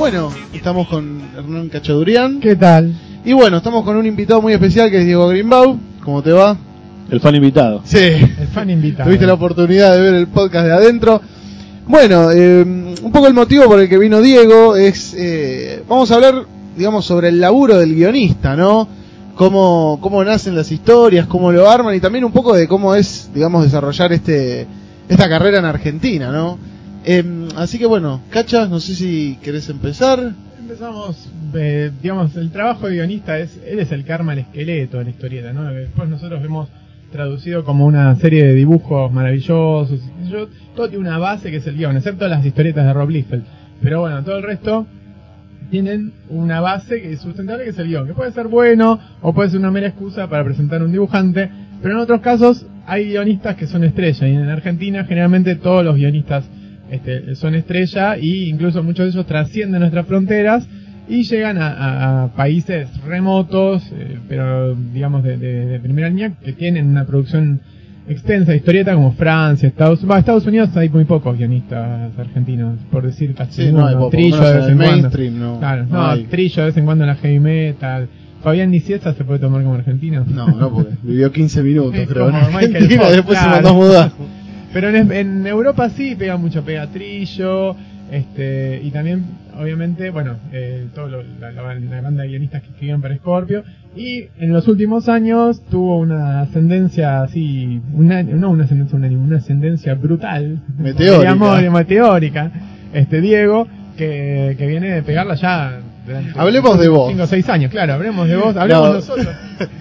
bueno, estamos con Hernán Cachadurian. ¿Qué tal? Y bueno, estamos con un invitado muy especial que es Diego Greenbaum. ¿Cómo te va? El fan invitado. Sí. El fan invitado. Tuviste la oportunidad de ver el podcast de adentro. Bueno, eh, un poco el motivo por el que vino Diego es, eh, vamos a hablar, digamos, sobre el laburo del guionista, ¿no? Cómo, cómo nacen las historias, cómo lo arman y también un poco de cómo es, digamos, desarrollar este, esta carrera en Argentina, ¿no? Em, así que bueno, Cachas, no sé si querés empezar. Empezamos, eh, digamos, el trabajo de guionista es, él es el que arma el esqueleto de la historieta, ¿no? Que después nosotros hemos traducido como una serie de dibujos maravillosos. yo. todo tiene una base que es el guion, excepto las historietas de Rob Liefeld. Pero bueno, todo el resto tienen una base que es sustentable que es el guion, que puede ser bueno o puede ser una mera excusa para presentar un dibujante, pero en otros casos hay guionistas que son estrella y en Argentina generalmente todos los guionistas este, son estrella y incluso muchos de ellos trascienden nuestras fronteras y llegan a, a- a países remotos, eh, pero digamos de, de- de primera línea, que tienen una producción extensa de historieta como Francia, Estados Unidos. Estados Unidos hay muy pocos guionistas argentinos, por decir casi Sí, no hay, ninguno. por lo Trillo de vez en cuando. no. Claro, no no. Trillo de vez en cuando en la heavy metal. Fabián Nicieza se puede tomar como argentino. No, no, porque vivió 15 minutos, creo, en como Michael Argentina, Fox, después claro. se mandó a mudar. Pero en, en Europa sí pega mucho, pega Trillo, este, y también, obviamente, bueno, eh, todo lo- la, la- la banda de guionistas que escribían para Scorpio. Y en los últimos años tuvo una ascendencia así, una, no una ascendencia unánime, una ascendencia brutal. Meteórica. Digamos, meteórica. Este Diego, que, que viene de pegarla ya. Hablemos de vos. 5 o 6 años, claro, hablemos de vos, hablemos No. nosotros.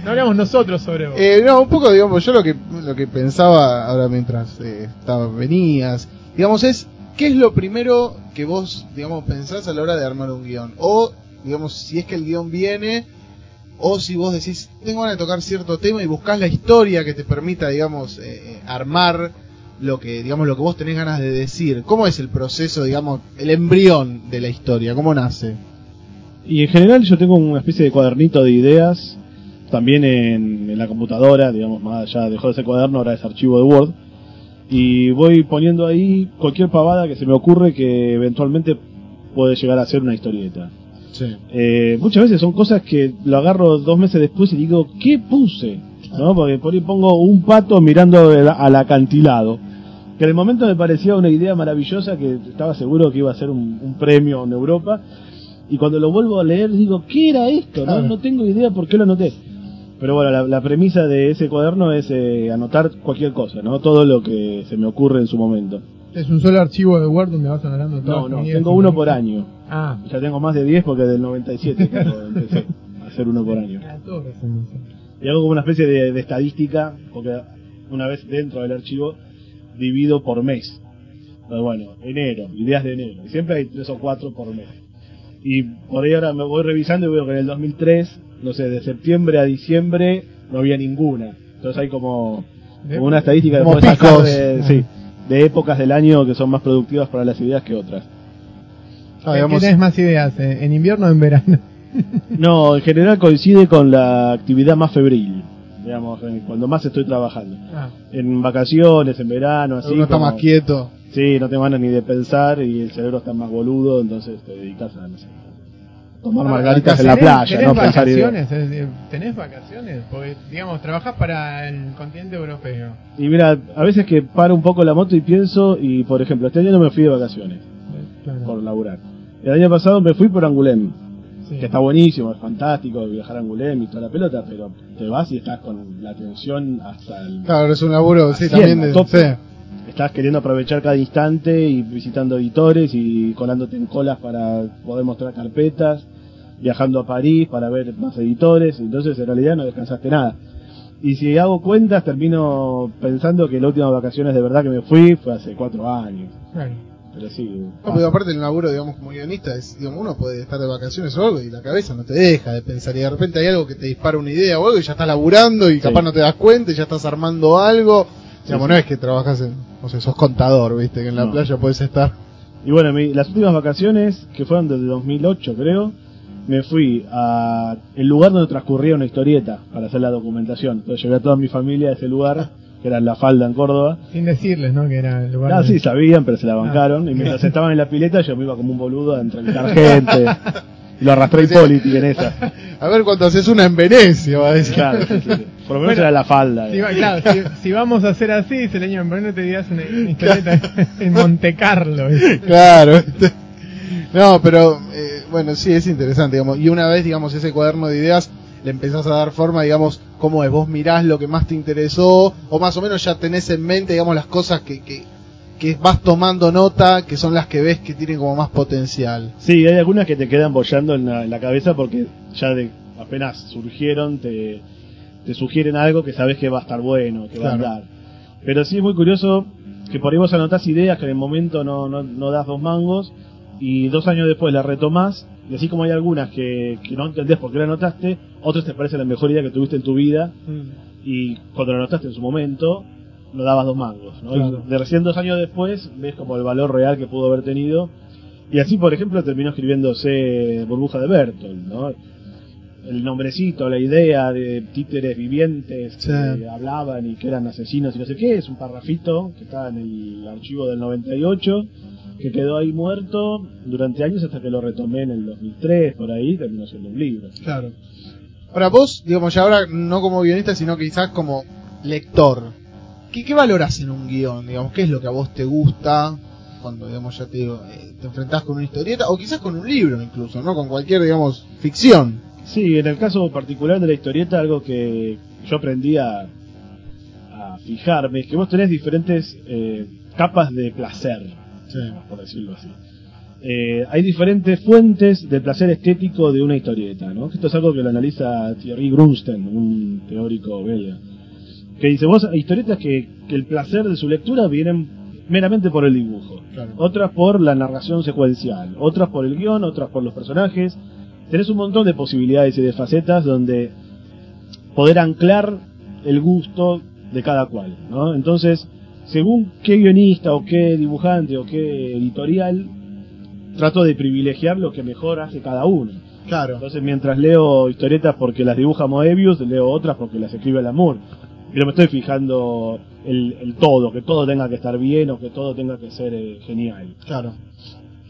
No hablamos nosotros sobre vos. Eh, no, un poco, digamos, yo lo que, lo que pensaba ahora mientras eh, estaba, venías, digamos, es, ¿qué es lo primero que vos, digamos, pensás a la hora de armar un guion? O, digamos, si es que el guion viene, o si vos decís, tengo ganas de tocar cierto tema y buscás la historia que te permita, digamos, eh, eh, armar lo que, digamos, lo que vos tenés ganas de decir. ¿Cómo es el proceso, digamos, el embrión de la historia? ¿Cómo nace? Y en general yo tengo una especie de cuadernito de ideas, también en, en la computadora, digamos, más allá dejó de ser cuaderno, ahora es archivo de Word. Y voy poniendo ahí cualquier pavada que se me ocurre que eventualmente puede llegar a ser una historieta. Sí. Eh, muchas veces son cosas que lo agarro dos meses después y digo, ¿qué puse? ¿No? Porque por ahí pongo un pato mirando el- al acantilado. Que en el momento me parecía una idea maravillosa que estaba seguro que iba a ser un, un premio en Europa. Y cuando lo vuelvo a leer digo, ¿qué era esto? No, Claro. no tengo idea por qué lo anoté. Pero bueno, la, la premisa de ese cuaderno es eh, anotar cualquier cosa, ¿no? Todo lo que se me ocurre en su momento. Es un solo archivo de Word donde vas anotando todas No, no, tengo uno por año. Ah, Ya tengo más de 10 porque del 97 cuando empecé a hacer uno por año. Ah. Y hago como una especie de, de estadística, porque una vez dentro del archivo divido por mes. Pero bueno, enero, ideas de enero. Y siempre hay tres o cuatro por mes. Y por ahí ahora me voy revisando y veo que en el 2003, no sé, de septiembre a diciembre no había ninguna. Entonces hay como, como una estadística Como picos. de, sí, de épocas del año que son más productivas para las ideas que otras. Ah, ¿Qué digamos, tenés más ideas? ¿En en invierno o en verano? No, en general coincide con la actividad más febril, digamos, eh, cuando más estoy trabajando. Ah, En vacaciones, en verano, así. uno está como- más quieto. Sí, no te ganas ni de pensar y el cerebro está más boludo, entonces te dedicas a, no sé, tomar margaritas en la ¿Tenés- playa, ¿Tenés no pensar vacaciones? Decir, ¿Tenés vacaciones? Porque, digamos, trabajás para el continente europeo. Y mira, a veces que paro un poco la moto y pienso, y por ejemplo, este año no me fui de vacaciones Claro. por laburar. El año pasado me fui por Angulem, Sí. que está buenísimo, es fantástico viajar a Angulem y toda la pelota, pero te vas y estás con la tensión hasta el... Claro, es un laburo, sí, también de... sí. Estás queriendo aprovechar cada instante y visitando editores y colándote en colas para poder mostrar carpetas. viajando a París para ver más editores, entonces en realidad no descansaste nada. Y si hago cuentas, termino pensando que las últimas vacaciones de verdad que me fui fue hace cuatro años. Claro. Pero sí. No, pero aparte el laburo, digamos, como guionista, es, digamos, uno puede estar de vacaciones o algo y la cabeza no te deja de pensar y de repente hay algo que te dispara una idea o algo y ya estás laburando y capaz no te das cuenta y ya estás armando algo. Digamos, sí. no es que trabajas en, no sé, sos contador, viste, que en la No. playa puedes estar. Y bueno, mi- las últimas vacaciones, que fueron desde 2008 creo, me fui a el lugar donde transcurría una historieta para hacer la documentación. Entonces llevé a toda mi familia a ese lugar, que era en La Falda, en Córdoba. Sin decirles, ¿no? Que era el lugar. Ah, de- sí, sabían, pero se la bancaron. Y mientras estaban en la pileta, yo me iba como un boludo a entrevistar gente. Y lo arrastré Hipóliti en esa. A ver cuando haces una en Venecia, va a decir. Claro, sí, sí, sí. Por lo menos Bueno, era La Falda. Si, va- claro, si, si vamos a hacer así, dice el año, ¿por qué no te digas una, una historieta en Monte Carlo? Claro. No, pero eh, bueno, sí, es interesante, digamos. Y una vez, digamos, ese cuaderno de ideas le empezás a dar forma, digamos, cómo es, vos mirás lo que más te interesó, o más o menos ya tenés en mente, digamos, las cosas que, que, que vas tomando nota, que son las que ves que tienen como más potencial. Sí, hay algunas que te quedan bollando en la, en la cabeza porque ya de apenas surgieron te, te sugieren algo que sabes que va a estar bueno, que va a andar. Pero sí es muy curioso que por ahí vos anotás ideas que en el momento no, no, no das dos mangos y dos años después las retomás y así como hay algunas que, que no entendés por qué la anotaste, otras te parece la mejor idea que tuviste en tu vida y cuando la anotaste en su momento no dabas dos mangos. ¿no? Claro. Y de recién dos años después ves como el valor real que pudo haber tenido y así, por ejemplo, terminó escribiéndose Burbuja de Bertolt, ¿no? El nombrecito, la idea de títeres vivientes que hablaban y que eran asesinos y no sé qué, es un parrafito que está en el archivo del 98, que quedó ahí muerto durante años hasta que lo retomé en el 2003, por ahí, terminó siendo un libro. Claro. Ahora vos, digamos, ya ahora no como guionista, sino quizás como lector. ¿Qué, qué valoras en un guion? Digamos, ¿qué es lo que a vos te gusta cuando, digamos, ya te digo, eh, te enfrentás con una historieta o quizás con un libro incluso, ¿no? Con cualquier, digamos, ficción. Sí, en el caso particular de la historieta, algo que yo aprendí a, a fijarme es que vos tenés diferentes eh, capas de placer, por decirlo así. Eh, hay diferentes fuentes de placer estético de una historieta, ¿no? Esto es algo que lo analiza Thierry Grunstein, un teórico belga, que dice, vos hay historietas que, que el placer de su lectura vienen meramente por el dibujo, Claro. otras por la narración secuencial, otras por el guion, otras por los personajes. Tenés un montón de posibilidades y de facetas donde poder anclar el gusto de cada cual, ¿no? Entonces, según qué guionista o qué dibujante o qué editorial, trato de privilegiar lo que mejor hace cada uno. Claro. Entonces, mientras leo historietas porque las dibuja Moebius, leo otras porque las escribe Lamour. Pero me estoy fijando el, el todo, que todo tenga que estar bien o que todo tenga que ser eh, genial. Claro.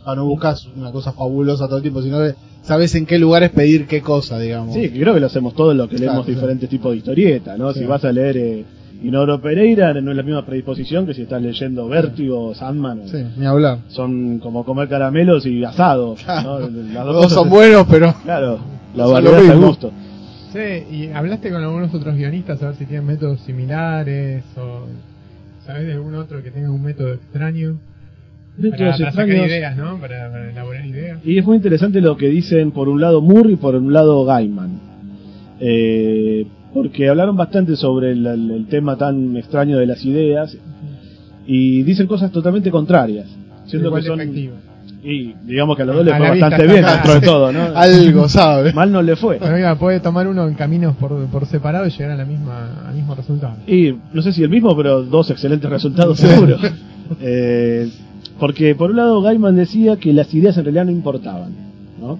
Ah, no buscas una cosa fabulosa todo el tiempo, sino que sabes en qué lugares pedir qué cosa, digamos. Sí, creo que lo hacemos todos los que Claro, leemos diferentes tipos de historietas, ¿no? Sí. Si vas a leer eh, Inoro Pereira, no es la misma predisposición que si estás leyendo Vértigo o Sandman. Sí, ni hablar. Son como comer caramelos y asado. Claro. ¿no? Las Los dos son buenos, pero Claro, la variedad al gusto. Sí, y hablaste con algunos otros guionistas a ver si tienen métodos similares o sabes de algún otro que tenga un método extraño para, sacar ideas, ¿no? Para, para elaborar ideas. Y es muy interesante lo que dicen por un lado Moore y por un lado Gaiman. Eh, porque hablaron bastante sobre el, el- el tema tan extraño de las ideas y dicen cosas totalmente contrarias. Siendo Igual que son, efectivo. y digamos que a los dos les fue bastante bien acá. dentro de todo, ¿no? algo sabe. Mal no le fue. Bueno, mira, puede tomar uno en caminos por, por separado y llegar a la misma, al mismo resultado. Y no sé si el mismo, pero dos excelentes resultados seguro. Eh, porque por un lado Gaiman decía que las ideas en realidad no importaban, ¿no?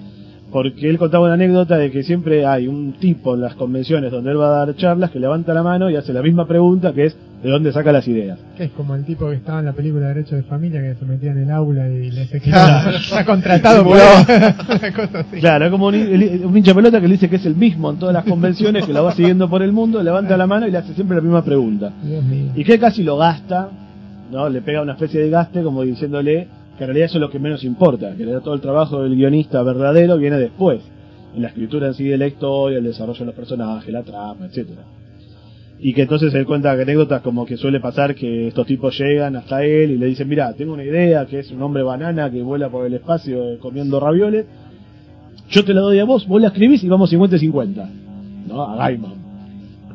Porque él contaba una anécdota de que siempre hay un tipo en las convenciones donde él va a dar charlas que levanta la mano y hace la misma pregunta que es ¿de dónde saca las ideas? Que es como el tipo que estaba en la película Derecho de Familia que se metía en el aula y le decía que Claro. está contratado por Simulaba. una cosa así. Claro, es como un, un hincha pelota que le dice que es el mismo en todas las convenciones, que lo va siguiendo por el mundo, levanta la mano y le hace siempre la misma pregunta. Dios mío. Y que casi lo gasta, ¿no? Le pega una especie de gaste como diciéndole que en realidad eso es lo que menos importa, que todo el trabajo del guionista verdadero viene después, en la escritura en sí de la historia, el desarrollo de los personajes, la trama, etcétera. Y que entonces él cuenta anécdotas como que suele pasar que estos tipos llegan hasta él y le dicen, mira, tengo una idea que es un hombre banana que vuela por el espacio eh, comiendo ravioles. yo te la doy a vos, vos la escribís y vamos 50 y 50. ¿No? A Gaiman.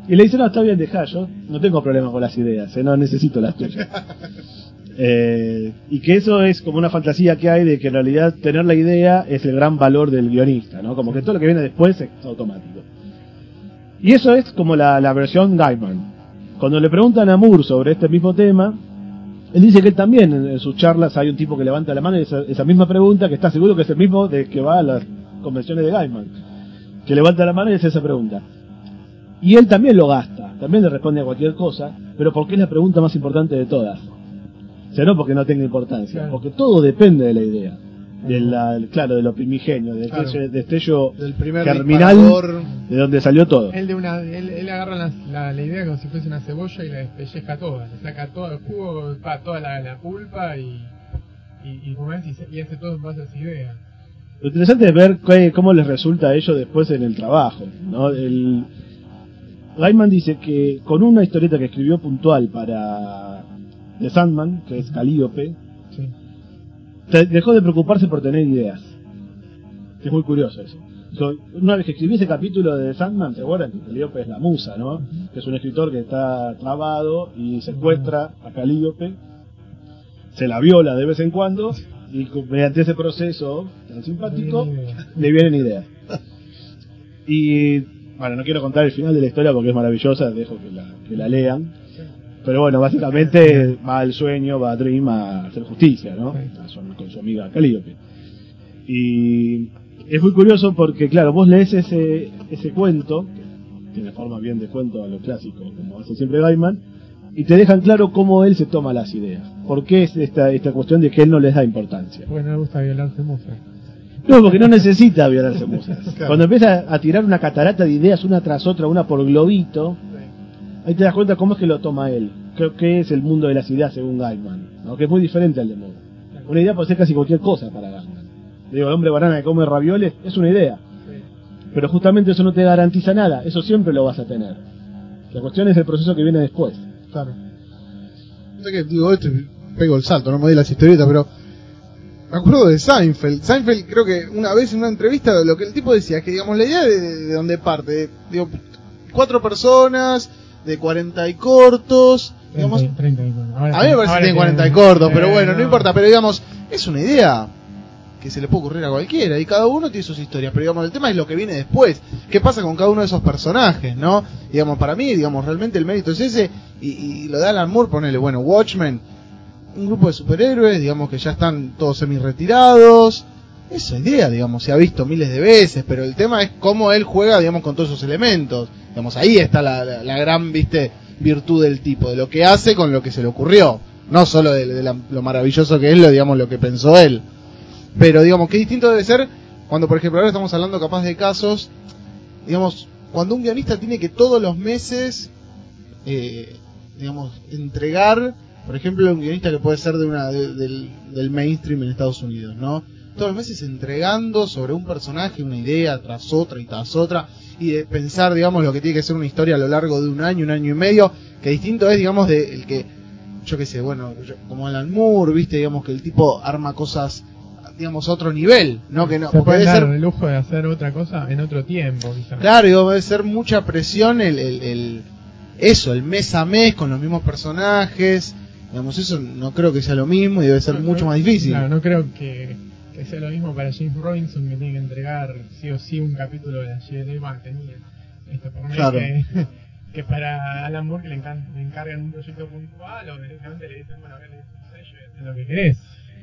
Y le dice, no, está bien, dejá, yo no tengo problema con las ideas, ¿eh? no necesito las tuyas. Eh, y que eso es como una fantasía que hay de que en realidad tener la idea es el gran valor del guionista, ¿no? Como que todo lo que viene después es automático. Y eso es como la, la versión Gaiman. Cuando le preguntan a Moore sobre este mismo tema, él dice que él también en, en sus charlas hay un tipo que levanta la mano y esa, esa misma pregunta, que está seguro que es el mismo de que va a las convenciones de Gaiman, que levanta la mano y hace esa pregunta. Y él también lo gasta, también le responde a cualquier cosa, pero porque es la pregunta más importante de todas. O sea, no porque no tenga importancia, Claro. porque todo depende de la idea. De la, claro, de lo primigenio, del Claro. destello, Del primer germinal de donde salió todo. Él, de una, él, él agarra la, la, la idea como si fuese una cebolla y la despellezca toda. Le saca todo el jugo, pa, toda la, la pulpa y, y, y, como es, y, y hace todo en base a esa idea. Lo interesante es ver qué- cómo les resulta a ellos después en el trabajo. ¿no? El, Gaiman dice que con una historieta que escribió puntual para The Sandman, que es Calíope, Sí. dejó de preocuparse por tener ideas. Que es muy curioso eso. So, una vez que escribí ese capítulo de The Sandman, ¿se acuerdan que Calíope es la musa, ¿no? Que es un escritor que está trabado y secuestra a Calíope, se la viola de vez en cuando y mediante ese proceso tan simpático le vienen ideas. Y bueno, no quiero contar el final de la historia porque es maravillosa, dejo que la, que la lean. Pero bueno, básicamente va al sueño, va a Dream a hacer justicia, ¿no? A su- con su amiga Calíope. Y es muy curioso porque, claro, vos lees ese, ese cuento, que tiene forma bien de cuento a lo clásico, como hace siempre Gaiman, y te dejan claro cómo él se toma las ideas. ¿Por qué es esta, esta cuestión de que él no les da importancia? Porque no le gusta violarse musa. No, porque no necesita violarse musas. Cuando empieza a tirar una catarata de ideas una tras otra, una por globito, ahí te das cuenta cómo es que lo toma él. Creo que es el mundo de las ideas según Gaiman, ¿no? que es muy diferente al de Moore. Una idea puede ser casi cualquier cosa para Gaiman. Digo, el hombre banana que come ravioles es una idea, pero justamente eso no te garantiza nada, eso siempre lo vas a tener. La cuestión es el proceso que viene después. Claro. Que digo esto y pego el salto, no me di las historietas, pero me acuerdo de Seinfeld. Seinfeld creo que una vez en una entrevista lo que el tipo decía es que digamos la idea de, de dónde parte, de- digo, cuatro personas de 40 y cortos, digamos, 30, 30 y ahora a mí me parece que tiene 40 y cortos, pero eh, bueno, no importa, pero digamos, es una idea que se le puede ocurrir a cualquiera y cada uno tiene sus historias, pero digamos, el tema es lo que viene después, qué pasa con cada uno de esos personajes, ¿no? Digamos, para mí, digamos, realmente el mérito es ese y, y lo de Alan Moore, ponele, bueno, Watchmen, un grupo de superhéroes, digamos que ya están todos semi retirados, esa idea, digamos, se ha visto miles de veces, pero el tema es cómo él juega, digamos, con todos esos elementos, digamos, ahí está la, gran, viste, virtud del tipo, de lo que hace con lo que se le ocurrió, no solo de, de la- lo maravilloso que es, lo, digamos, lo que pensó él, pero digamos, qué distinto debe ser cuando, por ejemplo, ahora estamos hablando capaz de casos, digamos, cuando un guionista tiene que todos los meses, eh, digamos, entregar, por ejemplo, un guionista que puede ser de una de- del, del mainstream en Estados Unidos, ¿no? Todos los meses entregando sobre un personaje una idea tras otra y tras otra y de pensar, digamos, lo que tiene que ser una historia a lo largo de un año, un año y medio, que distinto es, digamos, de el que, yo qué sé, bueno, yo- como Alan Moore, viste, digamos, que el tipo arma cosas, digamos, otro nivel, ¿no? Que no, se puede debe dar ser el lujo de hacer otra cosa en otro tiempo, quizás. Claro, digo, debe ser mucha presión el, el, el- eso, el mes a mes con los mismos personajes. Digamos, eso no creo que sea lo mismo y debe ser No, mucho no, más difícil. Claro, no creo que, que sea lo mismo para James Robinson que tiene que entregar sí o sí un capítulo de la GLE tenía esto por Claro. que, que para Alan Moore que le, encan- le encargan un proyecto puntual o directamente le dicen, bueno, acá le un sello y haz lo que querés.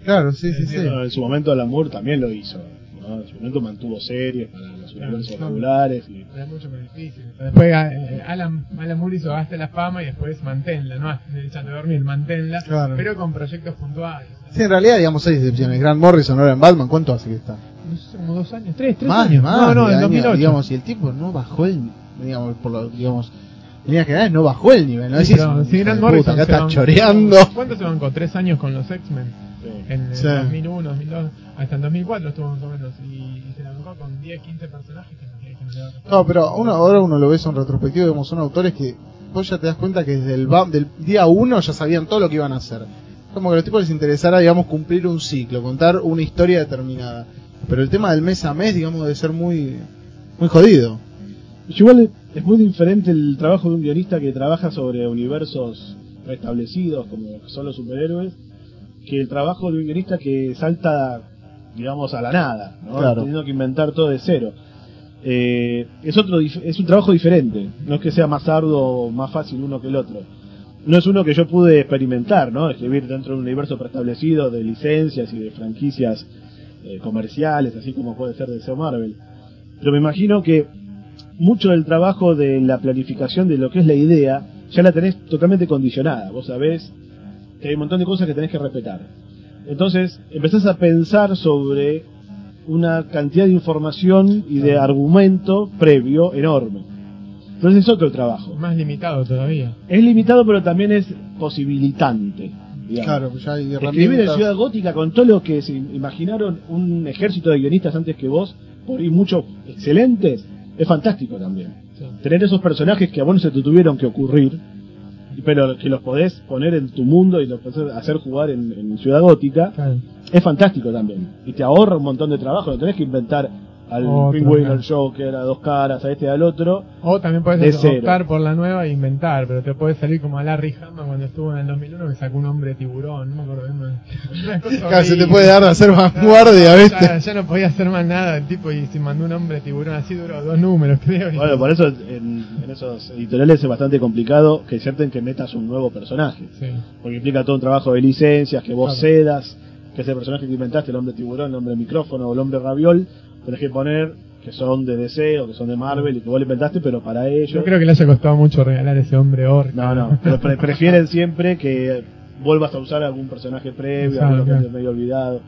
Claro, sí, sí, sí. Bueno, en su momento Alan Moore también lo hizo. ¿No? En su momento mantuvo series para los universos Claro. regulares. Y... Es mucho más difícil. Después eh, Alan, Alan Moore hizo Hasta la fama y después manténla, no echando a dormir, manténla, Claro. pero con proyectos puntuales. Sí, en realidad, digamos, hay excepciones. Grant Morrison ahora en Batman, ¿cuánto hace que está? No sé, como dos años, tres, tres más, años. más. no, no, en años, 2008. Digamos, y el tipo no bajó el, digamos, por lo, digamos, tenía que dar, no bajó el nivel. No Sí, decís, pero si hijo Grant Morrison puta, acá está choreando. ¿Cuánto se bancó? Tres años con los X-Men. En el Sí. 2001, 2002, hasta el 2004 estuvo más o menos. Y, y se la bancó con 10, 15 personajes que no pero uno, ahora uno lo ve en retrospectivo, digamos, son autores que vos ya te das cuenta que desde el ba- del día uno ya sabían todo lo que iban a hacer. Como que a los tipos les interesara, digamos, cumplir un ciclo, contar una historia determinada. pero el tema del mes a mes, digamos, debe ser muy, muy jodido. Igual es muy diferente el trabajo de un guionista que trabaja sobre universos restablecidos, como son los superhéroes, que el trabajo de un guionista que salta, digamos, a la nada, ¿no? Claro. teniendo que inventar todo de cero. Eh, es otro es un trabajo diferente, no es que sea más arduo o más fácil uno que el otro. No es uno que yo pude experimentar, ¿no? Escribir dentro de un universo preestablecido de licencias y de franquicias eh, comerciales, así como puede ser de Marvel. Pero me imagino que mucho del trabajo de la planificación de lo que es la idea ya la tenés totalmente condicionada. Vos sabés que hay un montón de cosas que tenés que respetar. Entonces empezás a pensar sobre una cantidad de información y de argumento previo enorme. Entonces es otro el trabajo. Más limitado todavía. Es limitado pero también es posibilitante. digamos. Claro, pues ya hay Escribir en. Ciudad Gótica con todo lo que se imaginaron un ejército de guionistas antes que vos, por ahí muchos excelentes, es fantástico también. Sí. Tener esos personajes que a vos no se te tuvieron que ocurrir, pero que los podés poner en tu mundo y los podés hacer jugar en, en Ciudad Gótica, Claro. es fantástico también. Y te ahorra un montón de trabajo, no tenés que inventar al Otro, Penguin, claro. al Joker, a dos caras, a este y al otro. O también De puedes optar por la nueva e inventar, pero te puede salir como a Larry Hama cuando estuvo en el 2001 que sacó un hombre tiburón, no me acuerdo bien. Claro, se te puede dar de hacer vanguardia, Ya, ¿viste? ya no podía hacer más nada el tipo y se mandó un hombre tiburón así duró dos números creo. y- Bueno, por eso en, en esos editoriales es bastante complicado que acepten que metas un nuevo personaje. Sí. Porque implica todo un trabajo de licencias, que vos Claro. cedas, que ese personaje que inventaste, el hombre tiburón, el hombre micrófono o el hombre raviol, tenés que poner que son de DC o que son de Marvel y que vos lo inventaste, pero para ellos. Yo creo que le haya costado mucho regalar ese hombre orca. No, no, pero pre- prefieren siempre que vuelvas a usar algún personaje previo, Exacto, alguno que claro. medio olvidado.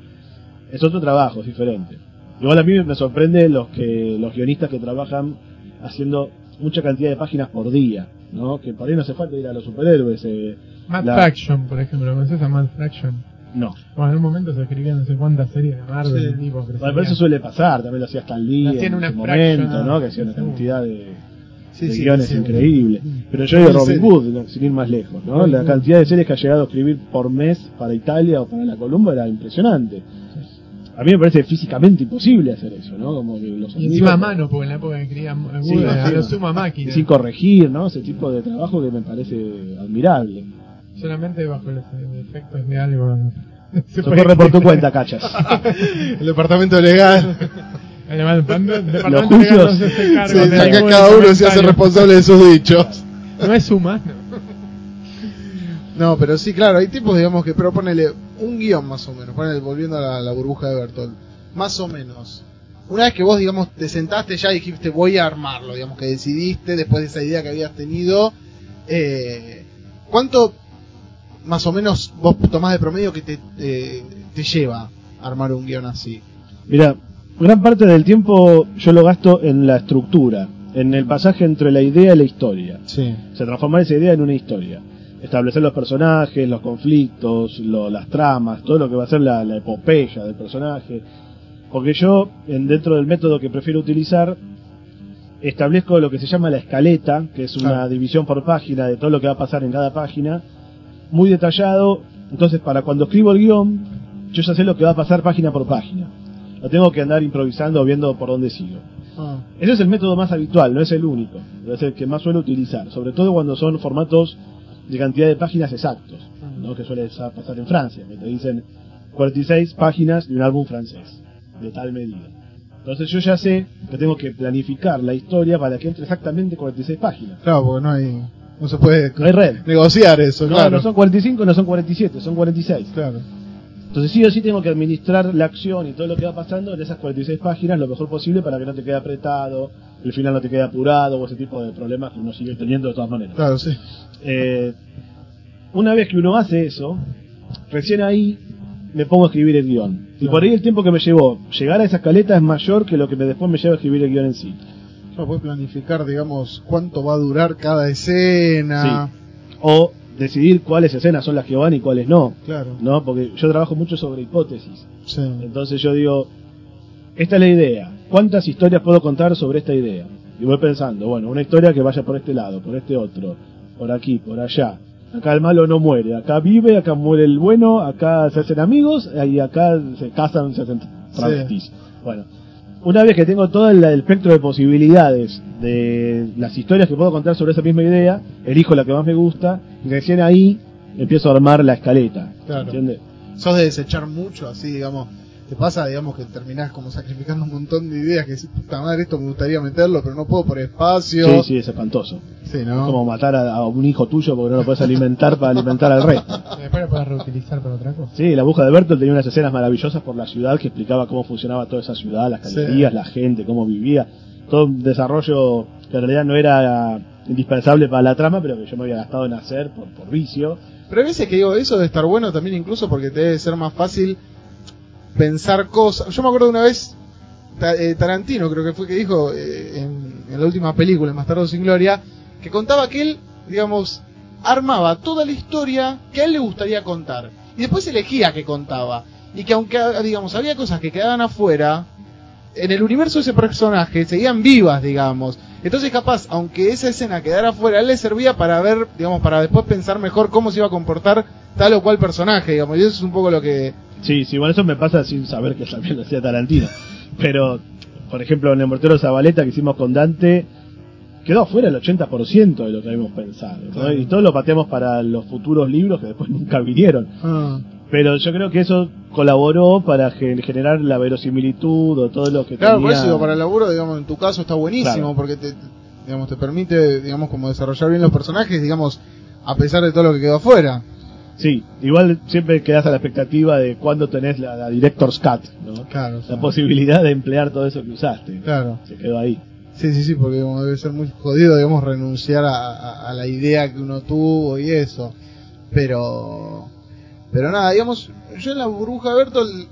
Es otro trabajo, es diferente. Igual a mí me sorprende los que los guionistas que trabajan haciendo mucha cantidad de páginas por día, ¿no? Que por ahí no hace falta ir a los superhéroes. Eh, Mad la- Fraction, por ejemplo, ¿conoces a Mad Fraction? No. Bueno, en un momento se escribían no sé cuántas series de Marvel, Sí. tipo, Bueno, pero eso suele pasar, también lo hacía Stan Lee Hacían en una su fraction, momento, ¿no? Que hacía una cantidad de, Sí, de sí, guiones sí. increíbles. Pero yo digo Robin. Hood, sin ir más lejos, ¿no? La cantidad de series que ha llegado a escribir por mes para Italia o para la Columba era impresionante. A mí me parece físicamente imposible hacer eso, ¿no? Como que los Y encima a mano, porque en la época que Sí, a sí. lo sumo a y máquina. sin corregir, ¿no? Ese tipo de trabajo que me parece admirable. Solamente bajo los efectos de algo. se Socorre por tu cuenta, cachas. El departamento legal. El departamento- Los juicios. no se Sí, acá cada uno se hace responsable de sus dichos. No es humano. No, pero sí, claro, hay tipos, digamos, que, pero ponele un guion más o menos, ponele, volviendo a la, la burbuja de Bertolt, más o menos. Una vez que vos, digamos, te sentaste ya y dijiste, voy a armarlo, digamos, que decidiste después de esa idea que habías tenido, eh, ¿cuánto más o menos vos tomás de promedio que te, eh, te lleva armar un guion así? Mira, gran parte del tiempo yo lo gasto en la estructura, en el pasaje entre la idea y la historia. Sí. Se transformar esa idea en una historia. Establecer los personajes, los conflictos, lo- las tramas, todo lo que va a ser la, la epopeya del personaje. Porque yo, en, dentro del método que prefiero utilizar, establezco lo que se llama la escaleta, que es una división por página de todo lo que va a pasar en cada página, muy detallado. Entonces, para cuando escribo el guion, yo ya sé lo que va a pasar página por página. No tengo que andar improvisando o viendo por dónde sigo. Ah, Ese es el método más habitual, no es el único, pero es el que más suelo utilizar, sobre todo cuando son formatos de cantidad de páginas exactos, ¿no? que suele sa- pasar en Francia, que te dicen 46 páginas de un álbum francés, de tal medida. Entonces yo ya sé que tengo que planificar la historia para que entre exactamente 46 páginas. claro, porque no hay, no se puede No hay red. negociar eso, No, claro. no son 45, no son 47, son 46. Claro. Entonces sí o sí tengo que administrar la acción y todo lo que va pasando en esas 46 páginas lo mejor posible para que no te quede apretado, el final no te quede apurado o ese tipo de problemas que uno sigue teniendo de todas maneras. Claro, sí. Eh, una vez que uno hace eso, recién ahí me pongo a escribir el guion. Y Claro. por ahí el tiempo que me llevó llegar a esa escaleta es mayor que lo que me después me lleva a escribir el guion en sí. Claro, puedes planificar, digamos, cuánto va a durar cada escena. O decidir cuáles escenas son las que van y cuáles no. Claro. ¿no? Porque yo trabajo mucho sobre hipótesis. Sí. Entonces yo digo, esta es la idea. ¿Cuántas historias puedo contar sobre esta idea? Y voy pensando, bueno, una historia que vaya por este lado, por este otro, por aquí, por allá. Acá el malo no muere, acá vive, acá muere el bueno, acá se hacen amigos y acá se casan, se hacen, travestis. Bueno, una vez que tengo todo el, el espectro de posibilidades de las historias que puedo contar sobre esa misma idea, elijo la que más me gusta y recién ahí empiezo a armar la escaleta. Claro. ¿Entiendes? sos de desechar mucho, así, digamos. Te pasa, digamos, que terminás como sacrificando un montón de ideas que decís, puta madre, esto me gustaría meterlo, pero no puedo por espacio. Sí, sí, es espantoso. Sí, Es como matar a, a un hijo tuyo porque no lo puedes alimentar para alimentar al resto. Después lo puedes reutilizar para otra cosa. Sí, la bruja de Bertolt tenía unas escenas maravillosas por la ciudad que explicaba cómo funcionaba toda esa ciudad, las Sí. galerías, la gente, cómo vivía. Todo un desarrollo que en realidad no era indispensable para la trama, pero que yo me había gastado en hacer por, por vicio. Pero hay veces que digo, eso debe estar bueno también incluso porque te debe ser más fácil pensar cosas. Yo me acuerdo de una vez, eh, Tarantino creo que fue que dijo eh, en, en la última película, en Bastardo sin Gloria, que contaba que él, digamos, armaba toda la historia que a él le gustaría contar. Y después elegía qué contaba. Y que aunque, digamos, había cosas que quedaban afuera, en el universo de ese personaje seguían vivas, digamos. Entonces, capaz, aunque esa escena quedara afuera, él le servía para ver, digamos, para después pensar mejor cómo se iba a comportar tal o cual personaje, digamos. Y eso es un poco lo que. Sí, sí, bueno, eso me pasa sin saber que también lo hacía Tarantino. Pero, por ejemplo, en el Mortero Zabaleta que hicimos con Dante, quedó afuera el 80% de lo que habíamos pensado. ¿no? Claro. Y todo lo pateamos para los futuros libros que después nunca vinieron. Pero yo creo que eso colaboró para gen- generar la verosimilitud o todo lo que Claro, tenía. por eso digo, para el laburo, digamos, en tu caso está buenísimo, Claro. porque te- digamos, te permite, digamos, como desarrollar bien los personajes, digamos, a pesar de todo lo que quedó afuera. Sí, igual siempre quedas a la expectativa de cuándo tenés la, la Director's Cut, ¿no? Claro, La posibilidad de emplear todo eso que usaste. Claro. Se quedó ahí. Sí, sí, sí, porque digamos, debe ser muy jodido, digamos, renunciar a, a- a la idea que uno tuvo y eso. Pero, pero nada, digamos, yo en la burbuja de Bertolt,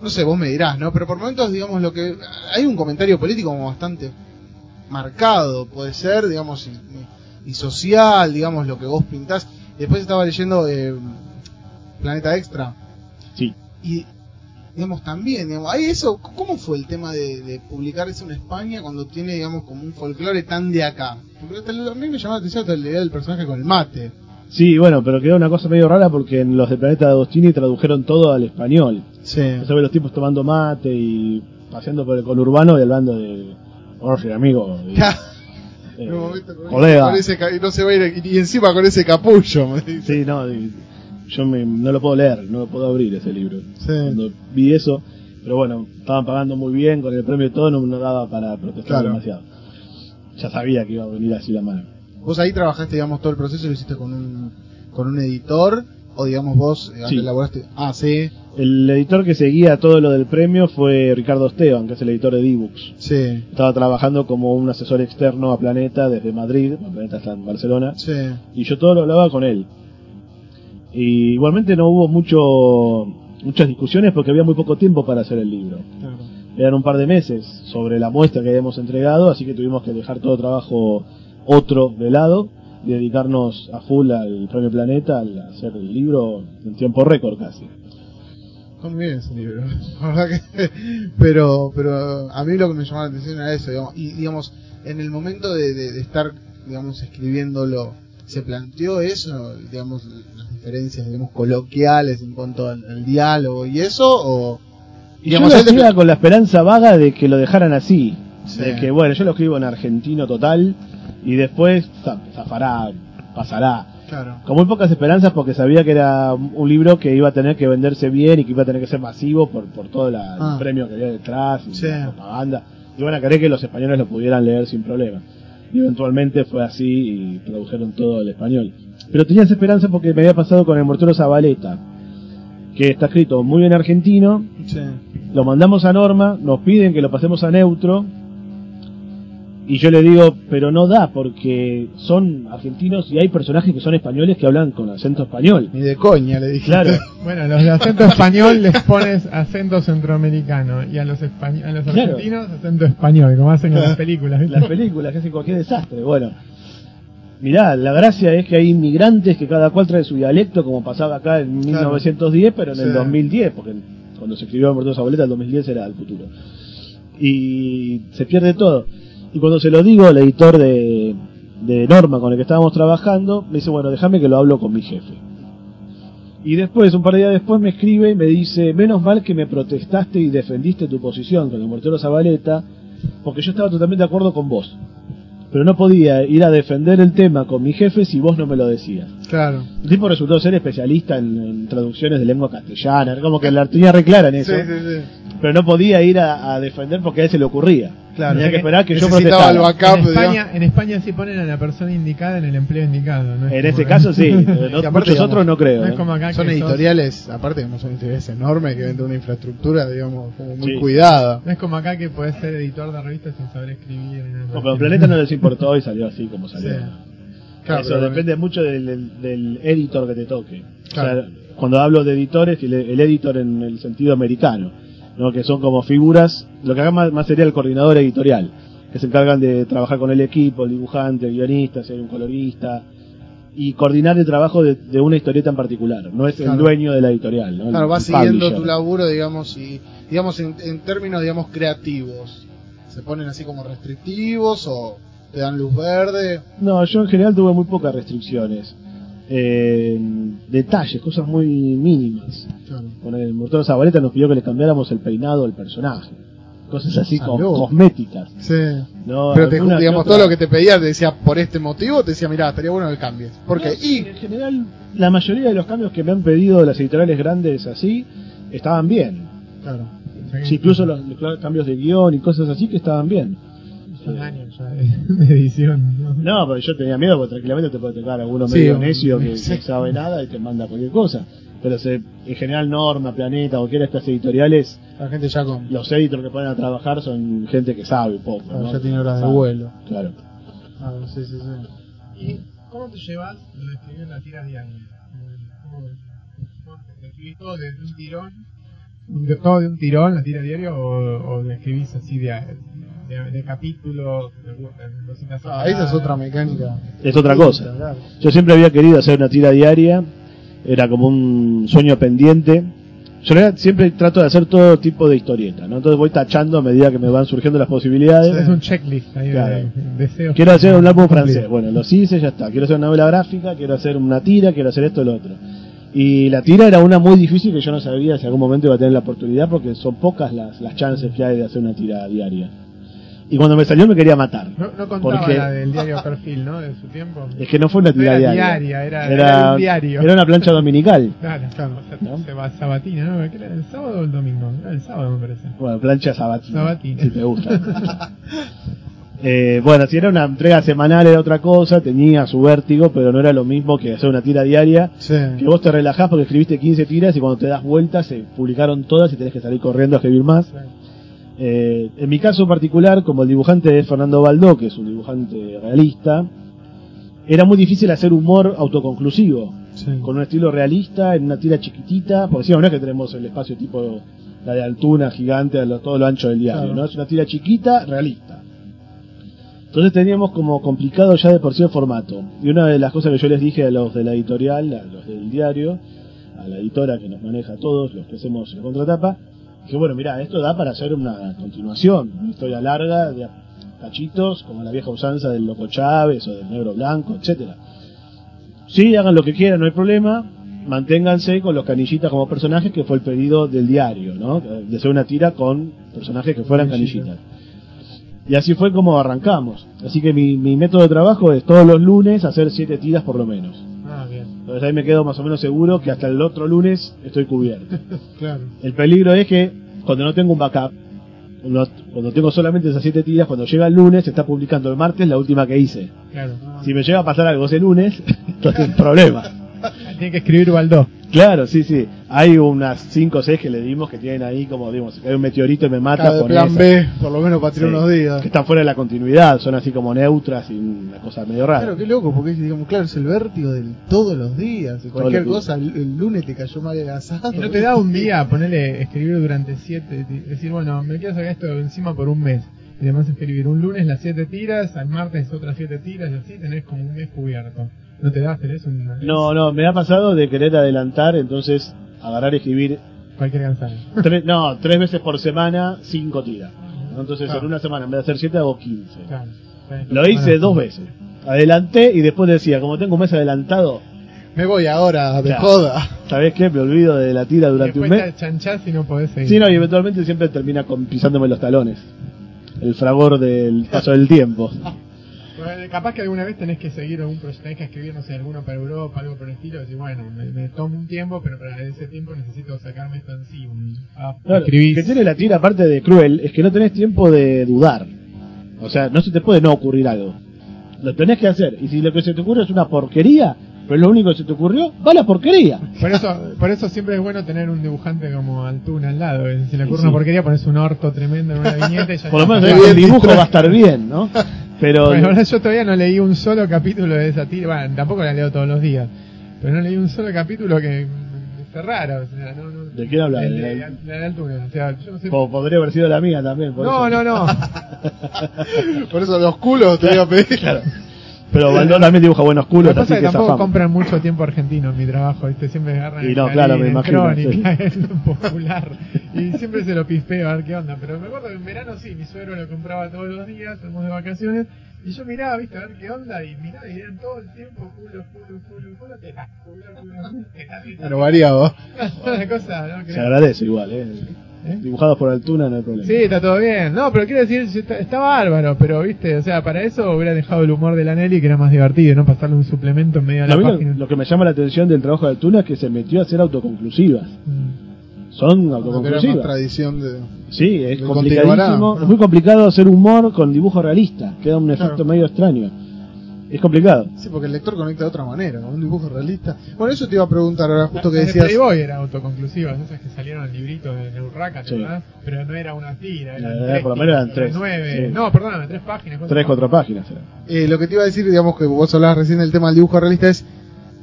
no sé, vos me dirás, ¿no? Pero por momentos, digamos, lo que, hay un comentario político como bastante marcado, puede ser, digamos, y, y social, digamos, lo que vos pintás. Y después estaba leyendo eh, Planeta Extra. Sí. Y, digamos, también, digamos, hay eso, ¿cómo fue el tema de, de publicar eso en España cuando tiene, digamos, como un folclore tan de acá? Porque hasta el- a mí me llamó la atención hasta la idea del personaje con el mate. Sí, bueno, pero quedó una cosa medio rara porque en los de Planeta de Agostini tradujeron todo al español. Sí. Ve los tipos tomando mate y paseando por el conurbano y hablando de. Oye, amigo. y, eh, colega. con ese ca- y no se va a ir, y encima con ese capullo, me dice. Sí, no, y yo me- no lo puedo leer, no lo puedo abrir ese libro. Sí. Cuando vi eso, pero bueno, estaban pagando muy bien con el premio y todo, no, no daba para protestar Claro. demasiado. Ya sabía que iba a venir así la mano. Vos ahí trabajaste, digamos, todo el proceso, lo hiciste con un, con un editor, o digamos vos eh, Sí. elaboraste. Ah, sí, El editor que seguía todo lo del premio fue Ricardo Esteban, que es el editor de D-Books. sí, Estaba trabajando como un asesor externo a Planeta desde Madrid, Planeta está en Barcelona, sí. y yo todo lo hablaba con él. Y igualmente no hubo mucho muchas discusiones porque había muy poco tiempo para hacer el libro. Claro. Eran un par de meses sobre la muestra que habíamos entregado, así que tuvimos que dejar todo trabajo otro de lado y dedicarnos a full al Premio Planeta, al hacer el libro en tiempo récord casi. Está muy bien ese libro. La verdad que- pero, pero a mí lo que me llamó la atención era eso, digamos. Y digamos, en el momento de, de- de estar, digamos, escribiéndolo, ¿se planteó eso? Digamos, las diferencias, digamos, coloquiales en cuanto al, al diálogo y eso, o. Y yo digamos, lo te- hacía con la esperanza vaga de que lo dejaran así. Sí. De que, bueno, yo lo escribo en argentino total y después za- zafará, pasará. Claro. Con muy pocas esperanzas porque sabía que era un libro que iba a tener que venderse bien y que iba a tener que ser masivo por, por todo la- Ah. el premio que había detrás y Sí. la propaganda. Iban a querer que los españoles lo pudieran leer sin problema. Y eventualmente fue así y tradujeron todo al español. Pero tenía esa esperanza porque me había pasado con el mortero Zabaleta, que está escrito muy bien argentino, Sí. lo mandamos a Norma, nos piden que lo pasemos a neutro, y yo le digo, pero no da, porque son argentinos y hay personajes que son españoles que hablan con acento español. Ni de coña, le dije. Claro, Bueno, los de acento español les pones acento centroamericano y a los, a los Claro. argentinos acento español, como hacen en las películas. ¿viste? las películas que hacen cualquier desastre. Bueno, mirá, la gracia es que hay inmigrantes que cada cual trae su dialecto, como pasaba acá en 1910, pero en el Sí. 2010, porque cuando se escribió Mortero Zabaleta, el 2010 era el futuro. Y se pierde todo. Y cuando se lo digo al editor de, de Norma con el que estábamos trabajando, me dice, bueno, déjame que lo hablo con mi jefe. Y después, un par de días después, me escribe y me dice, menos mal que me protestaste y defendiste tu posición con el mortero Zabaleta, porque yo estaba totalmente de acuerdo con vos. Pero no podía ir a defender el tema con mi jefe si vos no me lo decías. Claro. El tipo resultó ser especialista en, en traducciones de lengua castellana, era como que la tenía re clara en eso, Sí, sí, sí. pero no podía ir a, a defender porque a él se le ocurría. Claro. Tenía que esperar que yo Necesitaba el protestara. backup. En digamos. España, en España sí ponen a la persona indicada en el empleo indicado. ¿no? Es En ese caso sí, aparte, muchos digamos, otros no creo. No es como acá Son que sos- editoriales, aparte que no son editoriales enormes, que venden una infraestructura, digamos, como muy Sí. cuidada. No es como acá que podés ser editor de revistas sin saber escribir. No, pero Planeta no les importó y salió así como salió. Claro, Eso depende mucho del, del- del editor que te toque. Claro. O sea, cuando hablo de editores, el, el editor en el sentido americano, ¿no? que son como figuras, lo que haga más, más sería el coordinador editorial, que se encargan de trabajar con el equipo, el dibujante, el guionista, si hay un colorista, y coordinar el trabajo de, de una historieta en particular, no es Claro. el dueño de la editorial. Claro, va siguiendo tu laburo, digamos, y digamos en, en términos, digamos, creativos. ¿Se ponen así como restrictivos o te dan luz verde? No, yo en general tuve muy pocas restricciones. Eh, detalles, cosas muy mínimas. Con el motor de Zabaleta nos pidió que le cambiáramos el peinado al personaje. Cosas así Ah, como cosméticas. Sí. No, Pero te, digamos, otra- todo lo que te pedía, te decía por este motivo, te decía, mira, estaría bueno que cambies. Porque, No, y, en general, la mayoría de los cambios que me han pedido de las editoriales grandes así, estaban bien. claro. Sí, incluso los, los cambios de guion y cosas así que estaban bien. Son años ya de, de edición. ¿no? No, pero yo tenía miedo porque tranquilamente te puede tocar alguno Sí, medio necio que no sabe nada y te manda cualquier cosa. Pero se, en general Norma, Planeta, cualquiera de estas editoriales, La gente ya con. los editors que ponen a trabajar son gente que sabe poco. Claro, ¿no? ya tiene horas de vuelo. Claro. Ah, sí, sí, sí. ¿Y cómo te llevas lo de escribir la tira diaria? ¿Cómo, cómo te escribís todo de un tirón? ¿De todo de un tirón, la tira diaria? ¿O, o le escribís así de, de, de capítulos? De, Ah, esa es otra mecánica. Es otra cosa. Claro. Yo siempre había querido hacer una tira diaria, era como un sueño pendiente. Yo siempre trato de hacer todo tipo de historieta, ¿no? Entonces voy tachando a medida que me van surgiendo las posibilidades. Es un checklist ahí Claro. de, deseos. Quiero hacer un álbum francés. Bueno, los hice, ya está. Quiero hacer una novela gráfica, quiero hacer una tira, quiero hacer esto y lo otro. Y la tira era una muy difícil que yo no sabía si algún momento iba a tener la oportunidad porque son pocas las, las chances que hay de hacer una tira diaria. Y cuando me salió me quería matar. No, no contaba Porque- la del diario Perfil, ¿no? De su tiempo. Es que no fue una No tira era diaria. diaria, era- era un diario. era una plancha dominical. Claro, Claro. o sea, ¿No? se va sabatina, ¿no? ¿Qué era el sábado o el domingo? Era el sábado, me parece. Bueno, plancha sabatina. Sabatina. Si te gusta. Eh, bueno, si era una entrega semanal era otra cosa, tenía su vértigo, pero no era lo mismo que hacer una tira diaria. Sí. Que vos te relajás porque escribiste 15 tiras y cuando te das vuelta se publicaron todas y tenés que salir corriendo a escribir más. Eh, en mi caso particular, como el dibujante es Fernando Baldó, que es un dibujante realista, era muy difícil hacer humor autoconclusivo, Sí. con un estilo realista, en una tira chiquitita, porque si no, no es que tenemos el espacio tipo la de Altuna, gigante, a lo- todo lo ancho del diario, Claro. ¿no? Es una tira chiquita, realista. Entonces teníamos como complicado ya de por sí el formato. Y una de las cosas que yo les dije a los de la editorial, a los del diario, a la editora que nos maneja a todos, los que hacemos la contratapa, dije, bueno, mira, esto da para hacer una continuación, una historia larga de cachitos, como la vieja usanza del Loco Chávez o del Negro Blanco, etcétera. Sí, hagan lo que quieran, no hay problema. Manténganse con los canillitas como personajes, que fue el pedido del diario, ¿no? De hacer una tira con personajes que fueran canillitas. Y así fue como arrancamos. Así que mi, mi método de trabajo es todos los lunes hacer siete tiras por lo menos. Bien. Entonces ahí me quedo más o menos seguro que hasta el otro lunes estoy cubierto. Claro. El peligro es que cuando no tengo un backup, cuando, cuando tengo solamente esas siete tiras, cuando llega el lunes se está publicando el martes la última que hice. Claro. Si me llega a pasar algo ese lunes, entonces es un problema. Tiene que escribir Baldó. Claro, sí, sí. Hay unas 5 o 6 que le dimos que tienen ahí como, digamos, que hay un meteorito y me mata de plan esa. B, por lo menos para Sí, tirar unos días. Que están fuera de la continuidad, son así como neutras y una cosa medio rara. Claro, qué loco, porque digamos, claro, es el vértigo de todos los días. Cualquier cosa, el, el lunes te cayó mal el asado. Y no te da un día ponerle escribir durante siete, ti- decir, bueno, me quiero sacar esto encima por un mes. Y además escribir un lunes las siete tiras, al martes otras siete tiras y así tenés como un mes cubierto. ¿No te da hacer eso? No, no, me ha pasado de querer adelantar, entonces agarrar y escribir, Cualquier tres, no, tres veces por semana, cinco tiras. Entonces Claro. en una semana, en vez de hacer siete, hago 15. Claro. Lo hice dos veces. Adelanté y después decía, como tengo un mes adelantado, Me voy ahora, de Claro. joda. ¿Sabés qué? Me olvido de la tira durante un mes. te chanchás y no podés seguir. Sí, no, y eventualmente siempre termina con, pisándome los talones. El fragor del paso del tiempo. Bueno, Capaz que alguna vez tenés que seguir algún proyecto, tenés que escribir, no sé, alguno para Europa, algo por el estilo, y decir, bueno, me, me tomo un tiempo, pero para ese tiempo necesito sacarme esto encima. Ah, Claro, que tiene la tira aparte de cruel es que no tenés tiempo de dudar. O sea, no se te puede no ocurrir algo. Lo tenés que hacer. Y si lo que se te ocurre es una porquería, pero lo único que se te ocurrió, va a la porquería. Por eso, por eso siempre es bueno tener un dibujante como Altuna al lado. eh. Si le ocurre Sí. una porquería, pones un orto tremendo en una viñeta y ya Por lo menos el dibujo va a estar bien, ¿no? Pero Bueno, ahora yo todavía no leí un solo capítulo de esa tira. Bueno, tampoco la leo todos los días. Pero no leí un solo capítulo que raro. O sea, no, no, ¿De quién habla? ¿De de, la de Altuna. O sea, yo no sé. podría haber sido la mía también. por No, eso. no, no. Por eso los culos te voy a pedir. Claro. Pero Baldón también dibuja buenos Lo culos, que pasa así que que tampoco zafamos. compran mucho tiempo argentino en mi trabajo, ¿viste? Siempre agarran Y no, claro, me el imagino, el Popular. Y siempre se lo pispeo a ver qué onda. Pero me acuerdo que en verano sí, mi suegro lo compraba todos los días, fuimos de vacaciones. Y yo miraba, ¿viste? A ver qué onda. Y miraba y eran todo el tiempo culo, culo, culo, culo, teta, culo, culo, teta, teta. Pero variado. Una cosa, ¿no? Se agradece igual, ¿eh? ¿Eh? Dibujados por Altuna no hay problema. Sí, está todo bien. No, pero quiero decir, está, está bárbaro, pero viste, o sea, para eso hubiera dejado el humor de la Nelly que era más divertido, no pasarle un suplemento en medio de A la mí página. lo que me llama la atención del trabajo de Altuna es que se metió a hacer autoconclusivas. Mm. Son Porque era más autoconclusivas. tradición de. Sí, es de complicadísimo. Es muy complicado hacer humor con dibujo realista. Queda un efecto Claro. medio extraño. Es complicado. Sí, porque el lector conecta de otra manera, con un dibujo realista. Bueno, eso te iba a preguntar ahora, justo que decías. Playboy era autoconclusivas, esas que salieron en libritos de Neurraca, Sí. ¿verdad? Pero no era una tira, eran tres por lo menos eran tres, Nueve. sí. No, perdóname, tres páginas. Tres, cuatro páginas. era. Eh, lo que te iba a decir, digamos, que vos hablabas recién del tema del dibujo realista es.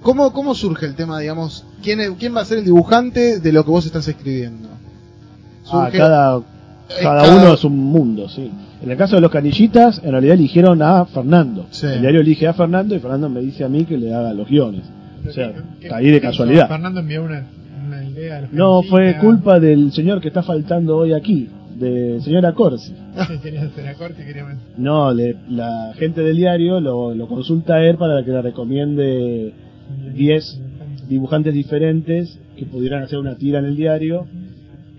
¿Cómo, cómo surge el tema, digamos, quién, quién va a ser el dibujante de lo que vos estás escribiendo? Ah, Surge- cada, eh, cada cada- uno es un mundo, sí. En el caso de los canillitas, en realidad eligieron a Fernando. Sí. El diario elige a Fernando y Fernando me dice a mí que le haga los guiones. O sea, ¿Qué- caí de qué casualidad. Fernando envió una, una idea. a los No, fue culpa del señor que está faltando hoy aquí, del señor Acorsi. Sí, quería hacer a corte y quería ver. No, le- la gente del diario lo, lo consulta a él para que le recomiende 10 dibujantes diferentes que pudieran hacer una tira en el diario.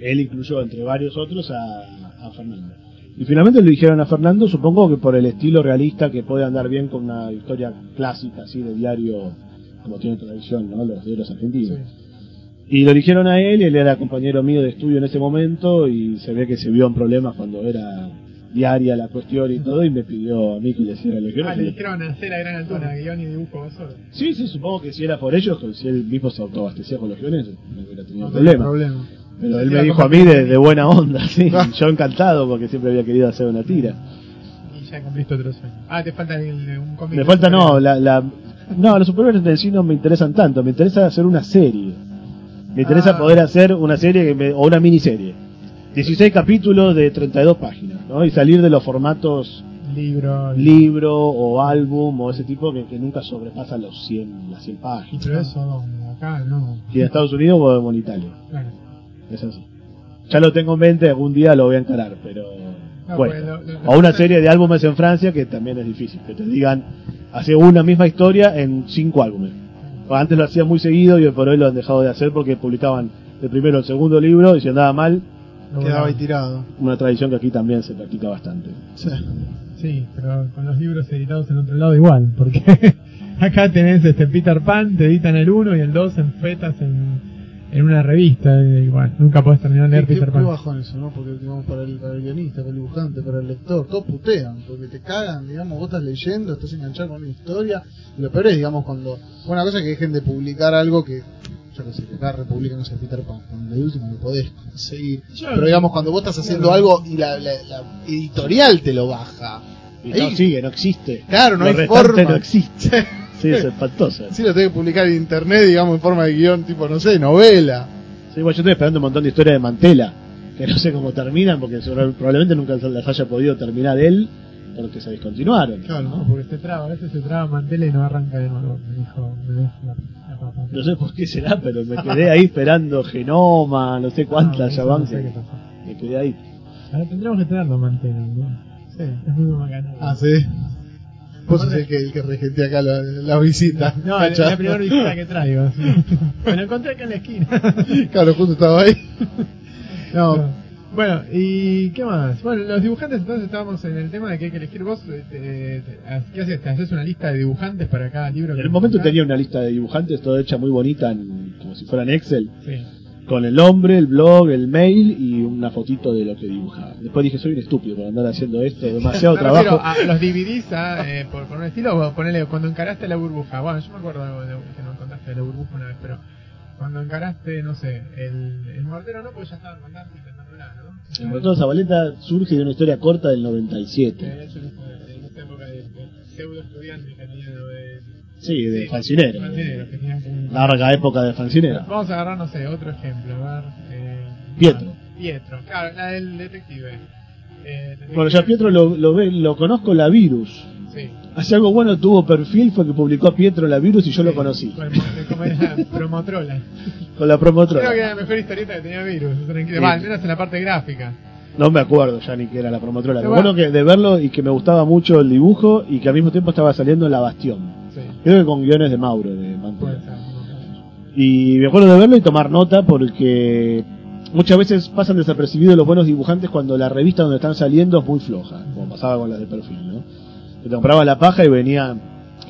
Él incluyó, entre varios otros, a, a Fernando. Y finalmente lo dijeron a Fernando, supongo que por el estilo realista que puede andar bien con una historia clásica, así de diario, como tiene tradición, ¿no? Los diarios argentinos. Y lo eligieron a él, él era compañero mío de estudio en ese momento, y se ve que se vio en problemas cuando era diaria la cuestión y todo, y me pidió a mí que le hiciera los guiones. Ah, le dijeron hacer a gran altura, guion y dibujo vos solo. Sí, sí, supongo que si era por ellos, que si él mismo se autoabastecía con los guiones, no hubiera tenido No tenía problema. problema. Pero él me dijo a mí de, de buena onda, sí. Yo encantado porque siempre había querido hacer una tira. Y ya cumpliste otro sueño. Ah, te falta el- un cómic. Me falta, no, superhéroes. la, la, no, los superhéroes en sí no me interesan tanto, me interesa hacer una serie. Me interesa Ah. poder hacer una serie que me- o una miniserie. 16 capítulos de 32 páginas, ¿no? Y salir de los formatos Libro. libro o álbum o ese tipo que, que nunca sobrepasan los 100, las 100 Y páginas. pero eso, acá no. Y en Estados Unidos o en Italia. Claro. Es así. Ya lo tengo en mente, algún día lo voy a encarar, pero No, bueno. pues, lo- lo- O una serie de álbumes en Francia que también es difícil, que te digan, hace una misma historia en cinco álbumes. Antes lo hacía muy seguido y hoy por hoy lo han dejado de hacer porque publicaban el primero o el segundo libro y si andaba mal, lo Quedaba ahí tirado. una tradición que aquí también se practica bastante. Sí. Sí, pero con los libros editados en otro lado igual, porque acá tenés este Peter Pan, te editan el 1 y el 2 en fetas en, en una revista, bueno, nunca podés terminar de leer Peter Pan. bajón eso, ¿no? Porque, digamos, para el, para el guionista, para el dibujante, para el lector, todos putean, porque te cagan, digamos, vos estás leyendo, estás enganchado con una historia, y lo peor es, digamos, cuando, una cosa es que dejen de publicar algo que, yo qué sé, que acá republican, no sé, Peter Pan, cuando el último lo podés conseguir, Yo- pero digamos, cuando vos estás haciendo Claro. algo y la, la, la editorial te lo baja, Y Ahí- no sigue, no existe. Claro, no Lo hay forma. no existe. Sí, es espantoso. si lo tenés que publicar en internet, digamos, en forma de guion, tipo, no sé, novela. Sí, bueno, yo estoy esperando un montón de historias de Mantela, que no sé cómo terminan, porque sobre- probablemente nunca las haya podido terminar él, porque se descontinuaron. Claro, No, ¿no? porque se traba, a veces se traba Mantela y no arranca de nuevo, me dijo, me dijo la, la. No sé por qué será, pero me quedé ahí esperando Genoma, no sé cuántas No, van. no sé que- qué pasó. Me quedé ahí. Ahora tendremos que tenerlo Mantela, ¿no? Sí, es muy bacano. Ah, sí. Vos sos el que, el que regentea acá la, la visita. No, es ¿cachai? la primera visita que traigo. sí. Me lo encontré acá en la esquina. Claro, justo estaba ahí. No, Bueno, ¿y qué más? Bueno, los dibujantes entonces estábamos en el tema de que hay que elegir vos. eh, te- te- ¿Qué haces? ¿Te haces una lista de dibujantes para cada libro? En que el momento tenía una lista de dibujantes, toda hecha muy bonita, en- como si fueran Excel, Sí. Con el nombre, el blog, el mail y una fotito de lo que dibujaba. Después dije, soy un estúpido por andar haciendo esto, demasiado trabajo. a- los dividís a, eh, por, por un estilo ponele cuando encaraste la burbuja. Bueno, yo me acuerdo de, que nos contaste de la burbuja una vez, pero cuando encaraste, no sé, el, el mortero no, porque ya estaban mandando ¿no? El Motor Zabaleta surge de una historia corta del Que 97. había hecho en esa- época de, de pseudo estudiantes que de. Sí, de fancinero. que Larga época de fancinera. Vamos a agarrar, no sé, otro ejemplo, a ver. Eh, Pietro. Pietro, claro, la del detective. Eh, detective- Bueno, ya Pietro lo, lo, ve, lo conozco la virus. Sí. Hace algo bueno, tuvo perfil, fue que publicó a Pietro la virus y yo lo Sí, conocí. Con, era Promotrola. Con la promotora. Creo que era la mejor historieta que tenía Virus. tranquilo. Va, al menos en la parte gráfica. No me acuerdo ya ni que era la promotora. Lo bueno. que de verlo y que me gustaba mucho el dibujo y que al mismo tiempo estaba saliendo en La Bastión. Creo que con guiones de Mauro, de Mantua. Y me acuerdo de verlo y tomar nota porque muchas veces pasan desapercibidos los buenos dibujantes cuando la revista donde están saliendo es muy floja, como pasaba con las de perfil, ¿no? Te comprabas la paja y venía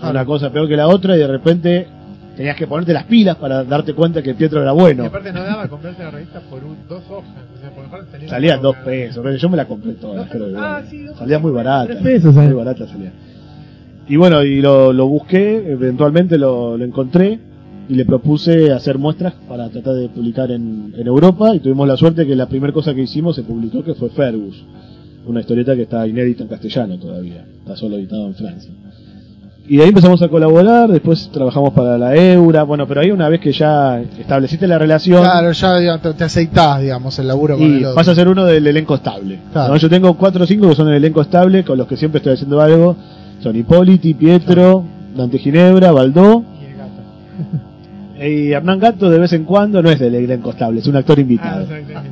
una cosa peor que la otra y de repente tenías que ponerte las pilas para darte cuenta que Pietro era Y bueno. aparte no daba comprarte la revista por un- dos hojas. O sea, por aparte salía dos pesos, yo me la compré toda. Creo. Ah, sí, salía muy barata. Tres pesos, muy barata salía. Y bueno, y lo, lo busqué, eventualmente lo, lo encontré y le propuse hacer muestras para tratar de publicar en, en Europa y tuvimos la suerte que la primera cosa que hicimos se publicó que fue Fergus, una historieta que está inédita en castellano todavía, está solo editado en Francia. Y de ahí empezamos a colaborar, después trabajamos para la Eura, bueno, pero ahí una vez que ya estableciste la relación, Claro, ya digamos, te, aceitás, digamos, el laburo con el y otro. vas a ser uno del elenco estable. Claro. ¿no? Yo tengo cuatro o cinco que son el elenco estable, con los que siempre estoy haciendo algo. Son Hipóliti, Pietro, Dante Ginebra, Baldó. Y el gato. Y Hernán Gato de vez en cuando no es del elenco estable, es un actor Ah, invitado.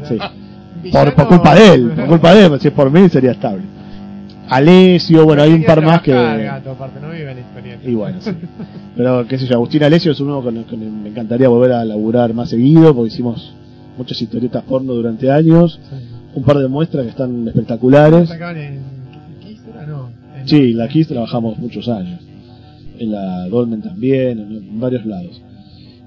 Sí. Por, por culpa de él, por culpa de él, si es por mí sería estable. Alesio, bueno, hay un par más que... gato, aparte, no vive la historieta. Y bueno, sí. Pero qué sé yo, Agustín Alesio es uno con el que me encantaría volver a laburar más seguido, porque hicimos muchas historietas porno durante años, Sí. un par de muestras que están espectaculares. Sí, la Kiss trabajamos muchos años. En la Dolmen también, en, varios lados.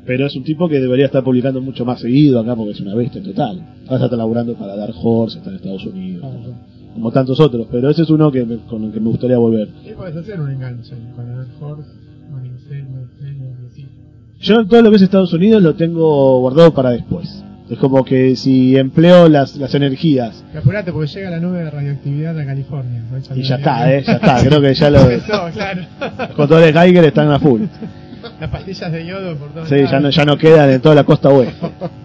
Pero es un tipo que debería estar publicando mucho más seguido acá porque es una bestia total. Ahora está laburando para Dark Horse, está en Estados Unidos, Ah, como tantos otros. Pero ese es uno que me- con el que me gustaría volver. Y puedes hacer un enganche con el Horse, con Incel, con sí. Yo todo lo que es Estados Unidos lo tengo guardado para después. Es como que si empleo las, las energías Y apurate porque llega la nube de radioactividad a California. ¿no? y ya está, eh, ya está. Creo que ya lo, Empezó, claro. los controles Geiger están a full. Las pastillas de yodo por todos Sí, lados. ya no, ya no quedan en toda la costa oeste.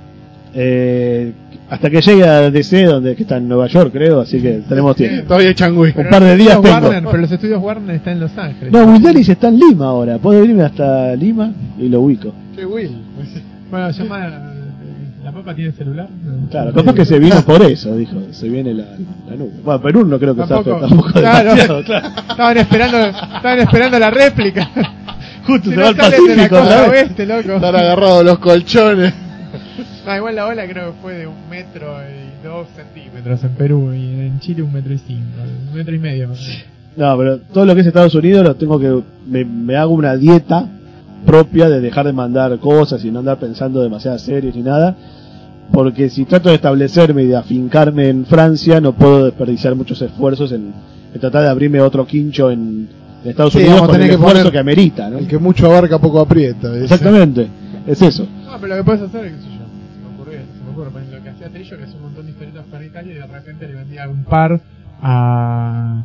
Eh, hasta que llegue a DC, donde que está en Nueva York, creo, así que tenemos tiempo. Todavía changüí. Un par de días tengo. Warner, pero los estudios Warner están en Los Ángeles. No, Will Dennis está en Lima ahora. Puedo irme hasta Lima y lo ubico. Qué Will. Bueno, llama. ¿La papa tiene celular? No. Claro, capaz que se vino por eso, dijo. Se viene la, la nube. Bueno, Perú no creo que Tampoco. zafe tampoco Claro. demasiado, claro. Estaban esperando, estaban esperando la réplica. Justo Si se no va al Pacífico, oeste, loco. Están agarrados los colchones. No, igual la ola creo que fue de un metro y dos centímetros en Perú y en Chile un metro y cinco, un metro y medio. más. No, pero todo lo que es Estados Unidos lo tengo que. Me, me hago una dieta propia de dejar de mandar cosas y no andar pensando demasiadas series ni nada. Porque si trato de establecerme y de afincarme en Francia, no puedo desperdiciar muchos esfuerzos en, en tratar de abrirme otro quincho en, en Estados Sí, Unidos con el tener que esfuerzo poner- que amerita, ¿no? El que mucho abarca, poco aprieta. Exactamente, es eso. No, pero lo que puedes hacer, qué sé yo, se me ocurrió, se me ocurre, lo que hacía Trillo, que es un montón de historietas para Italia y de repente le vendía un par a,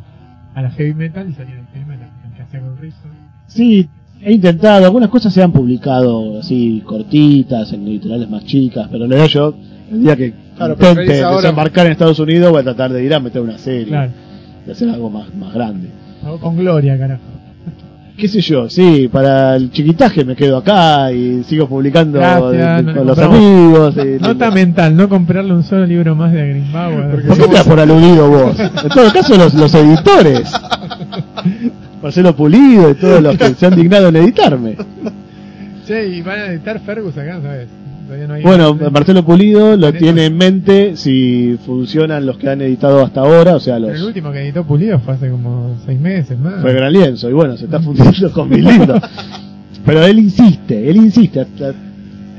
a la heavy metal y salía el heavy metal, el que hacía con Rizzo. Sí, he intentado, algunas cosas se han publicado así cortitas, en editoriales más chicas, pero le doy yo, el día que Claro, intente ahora- desembarcar en Estados Unidos voy a tratar de ir a meter una serie, Claro, de hacer algo más, más grande. con Gloria, carajo. qué sé yo, sí, para el chiquitaje me quedo acá y sigo publicando Gracias, de- no con los amigos. y- Nota mental, no comprarle un solo libro más de Greenbauer. ¿Por qué te das por aludido vos? En todo caso, los, los editores. Marcelo Pulido y todos los que se han dignado en editarme. Che, y van a editar Fergus acá, ¿sabes? No hay- Bueno, Marcelo Pulido lo tiene en mente si funcionan los que han editado hasta ahora, o sea, Pero el los último que editó Pulido fue hace como seis meses más. fue Gran Lienzo, y bueno, se está fundiendo con mis lindos. Pero él insiste, él insiste, hasta-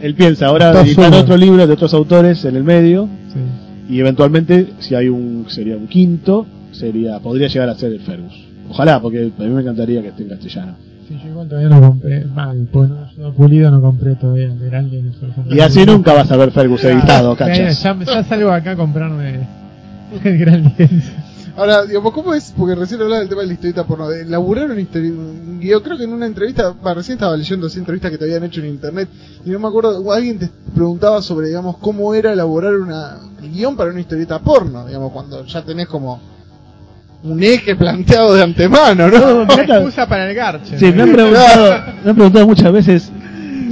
él piensa ahora Está editar otro libro de otros autores en el medio, Sí. y eventualmente, si hay un, sería un quinto, sería, podría llegar a ser el Fergus. Ojalá, porque a mí me encantaría que esté en castellano. Sí, yo igual todavía no compré. Mal, pues no, yo Pulido no compré todavía el. Y así nunca vas a ver Fergus editado, Ya, cachas. ya, ya salgo acá a comprarme el Gran Lienzo. Ahora, digamos, ¿cómo es? Porque recién hablaba del tema de la historieta porno. De elaborar una historia. Yo creo que en una entrevista, bah, recién estaba leyendo así entrevistas que te habían hecho en internet. Y no me acuerdo, alguien te preguntaba sobre, digamos, cómo era elaborar una guion para una historieta porno. Digamos, cuando ya tenés como un eje planteado de antemano, ¿no? No, La excusa para el garche. Sí, me han preguntado, me han preguntado muchas veces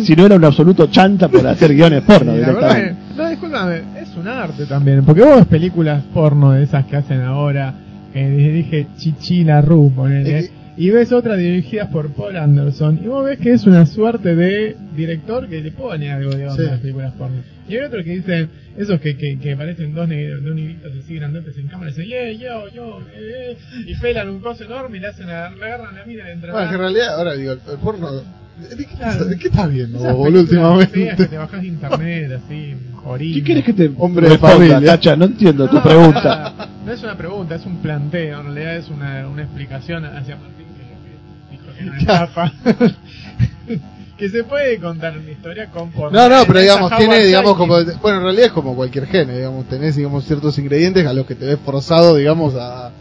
si no era un absoluto chanta por hacer guiones porno Sí, la verdad directamente. es- no, discúlpame, es un arte también, porque vos ves películas porno de esas que hacen ahora, que dije Chichila Ru, ponele, Es y ves otras dirigidas por Paul Anderson, y vos ves que es una suerte de director que le pone algo de onda Sí. a las películas porno. Y hay otros que dicen, esos que, que, que parecen dos, negros, dos negritos así grandotes en cámara, y dicen, yeah, yo, yo, eh, eh", y pelan un coso enorme y le hacen a, le agarran la mina y le entran Bueno, que en realidad, ahora digo, el, el porno. ¿De qué, Claro. ¿De qué estás viendo, Esas vos, películas boludo, feas que últimamente? te bajás de internet, así. ¿Qué quieres que te Hombre de familia. Cacha? No entiendo tu pregunta. No es una pregunta, es un planteo. En realidad es una, una explicación hacia Martín que, se puede contar una historia con porno. No, no, pero digamos, tiene, digamos, como. Bueno, en realidad es como cualquier género, digamos, tenés, digamos, ciertos ingredientes a los que te ves forzado, digamos, a,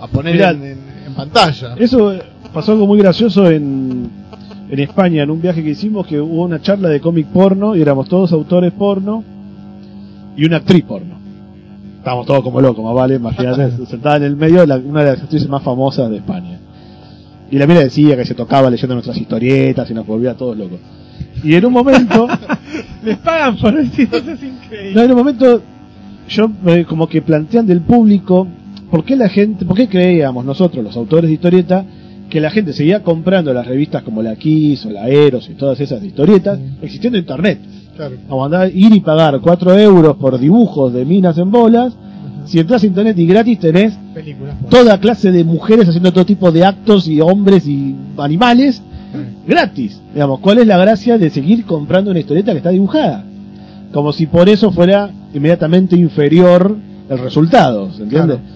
a poner Mirá. en, en- en pantalla. Eso eh, pasó algo muy gracioso en, en España, en un viaje que hicimos, que hubo una charla de cómic porno y éramos todos autores porno y una actriz porno. Estábamos todos como locos, más vale, imagínate, sentada en el medio la- una de las actrices más famosas de España. Y la mina decía que se tocaba leyendo nuestras historietas y nos volvía a todos locos. Y en un momento, Les pagan por decir eso, es increíble. no, en un momento, yo eh, como que plantean del público, ¿por qué la gente, por qué creíamos nosotros, los autores de historieta, que la gente seguía comprando las revistas como la Kiss o la Eros y todas esas historietas, existiendo internet? Claro. Vamos a andar, ir y pagar 4 euros por dibujos de minas en bolas. Si entras a internet y gratis tenés Películas toda clase de mujeres haciendo todo tipo de actos y hombres y animales gratis. Digamos, ¿cuál es la gracia de seguir comprando una historieta que está dibujada? Como si por eso fuera inmediatamente inferior el resultado, ¿se entiende? Claro.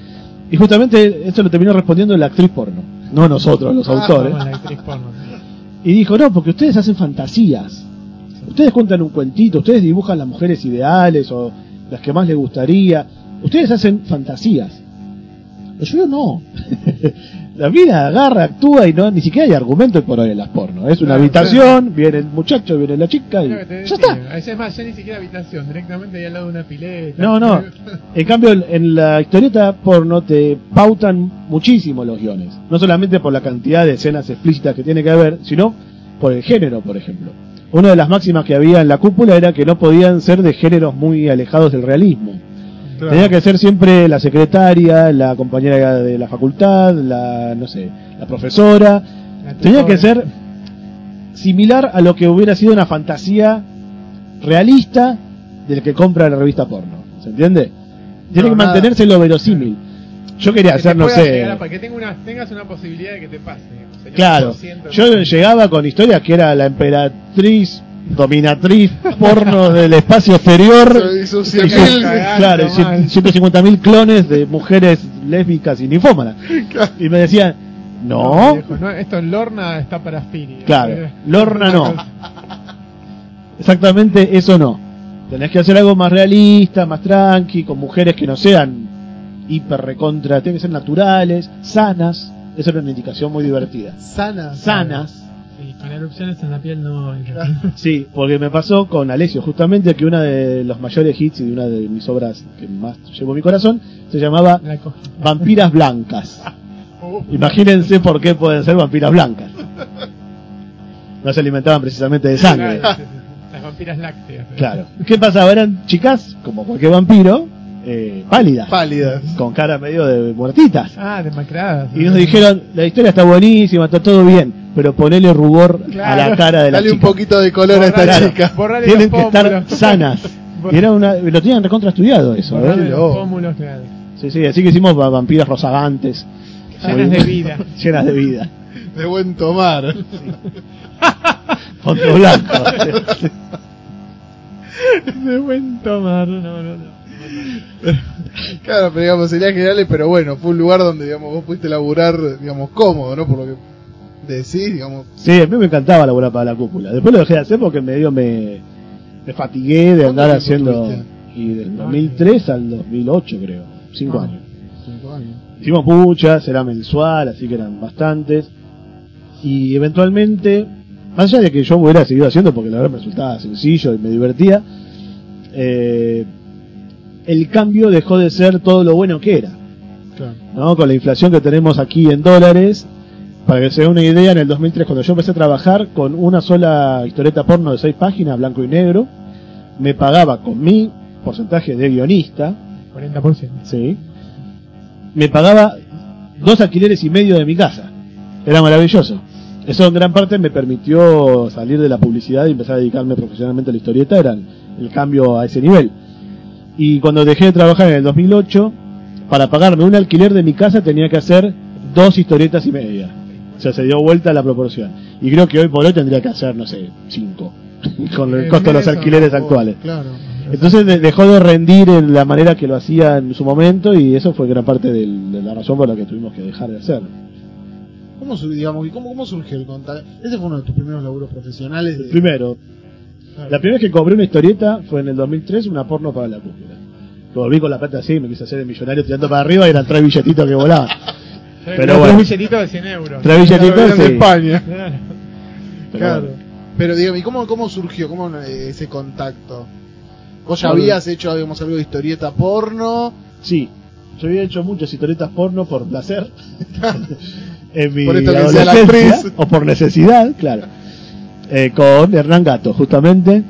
Y justamente eso lo terminó respondiendo la actriz porno, no nosotros, los Ah, autores. Como la actriz porno. Y dijo, no, porque ustedes hacen fantasías. Ustedes cuentan un cuentito, ustedes dibujan las mujeres ideales o las que más les gustaría. Ustedes hacen fantasías. Pero yo no. la mina agarra, actúa y no, ni siquiera hay argumento por hoy en las porno. Es una Claro, habitación, viene el muchacho, viene la chica y ya está. Es más, ya ni siquiera habitación, directamente ahí al lado de una pileta. No, no. En cambio, en la historieta porno te pautan muchísimo los guiones. No solamente por la cantidad de escenas explícitas que tiene que haber, sino por el género, por ejemplo. Una de las máximas que había en la cúpula era que no podían ser de géneros muy alejados del realismo. Claro. Tenía que ser siempre la secretaria, la compañera de la facultad, la, no sé, la profesora. La Tenía que ser similar a lo que hubiera sido una fantasía realista del que compra la revista porno. ¿Se entiende? Tiene No, que nada. mantenerse lo verosímil. Yo quería Que hacer, no sé. llegar para que tenga una, tengas una posibilidad de que te pase. Claro. Yo llegaba con historias que era la emperatriz, dominatriz, porno del espacio exterior. Y 100.000. sus- Cagando claro, y mal. 150.000 clones de mujeres lésbicas y ninfómanas. Y me decían, no, viejo, no, esto en Lorna está para Spiri. Claro, Eh, Lorna no. exactamente eso no. Tenés que hacer algo más realista, más tranqui, con mujeres que no sean hiper recontra, tienen que ser naturales, sanas. Esa era una indicación muy divertida. Sana. Sanas. Sí, con erupciones en la piel no. Sí, porque me pasó con Alessio justamente que una de los mayores hits y de una de mis obras que más llevo mi corazón se llamaba. Vampiras Blancas. Imagínense por qué pueden ser vampiras blancas. No se alimentaban precisamente de sangre. Las vampiras lácteas. Claro. ¿Qué pasaba? Eran chicas, como cualquier vampiro, eh, pálidas, Pálidas. con cara medio de muertitas. Ah, demacradas. Y nos dijeron, la historia está buenísima, está todo bien, pero ponele rubor a la cara de la Dale un chica. poquito de color a esta chica. borrale Tienen que estar sanas. Y era una, lo tenían recontra estudiado eso, ¿eh? Pómulos, claro. Sí, sí, así que hicimos va- vampiras rozagantes. Llenas de vida. Llenas de vida. De buen tomar. Fondo blanco. de buen tomar, no, no, no. Claro, pero digamos, sería genial, pero bueno, fue un lugar donde, digamos, vos pudiste laburar, digamos, cómodo, ¿no? Por lo que decís, digamos. Sí, a mí me encantaba laburar para la cúpula. Después lo dejé de hacer porque medio me, me fatigué de ¿Cuánto andar haciendo. tuviste? Y del 2003 al 2008, creo. Cinco Ah. años. Cinco años. Hicimos muchas, era mensual, así que eran bastantes. Y eventualmente, más allá de que yo hubiera seguido haciendo porque la verdad me resultaba sencillo y me divertía, eh, el cambio dejó de ser todo lo bueno que era. Claro. ¿no? Con la inflación que tenemos aquí en dólares, para que se den una idea, en el 2003 cuando yo empecé a trabajar con una sola historieta porno de seis páginas, blanco y negro, me pagaba con mi porcentaje de guionista, 40%. sí, me pagaba dos alquileres y medio de mi casa. Era maravilloso. Eso en gran parte me permitió salir de la publicidad y empezar a dedicarme profesionalmente a la historieta, era el, el cambio a ese nivel. Y cuando dejé de trabajar en el 2008, para pagarme un alquiler de mi casa tenía que hacer dos historietas y media. O sea, se dio vuelta la proporción. Y creo que hoy por hoy tendría que hacer, no sé, cinco. Con el costo de los alquileres actuales. Claro. Entonces de- dejó de rendir en la manera que lo hacía en su momento y eso fue gran parte del- de la razón por la que tuvimos que dejar de hacerlo. ¿Cómo, digamos, y cómo, cómo surgió el contacto? Ese fue uno de tus primeros laburos profesionales. de- Primero, Claro. la primera vez que cobré una historieta fue en el 2003, una porno para la cúpula. Que volví con la plata así, me quise hacer el millonario tirando para arriba y eran tres billetitos que volaban. Pero bueno. tres billetitos de 100 euros. Tres billetitos, de sí. España. Claro. Pero claro. bueno. Pero, digamos, ¿y cómo, cómo surgió cómo, eh, ese contacto? ¿Vos ya habías hecho, digamos, algo de historieta porno? Sí, yo había hecho muchas historietas porno por placer. en mi Por esto que decía la adolescencia, actriz. o por necesidad, claro. Eh, con Hernán Gato, justamente.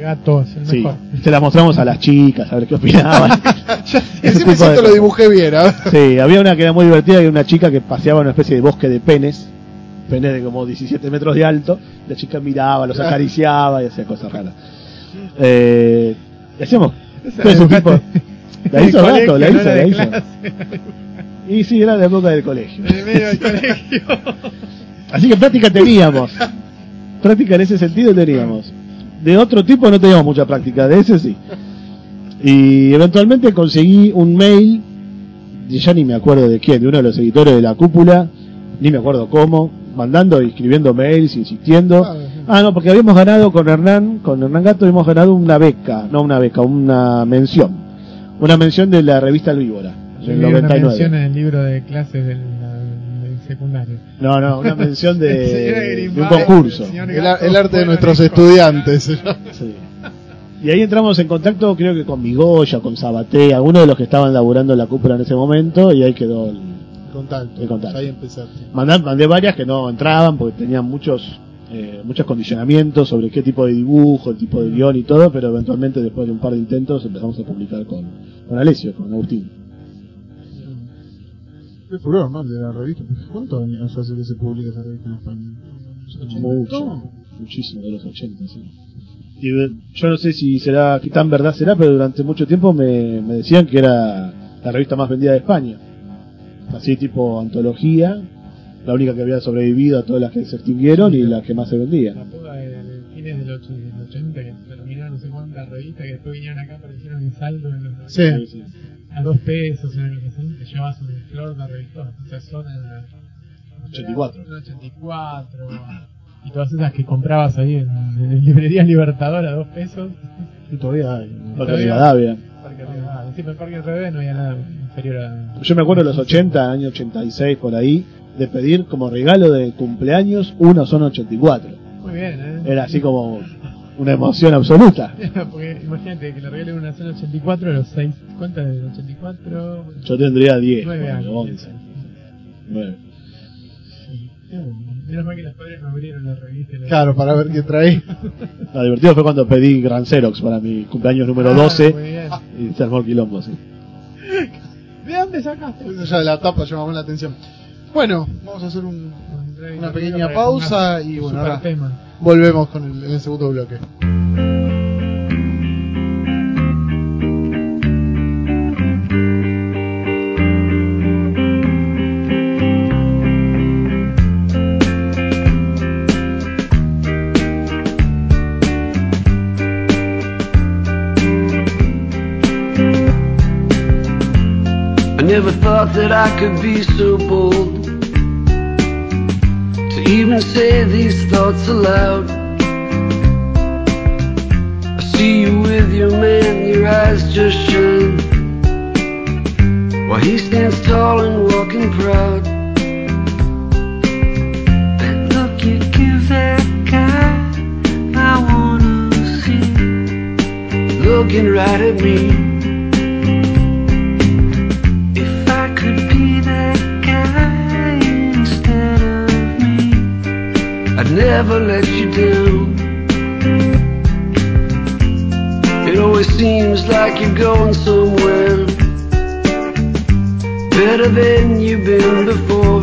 Montegato es el Sí, mejor. se las mostramos a las chicas, a ver qué opinaban. Tipo siento lo dibujé bien, ¿ah? Sí, había una que era muy divertida, y una chica que paseaba en una especie de bosque de penes, penes de como 17 metros de alto, la chica miraba, los acariciaba y hacía cosas raras. Eh, hacíamos Esa todo ese la tipo. dibujaste La hizo el Gato, la colegio, hizo, no la de hizo. clase. Y sí, era de la época del colegio. En el medio del colegio. Así que práctica teníamos. práctica en ese sentido teníamos. De otro tipo no teníamos mucha práctica, de ese sí. Y eventualmente conseguí un mail, y ya ni me acuerdo de quién, de uno de los editores de la cúpula, ni me acuerdo cómo, mandando y escribiendo mails, insistiendo. Ah. Ah, no, porque habíamos ganado con Hernán, con Hernán Gato, habíamos ganado una beca, no una beca, una mención. Una mención de la revista El Víbora, Yo en vi el una mención 99. en el libro de clases del, del secundario. No, no, una mención de, un concurso. el El, arte de nuestros estudiantes. Sí. Y ahí entramos en contacto, creo que con Migoya, con Sabaté, algunos de los que estaban laburando en la cúpula en ese momento, y ahí quedó el. contacto. El contacto. Ahí empezaste. Mandé, mandé varias que no entraban porque tenían muchos eh, muchos condicionamientos sobre qué tipo de dibujo, el tipo de guion y todo, pero eventualmente después de un par de intentos empezamos a publicar con, con Alessio, con Agustín. Qué furor, ¿no? De la revista. ¿Cuántos años hace que se publica esa revista en España? Mucho, muchísimo de los 80, sí. Y eh, yo no sé si será, qué tan verdad será, pero durante mucho tiempo me, me decían que era la revista más vendida de España. Así tipo antología, la única que había sobrevivido a todas las que se extinguieron y la que más se vendía. La época de, de fines del och- del 80 que terminaron no sé cuántas revistas que después vinieron acá aparecieron en saldo en los Sí. Sí, sí. a dos pesos una cosa así, te llevas un flor de revistas, o sea, son en 84. en 84 y todas esas que comprabas ahí en, en librerías Libertador a dos pesos. Y todavía hay. Todavía- Rivadavia. Parque Rivadavia. Encima en Parque Rivadavia no había nada inferior a Yo me acuerdo de los 80, año 86 por ahí, de pedir como regalo de cumpleaños una zona 84. Muy bien, ¿eh? Era así como una emoción absoluta. Porque imagínate que le regalen una zona 84 a los 6. ¿Cuántas del 84? Yo tendría 10, 9 ponele, años. 11, 9. Menos mal que los padres no abrieron la revista. Claro, para ver qué trae. Lo divertido fue cuando pedí Gran Xerox para mi cumpleaños número Ah, 12 muy bien. y se armó el quilombo, sí. ¿De dónde sacaste? Eso ya de la tapa llamamos la atención. Bueno, vamos a hacer un- una pequeña pausa y bueno, ahora volvemos con el, en el segundo bloque. I never thought that I could be so bold even say these thoughts aloud. I see you with your man, your eyes just shine. While he stands tall and walking proud. That look you give that guy, I wanna see. Looking right at me. If I could be that guy never let you down. It always seems like you're going somewhere better than you've been before.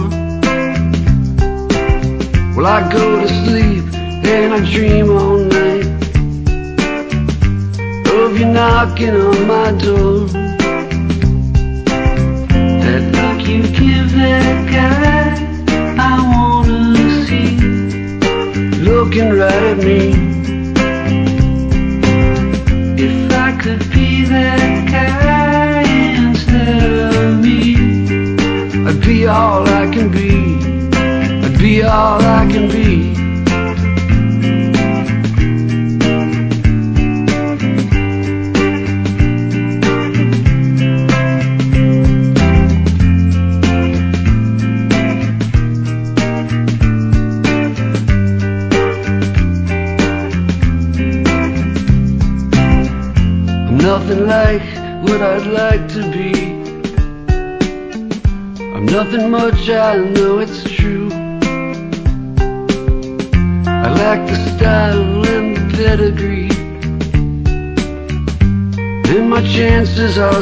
Well, I go to sleep and I dream all night of you knocking on my door. That look you give that guy, Looking right at me. If I could be that guy instead of me, I'd be all I can be. I'd be all I can I know it's true. I lack the style and the pedigree. And my chances are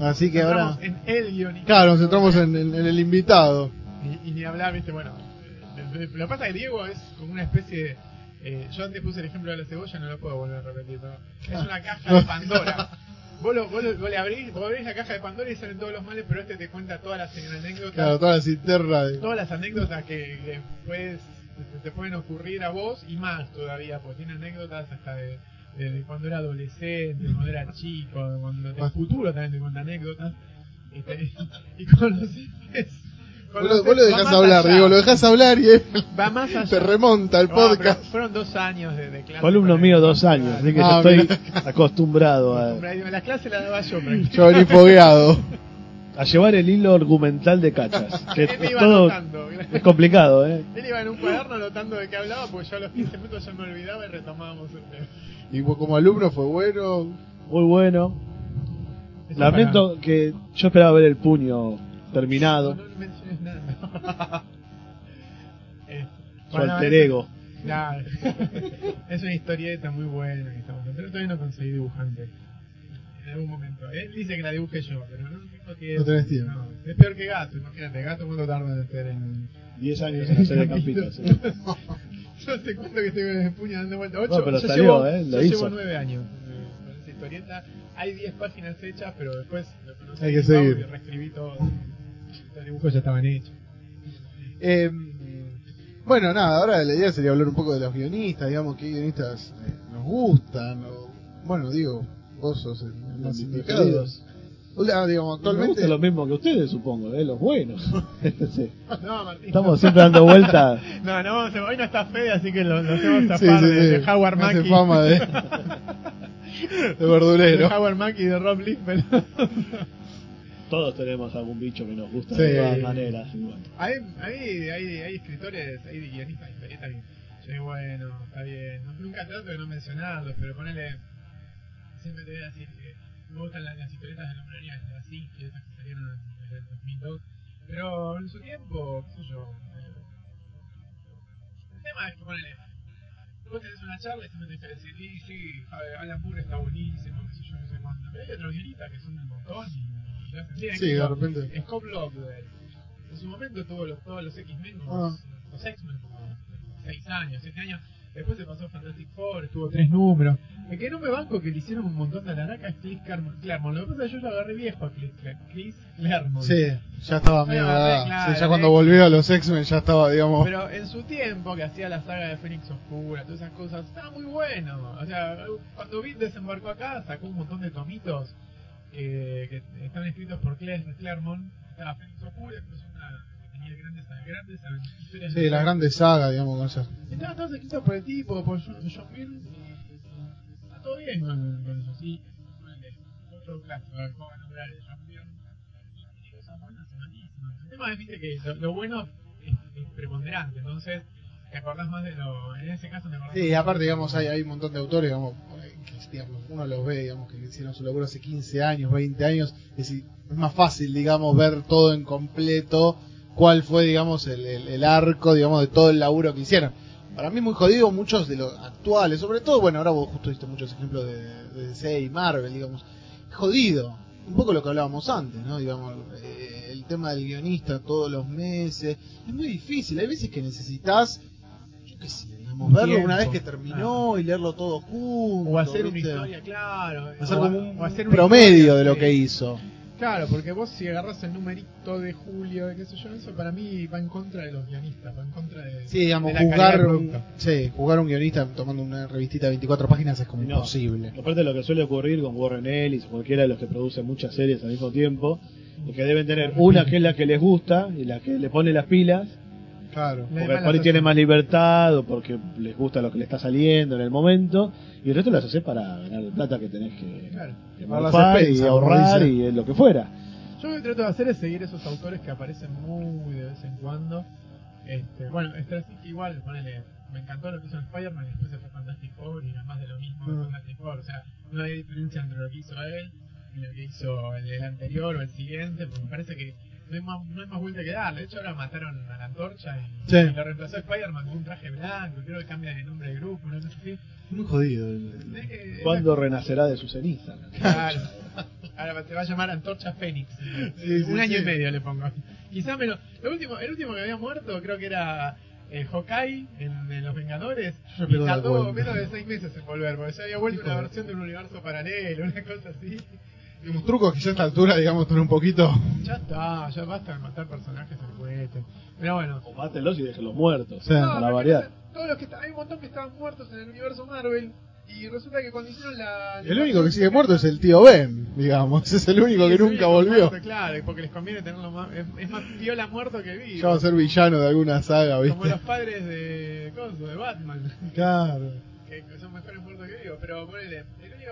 Así que ahora, Entramos en el guionista. claro, nos centramos en, en- en el invitado. Y, y ni hablar, viste, bueno. eh, Lo que pasa es que Diego es como una especie de. eh, yo antes puse el ejemplo de la cebolla, no lo puedo volver a repetir, pero es una caja de Pandora. Vos, lo, vos, lo- vos le abrís, vos abrís la caja de Pandora y salen todos los males, pero este te cuenta todas las anécdotas. Claro, toda la cisterna de... Todas las anécdotas que, que puedes, te, te pueden ocurrir a vos y más todavía, porque tiene anécdotas hasta de de cuando era adolescente, cuando era chico, de cuando del futuro también te cuenta anécdotas. Este, y con los Simpsons- con Vos los lo, vos más hablar, allá. digo, lo dejás hablar y él Va más allá. te remonta el No, pero podcast. fueron dos años de, de clase. Con mío dos años, así que Ah, yo estoy acostumbrado a, Las clases las daba yo, pero Yo vení fogueado. a llevar el hilo argumental de cachas. Que él iba todo anotando. es complicado, ¿eh? Él iba en un cuaderno anotando de qué hablaba, porque yo a los 15 minutos ya me olvidaba y retomábamos el tema. Y como alumno fue bueno. Muy bueno. Eso Lamento que yo esperaba ver el puño terminado. No, no menciones nada. Eh, Su bueno, alter es- ego. Claro. es una historieta muy buena que estamos pero todavía no conseguí dibujante. En algún momento. Él dice que la dibuje yo, pero no tengo tiempo. No tenés tiempo. No, es peor que Gato, imagínate. Gato cuánto tarda en hacer en... 10 años en hacer el campito. sí. Yo te cuento que estoy con el puño dando vuelta. 8, Bueno, pero yo salió, llevo, ¿eh? Lo yo hizo. llevo 9 años eh, con esa historieta. Hay 10 páginas hechas, pero después lo conocí Hay que seguir. y reescribí todo. Los dibujos ya estaban hechos. Eh, bueno, nada, ahora la idea sería hablar un poco de los guionistas, digamos, qué guionistas eh, nos gustan. O, bueno, digo, vos sos el indicado. preferidos. Hola, digamos, Me actualmente. gusta lo mismo que ustedes, supongo, ¿eh? los buenos. Sí. No, Martín. Estamos siempre dando vueltas. No, no, hoy no está Fede, así que lo, lo hacemos Sí, zafar sí, de, sí. de Howard Me hace Mackie. fama de, de verdulero. De Howard Mackie y de Rob Liefeld. Todos tenemos algún bicho que nos gusta Sí. de todas maneras. hay, hay, hay, hay escritores, hay guionistas yo digo, bueno, está bien. No- nunca trato de no mencionarlos, pero ponele. Siempre te voy a decir que me gustan las, las historietas de Hombre Araña de así, que esas que salieron desde el 2002. Pero en su tiempo, qué sé yo. eh, el tema es que ponele. Vos tenés una charla y te dicen, decir, sí, sí, Alan Moore está buenísimo, qué sé yo, no sé cuándo. Pero hay otros guionistas que son un montón y hacen bien. Sí, de repente. Scott Lobdell. En su momento tuvo los, todos los X-Men, Ah. los X-Men, como 6 años, 7 años. Después se pasó a Fantastic Four, estuvo tres números. El que no me banco que le hicieron un montón de alaraca es Chris Claremont. Lo que pasa es que yo lo agarré viejo a Chris, Chris Claremont. Sí, ya estaba medio claro, Sí, ya cuando eh. volvió a los X-Men ya estaba, digamos. Pero en su tiempo, que hacía la saga de Fénix Oscura, todas esas cosas, estaba muy bueno. O sea, cuando Beat desembarcó acá, sacó un montón de tomitos eh, que estaban escritos por Claremont. Estaba Fénix Oscura, que Sí, de- las grandes sagas, digamos, con esas. Estaban por el tipo, por John, John Byrne. y Está todo bien con, con eso, sí. Otro clásico, el joven nombrar de John Byrne. y cosas buenas y malísimas. El tema es viste, que lo, lo bueno es, es preponderante, entonces te acordás más de lo. En ese caso te acordás Sí, y aparte, digamos, hay, hay un montón de autores, digamos, que, digamos, uno los ve, digamos, que hicieron su laburo hace 15 años, 20 años, es, decir, es más fácil, digamos, ver todo en completo, cuál fue, digamos, el, el, el arco, digamos, de todo el laburo que hicieron. Para mí muy jodido muchos de los actuales, sobre todo, bueno, ahora vos justo diste muchos ejemplos de, de DC y Marvel, digamos, jodido. Un poco lo que hablábamos antes, ¿no? Digamos, eh, el tema del guionista todos los meses. Es muy difícil, hay veces que necesitas, yo qué sé, digamos, Un verlo una vez que terminó y leerlo todo junto. O hacer una ¿viste? historia, claro. Hacer o, como un o hacer una promedio historia, de lo que hizo. Claro, porque vos si agarras el numerito de julio, qué sé yo, eso para mí va en contra de los guionistas, va en contra de, Sí, digamos, de la calidad jugar un, sí, jugar un guionista tomando una revistita de 24 páginas es como No. imposible. Aparte de lo que suele ocurrir con Warren Ellis o cualquiera de los que producen muchas series al mismo tiempo, es que deben tener una que es la que les gusta y la que le pone las pilas, Claro. La porque por ahí tiene más libertad o porque les gusta lo que le está saliendo en el momento, y el resto las haces para ganar el plata que tenés que, Claro. que y ahorrar y lo que fuera. Yo lo que trato de hacer es seguir esos autores que aparecen muy de vez en cuando. Este, bueno, Straczynski igual, ponele, me encantó lo que hizo Spider-Man y después se fue Fantastic Four y era más de lo mismo de Mm. Fantastic Four. O sea, no hay diferencia entre lo que hizo él y lo que hizo el, el anterior o el siguiente, porque me parece que no hay más, no hay más vuelta que dar. De hecho, ahora mataron a la antorcha y, Sí. y lo reemplazó Spider-Man con un traje blanco. Creo que cambia de nombre de grupo, una cosa así. Muy jodido. Que- ¿Cuándo renacerá de su ceniza? Claro. Ahora se va a llamar Antorcha Fénix. Sí, Un sí, año y medio le pongo. Quizá menos. Lo último, el último que había muerto creo que era eh, Hawkeye en, en Los Vengadores. Yo y tardó menos de seis meses en volver, porque ya había vuelto una versión de un universo paralelo, una cosa así. Digamos, trucos que ya a esta altura, digamos, están un poquito. Ya está, ya basta de matar personajes al cohete. Pero bueno. O mátenlos y déjenlos muertos, Sí. No, para variar. Todos los que hay un montón que estaban muertos en el universo Marvel. Y resulta que cuando hicieron la. El único que sigue muerto es el tío Ben, digamos. Es el único que nunca volvió. muerto, Claro, porque les conviene tenerlo más. Es, es más piola muerto que vivo. Ya va a ser villano de alguna saga, Como ¿viste? los padres de. ¿Cómo de Batman. Claro. que que son mejores muertos que vivos. Pero ponele.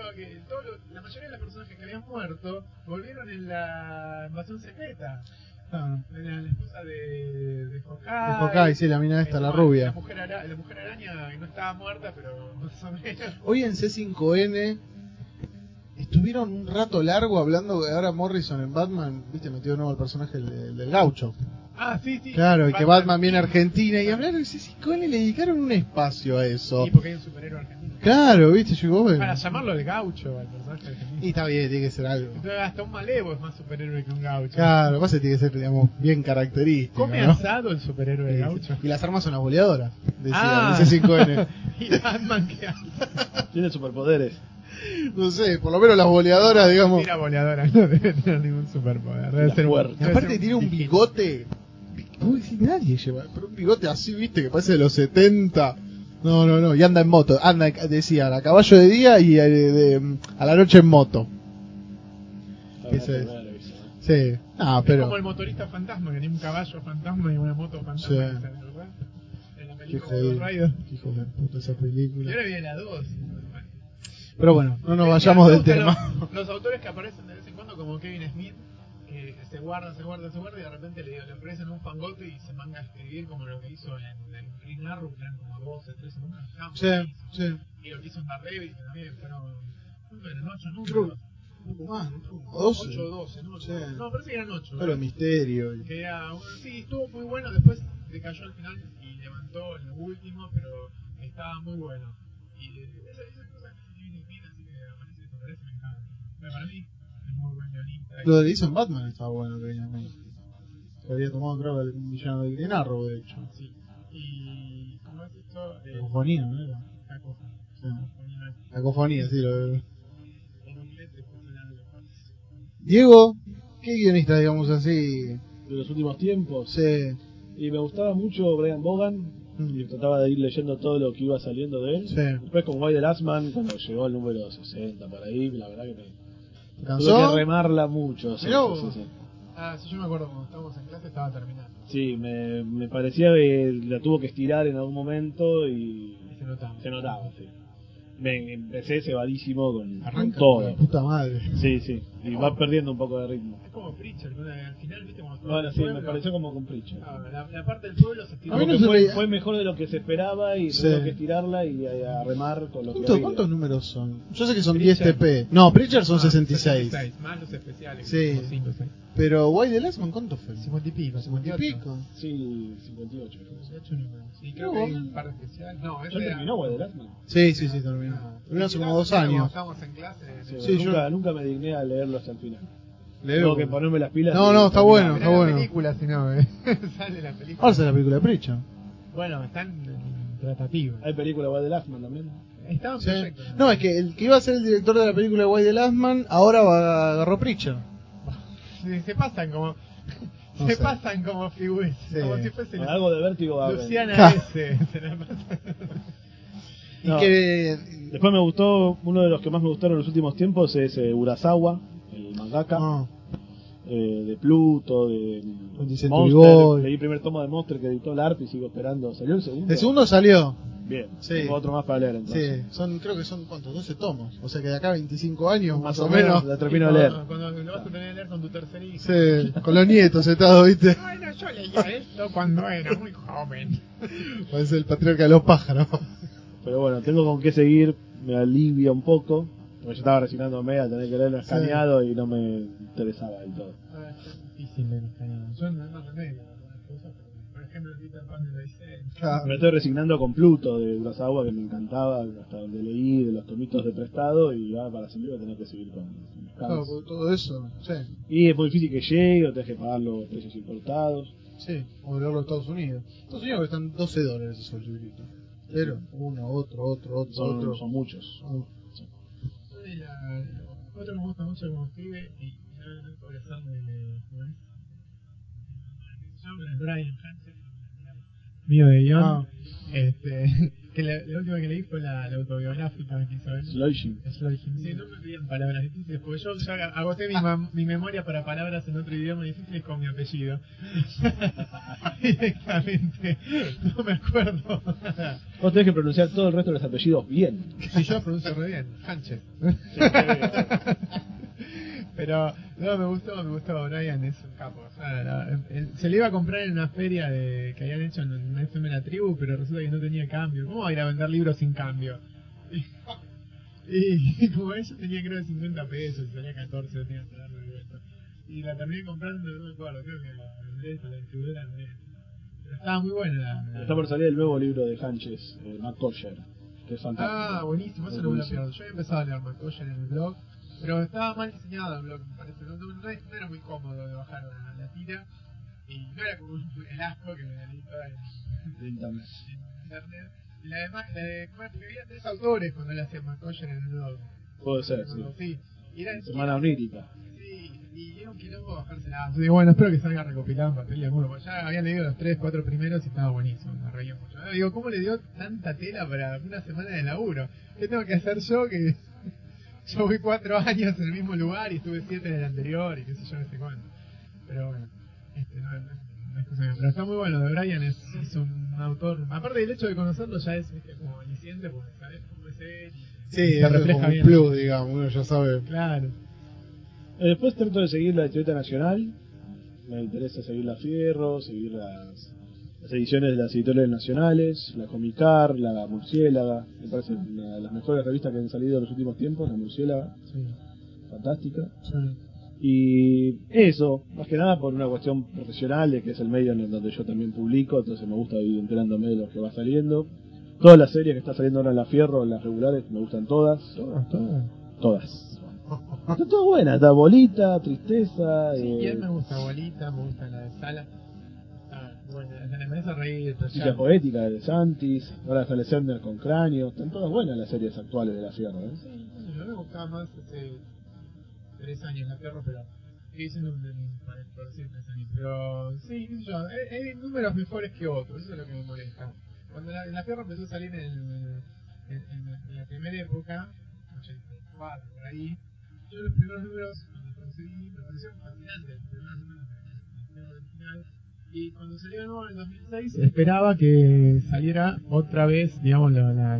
El que. todo lo- la mayoría de los personajes que habían muerto volvieron en la invasión secreta. Ah. Era la esposa de. de Hawkeye. De Hawkeye, sí, la mina esta, la rubia. La mujer, ara- la mujer araña que no estaba muerta, pero más o menos. Hoy en C5N estuvieron un rato largo hablando de ahora Morrison en Batman, viste, metió nuevo al personaje del, del gaucho. Ah, sí, sí. Claro, y que Batman viene a Argentina y hablar de C5N le dedicaron un espacio a eso. Sí, porque hay un superhéroe argentino. Claro, viste, llegó. Para llamarlo el gaucho al personaje argentino. Y está bien, tiene que ser algo. Entonces, hasta un malevo es más superhéroe que un gaucho. Claro, pasa que tiene que ser, digamos, bien característico. ¿Come ¿no? asado el superhéroe de gaucho? Y las armas son las boleadoras, decía Ah. el C5N. ¿Y Batman qué hace? Tiene superpoderes. No sé, por lo menos las boleadoras, digamos. Tira voladora, no debe tener ningún superpoder. Debe La ser fuerte. Y debe aparte ser tiene un bigote. Uy, si nadie lleva. Pero un bigote así, viste, que parece de los 70. No, no, no. Y anda en moto. Anda, decía, a caballo de día y eh, de- a la noche en moto. Ese es. Sí. Ah, Es pero. como el motorista fantasma, que tiene un caballo fantasma y una moto fantasma. Sí. esa, ¿verdad? En la Qué película de jodido. Rider. Hijo de puta esa Y película. ahora viene la 2. Pero bueno, no nos vayamos del tema. Los, los autores que aparecen de vez en cuando, como Kevin Smith, se guarda, se guarda, se guarda y de repente le, le ofrecen un fangote y se manga a escribir como lo que hizo en, en Green Arrow, que eran como 12, 13 números. Sí, sí. Y lo que hizo en Daredevil, que también fueron. ¿Cuánto eran? 8 Creo números. Un poco más, ¿no? Como 8 12. o 12, ¿no? Sí. No, parece que eran 8. Pero misterio. y- Que era, sí, estuvo muy bueno, después se cayó al final y levantó en lo último, pero estaba muy bueno. Y Lo de hizo en Batman estaba bueno, que venía Se había tomado, creo, el villano de Green Arrow, de hecho. Sí. Y ¿cómo es esto? Eh, Cacofonía, ¿no era? cacofonía. Sí. Cacofonía. Sí. Lo de... En inglés después suena de los pasos. Diego, ¿qué guionista, digamos así? De los últimos tiempos. Sí. Y me gustaba mucho Brian Bogan. Y trataba de ir leyendo todo lo que iba saliendo de él. Sí. Después con White the Last Man, cuando llegó el número 60 por ahí, la verdad que me ¿Te tuve ¿Cansó? que remarla mucho. Sí, sí, sí. Ah, sí, yo me acuerdo cuando estábamos en clase estaba terminando. Sí, me, me parecía que la tuvo que estirar en algún momento y Y se notaba. se notaba, sí. Me empecé cebadísimo con, con Arranca todo. la puta madre. Sí, sí. Y va perdiendo un poco de ritmo. Es como Preacher, ¿no? al final, viste, cuando Bueno, sí, me pueblo- pareció como con Preacher. Ah, la, la parte del pueblo se estiró. A mí Como no fue, fue mejor de lo que se esperaba y Sí. tuvo que estirarla y a, a remar con lo que ¿Cuántos, había. cuántos números son? Yo sé que son 10 Preacher. TP. No, Preacher son Ah, 66. Más los especiales. Sí. como. Pero White the Last Man, ¿cuánto fue? 50 y pico, 50 y 58. pico. Sí, 58. creo. 58 números. Sí, creo No, que hay un par de especiales. No, ¿Ya ese era- terminó White the Last Man? Sí, sí, sí, terminó. Terminó hace como dos Cuando años. Estábamos en clase. Sí, Sí, yo- nunca, nunca me digné a leerlo hasta el final. Tengo que ponerme las pilas. No, no, está terminar. bueno, está la bueno. película, si no, eh. sale la película. Ahora sale la película de. Bueno, están en tratativa. Hay película de White the Last Man también. Estaban Sí. proyectos. No, es que el que iba a ser el director de la película de White the Last Man ahora va, agarró Preacher. Se, se pasan como. No se sé. pasan como figuras. Sí. Como si fuese algo de vértigo va. Luciana. S. Se la pasan. No. Y que. Después me gustó, uno de los que más me gustaron en los últimos tiempos es eh, Urasawa, el mangaka, Ah, eh, de Pluto, de Monster. Leí el primer tomo de Monster que editó el ARP y sigo esperando. ¿Salió el segundo? el segundo salió. Bien, Sí. tengo otro más para leer entonces. Sí, son, creo que son, ¿cuántos? 12 tomos. O sea que de acá a 25 años, más, Más o menos. la termino de leer. cuando- Cuando lo vas a tener que leer con tu tercer hijo. Sí, con los nietos sentados, ¿viste? Bueno, yo leía esto cuando era muy joven. Parece el patriarca de los pájaros. Pero bueno, tengo con qué seguir, me alivia un poco. Porque yo estaba resignándome a tener que leerlo Sí. escaneado y no me interesaba del todo. Ah, es difícil leer español. Yo no remedio pero, por ejemplo, el Peter Pan de la Vicente. Me estoy resignando con Pluto de Urasawa, que me encantaba, hasta donde leí, de los tomitos de prestado, y ahora para siempre voy a tener que seguir con Claro, todo eso, sí. Y es muy difícil que llegue, o tenés que pagar los precios importados. Sí, o leerlo en Estados Unidos. Estados Unidos que están 12 dólares esos libritos. Pero, uno, otro, otro, otro, Son, otro. son muchos. Otro me gusta mucho como escribe, y ya no podría ser de. Brian Hansen. Mío de guion. Ah. Este, Que la, la última que leí fue la, la autobiográfica que hizo él. Sloishing. Slogan. Sí, no me piden palabras difíciles, porque yo ya agoté mi, ma- mi memoria para palabras en otro idioma difíciles con mi apellido. Directamente, no me acuerdo. Vos tenés que pronunciar todo el resto de los apellidos bien. Si yo pronuncio re bien, Sánchez. Pero no, me gustó, me gustó. Brian es un capo. O sea, la- el- se le iba a comprar en una feria de, que habían hecho en el FM La Tribu, pero resulta que no tenía cambio. ¿Cómo va a ir a vender libros sin cambio? Y, como ella tenía creo de 50 pesos, y salía 14, lo tenía que dar de vuelta. Y la terminé comprando, no me acuerdo, creo que la la distribuidora Andrés. Pero estaba muy buena la. la- Está por salir el nuevo libro de Hanches, eh, Matt Kosher, que es fantástico. Ah, buenísimo, eso Es no me lo pierdo. Yo había empezado a leer McCoyan en el blog, pero estaba mal diseñado el blog, me parece. No, era muy cómodo de bajar la, la tira, y no era como un- asco que me toda en, internet. Y la de, bueno, porque había tres autores cuando le hacían McCoyan en el blog. Puede ser, sí. Sí. Y era, Semana onírica. Sí, y era un quilombo bajársela. Yo digo, bueno, espero que salga recopilado en papel y alguno, porque ya habían leído los tres, cuatro primeros y estaba buenísimo, me reía mucho. Digo, ¿cómo le dio tanta tela para una semana de laburo? ¿Qué tengo que hacer yo que yo voy cuatro años en el mismo lugar y estuve siete en el anterior y qué sé yo, no sé cuánto? Pero bueno, este, no, no- no es cosa mía. pero está muy bueno, de Brian es, es un autor, aparte del hecho de conocerlo ya es este, como aliciente porque sabes cómo es él y Sí, se refleja como un bien. plus, digamos, uno ya sabe. Claro. Eh, Después trato de seguir la etiqueta nacional. Me interesa seguir la Fierro, seguir las, las ediciones de las editoriales nacionales, la Comicar, la Murciélaga. Me parece una de las mejores revistas que han salido en los últimos tiempos, la Murciélaga. Sí, Fantástica. sí. Y eso, más que nada por una cuestión profesional, de que es el medio en donde yo también publico, entonces me gusta ir enterándome de lo que va saliendo. Todas las series que está saliendo ahora en la Fierro, las regulares, me gustan todas. Todas, todas. Todas. Están todas buenas, está Bolita, Tristeza. Sí, eh, bien me gusta Bolita, me gusta la de Sala. Bueno, me hace reír. ya- Poética de Santis, ahora Alexander con Cráneo, están todas buenas las series actuales de la Fierro. ¿eh? Sí, bueno, yo me gustaba más hace tres años la Fierro, pero siendo un por decir tres años. Pero sí, qué sé yo, hay, hay números mejores que otros, eso es lo que me molesta. Cuando la, la Fierro empezó a salir en, el- en, en la- en la primera época, 84 por ahí, yo los primeros números cuando los conseguí me parecieron fascinantes, los primeros números de la original. Y cuando salió de nuevo en el 2006, esperaba que saliera otra vez, digamos, la- la-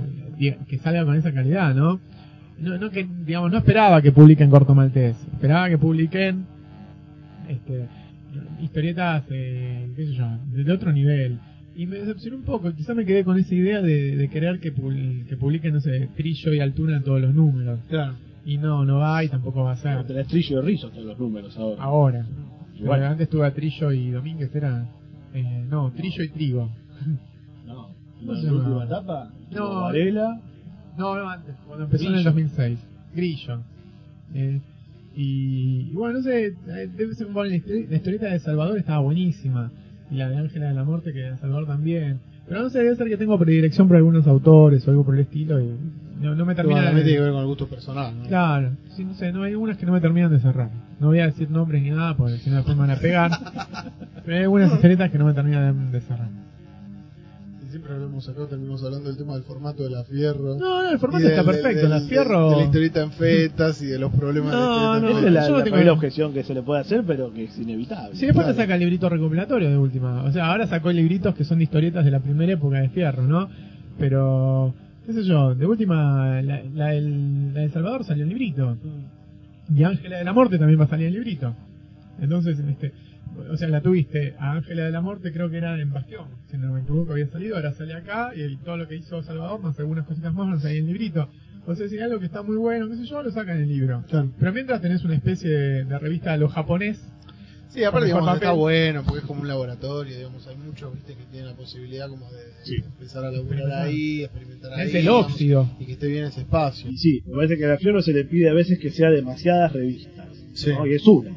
que salga con esa calidad, ¿no? No, no que, digamos, no esperaba que publiquen Corto Maltés, esperaba que publiquen este, historietas, eh, qué sé yo, de, otro nivel. Y me decepcionó un poco, quizá me quedé con esa idea de, de querer que, pul- que publiquen, no sé, Trillo y Altuna en todos los números. Claro. Y no, no va y tampoco va a ser. Tenés trillo de rizos todos los números ahora. Ahora. Pero antes tuve a Trillo y Domínguez, era... eh, no, Trillo y Trigo. No. ¿Cómo ¿En se la última etapa? No. Varela. No, no, antes, cuando empezó en el Grillo. 2006. Grillo. Eh, y, y bueno, no sé, eh, debe ser un buen. La histori- la historieta de Salvador estaba buenísima. Y la de Ángela de la Muerte, que de Salvador también. Pero no sé, debe ser que tengo predilección por algunos autores o algo por el estilo. Y no, no me termina Bueno, de. tiene que ver con el gusto personal, ¿no? Claro, sí, no sé, no hay algunas que no me terminan de cerrar. No voy a decir nombres ni nada porque si no después me van a pegar. Pero hay algunas historietas que no me terminan de, de cerrar. Y siempre hablamos acá, terminamos hablando del tema del formato de la Fierro. No, no, el formato está del- perfecto. del- la fierro. De la historieta en fetas y de los problemas No, de la no, historieta Esa en es la, fetas. yo no la tengo- primera objeción que se le puede hacer, pero que es inevitable. Sí, después Claro. te saca el librito recopilatorio de última. O sea, ahora sacó libritos que son de historietas de la primera época de Fierro, ¿no? Pero, qué sé yo, de última, la, la, la de Salvador salió el librito. Y Ángela de la Muerte también va a salir el librito. Entonces, este, o sea, la tuviste a Ángela de la Muerte, creo que era en Bastión, si no me equivoco, había salido, ahora sale acá, y el- todo lo que hizo Salvador, más algunas cositas más, van a salir en el librito. O sea, si algo que está muy bueno, qué sé yo, lo sacan en el libro. Claro. Pero mientras tenés una especie de, de revista a lo japonés, Sí, aparte digamos, está bueno porque es como un laboratorio, digamos, hay muchos ¿viste? que tienen la posibilidad como de, empezar a laburar ahí, experimentar ahí. es el digamos, óxido. Y que esté bien ese espacio. Y sí, me parece que a la Fierro se le pide a veces que sea demasiadas revistas. Sí. ¿no? Y es una.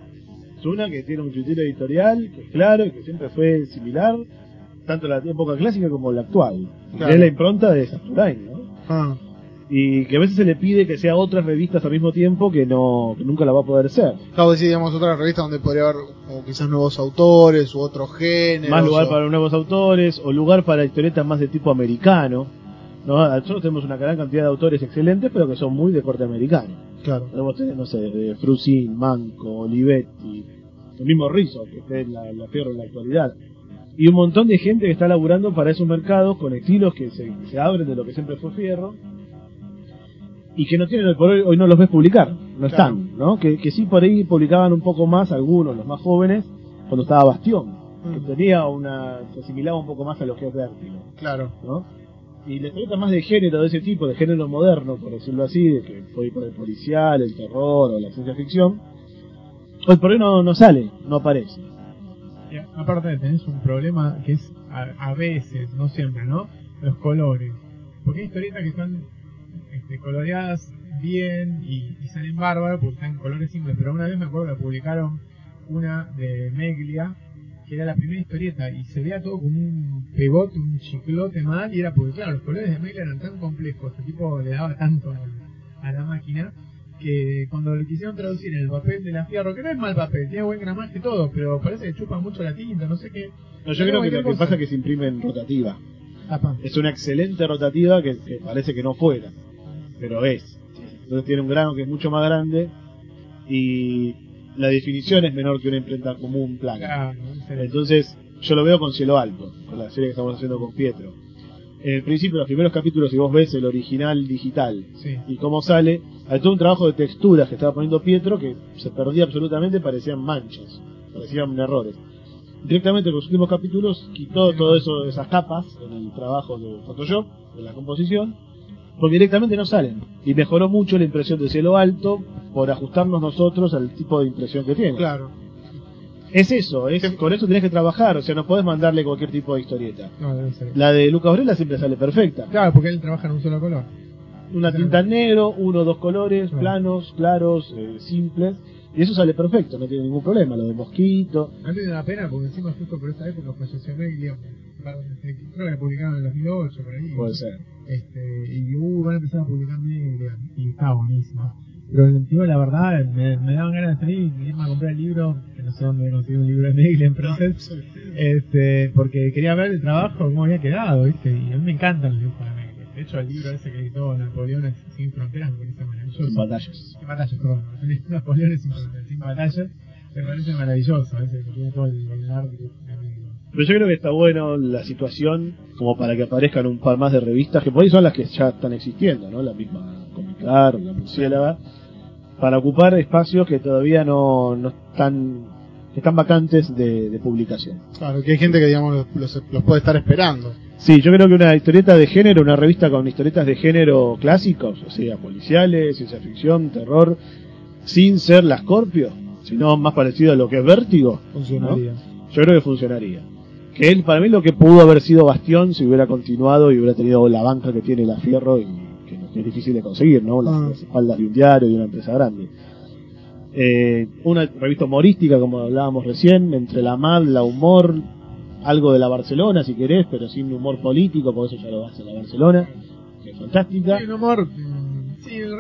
Es una que tiene un criterio editorial que es claro y que siempre fue similar, tanto en la época clásica como en la actual. Que Claro. es la impronta de Saturday, ¿no? Ah, Y que a veces se le pide que sea otras revistas al mismo tiempo que no que nunca la va a poder ser. De decir, digamos, otra revista donde podría haber como quizás nuevos autores u otros géneros. Más lugar o- para nuevos autores o lugar para historietas más de tipo americano. ¿no? Nosotros tenemos una gran cantidad de autores excelentes, pero que son muy de corte americano. Claro. Tener, no sé, de Frusin, Manco, Olivetti, el mismo Rizzo, que en la, la Fierro en la actualidad. Y un montón de gente que está laburando para esos mercados con estilos que se, se abren de lo que siempre fue Fierro y que no tienen hoy por hoy, hoy no los ves publicar, no están, ¿no? Que, que sí por ahí publicaban un poco más algunos, los más jóvenes, cuando estaba Bastión, que tenía una, se asimilaba un poco más a lo que es Vértigo, Claro. ¿no? Y la historieta más de género de ese tipo, de género moderno, por decirlo así, de que fue por el policial, el terror o la ciencia ficción, hoy por hoy no, no sale, no aparece. Y aparte tenés un problema que es a, a veces, no siempre, ¿no? Los colores. Porque hay historietas que están este, coloreadas bien y, y salen bárbaras porque están en colores simples. Pero una vez me acuerdo que publicaron una de Meglia, que era la primera historieta, y se veía todo como un pegote, un chiclote mal, y era porque, claro, los colores de Meglia eran tan complejos, el tipo le daba tanto a, a la máquina, que cuando lo quisieron traducir en el papel de la fierro, que no es mal papel, tiene buen gramaje y todo, pero parece que chupa mucho la tinta, no sé qué. No, yo creo que lo que pasa es que se imprime en rotativa. Apa. Es una excelente rotativa que, que parece que no fuera, pero es. Entonces tiene un grano que es mucho más grande y la definición es menor que una imprenta común plana. Entonces yo lo veo con cielo alto, con la serie que estamos haciendo con Pietro. En el principio, los primeros capítulos, si vos ves el original digital Sí. y cómo sale, hay todo un trabajo de texturas que estaba poniendo Pietro que se perdía absolutamente, parecían manchas, parecían errores. Directamente con los últimos capítulos quitó todo eso, esas capas en el trabajo de Photoshop, de la composición, porque directamente no salen. Y mejoró mucho la impresión de cielo alto por ajustarnos nosotros al tipo de impresión que tiene. Claro. Es eso, es, con eso tenés que trabajar, o sea, no podés mandarle cualquier tipo de historieta. No, debe ser. La de Lucas Varela siempre sale perfecta. Claro, porque él trabaja en un solo color. Una tinta en negro, uno o dos colores, Claro. planos, claros, eh, simples, y eso sale perfecto, no tiene ningún problema. Lo de mosquito, A mí me da pena porque encima justo por esa época falleció Meglia. Creo que la publicaron en el 2008, por ahí. puede ser. Este, y uh, van a empezar a publicar Meglia. Y estaba buenísimo. Pero el tío, la verdad, me, me daban ganas de salir y irme a comprar el libro, que no sé dónde conseguir un libro de en Process, este, porque quería ver el trabajo, cómo había quedado, ¿viste? Y a mí me encantan los dibujos de Meglia. De hecho, el libro ese que editó Napoleón sin fronteras me parece maravilloso. Sin batallas. Sin batallas, perdón. Napoleón sin, sin batallas. Me parece maravilloso, ese que tiene todo el, el arte. Pero yo creo que está bueno la situación como para que aparezcan un par más de revistas, que por ahí son las que ya están existiendo, ¿no? La misma Comicar, la Murciélaga, para ocupar espacios que todavía no, no están, que están vacantes de, de publicación. Claro, que hay gente que, digamos, los, los- los puede estar esperando. Sí, yo creo que una historieta de género, una revista con historietas de género clásicos, o sea, policiales, ciencia ficción, terror, sin ser la Scorpio, sino más parecido a lo que es Vértigo, Funcionaría. yo creo que funcionaría. Que él, para mí, lo que pudo haber sido Bastión si hubiera continuado y hubiera tenido la banca que tiene la Fierro y que, es difícil de conseguir, ¿no? Las, Ah. las espaldas de un diario, de una empresa grande. Eh, una revista humorística, como hablábamos recién, entre la MAD, la humor, algo de la Barcelona, si querés, pero sin humor político, por eso ya lo hace la Barcelona, que es fantástica. Sí, un humor.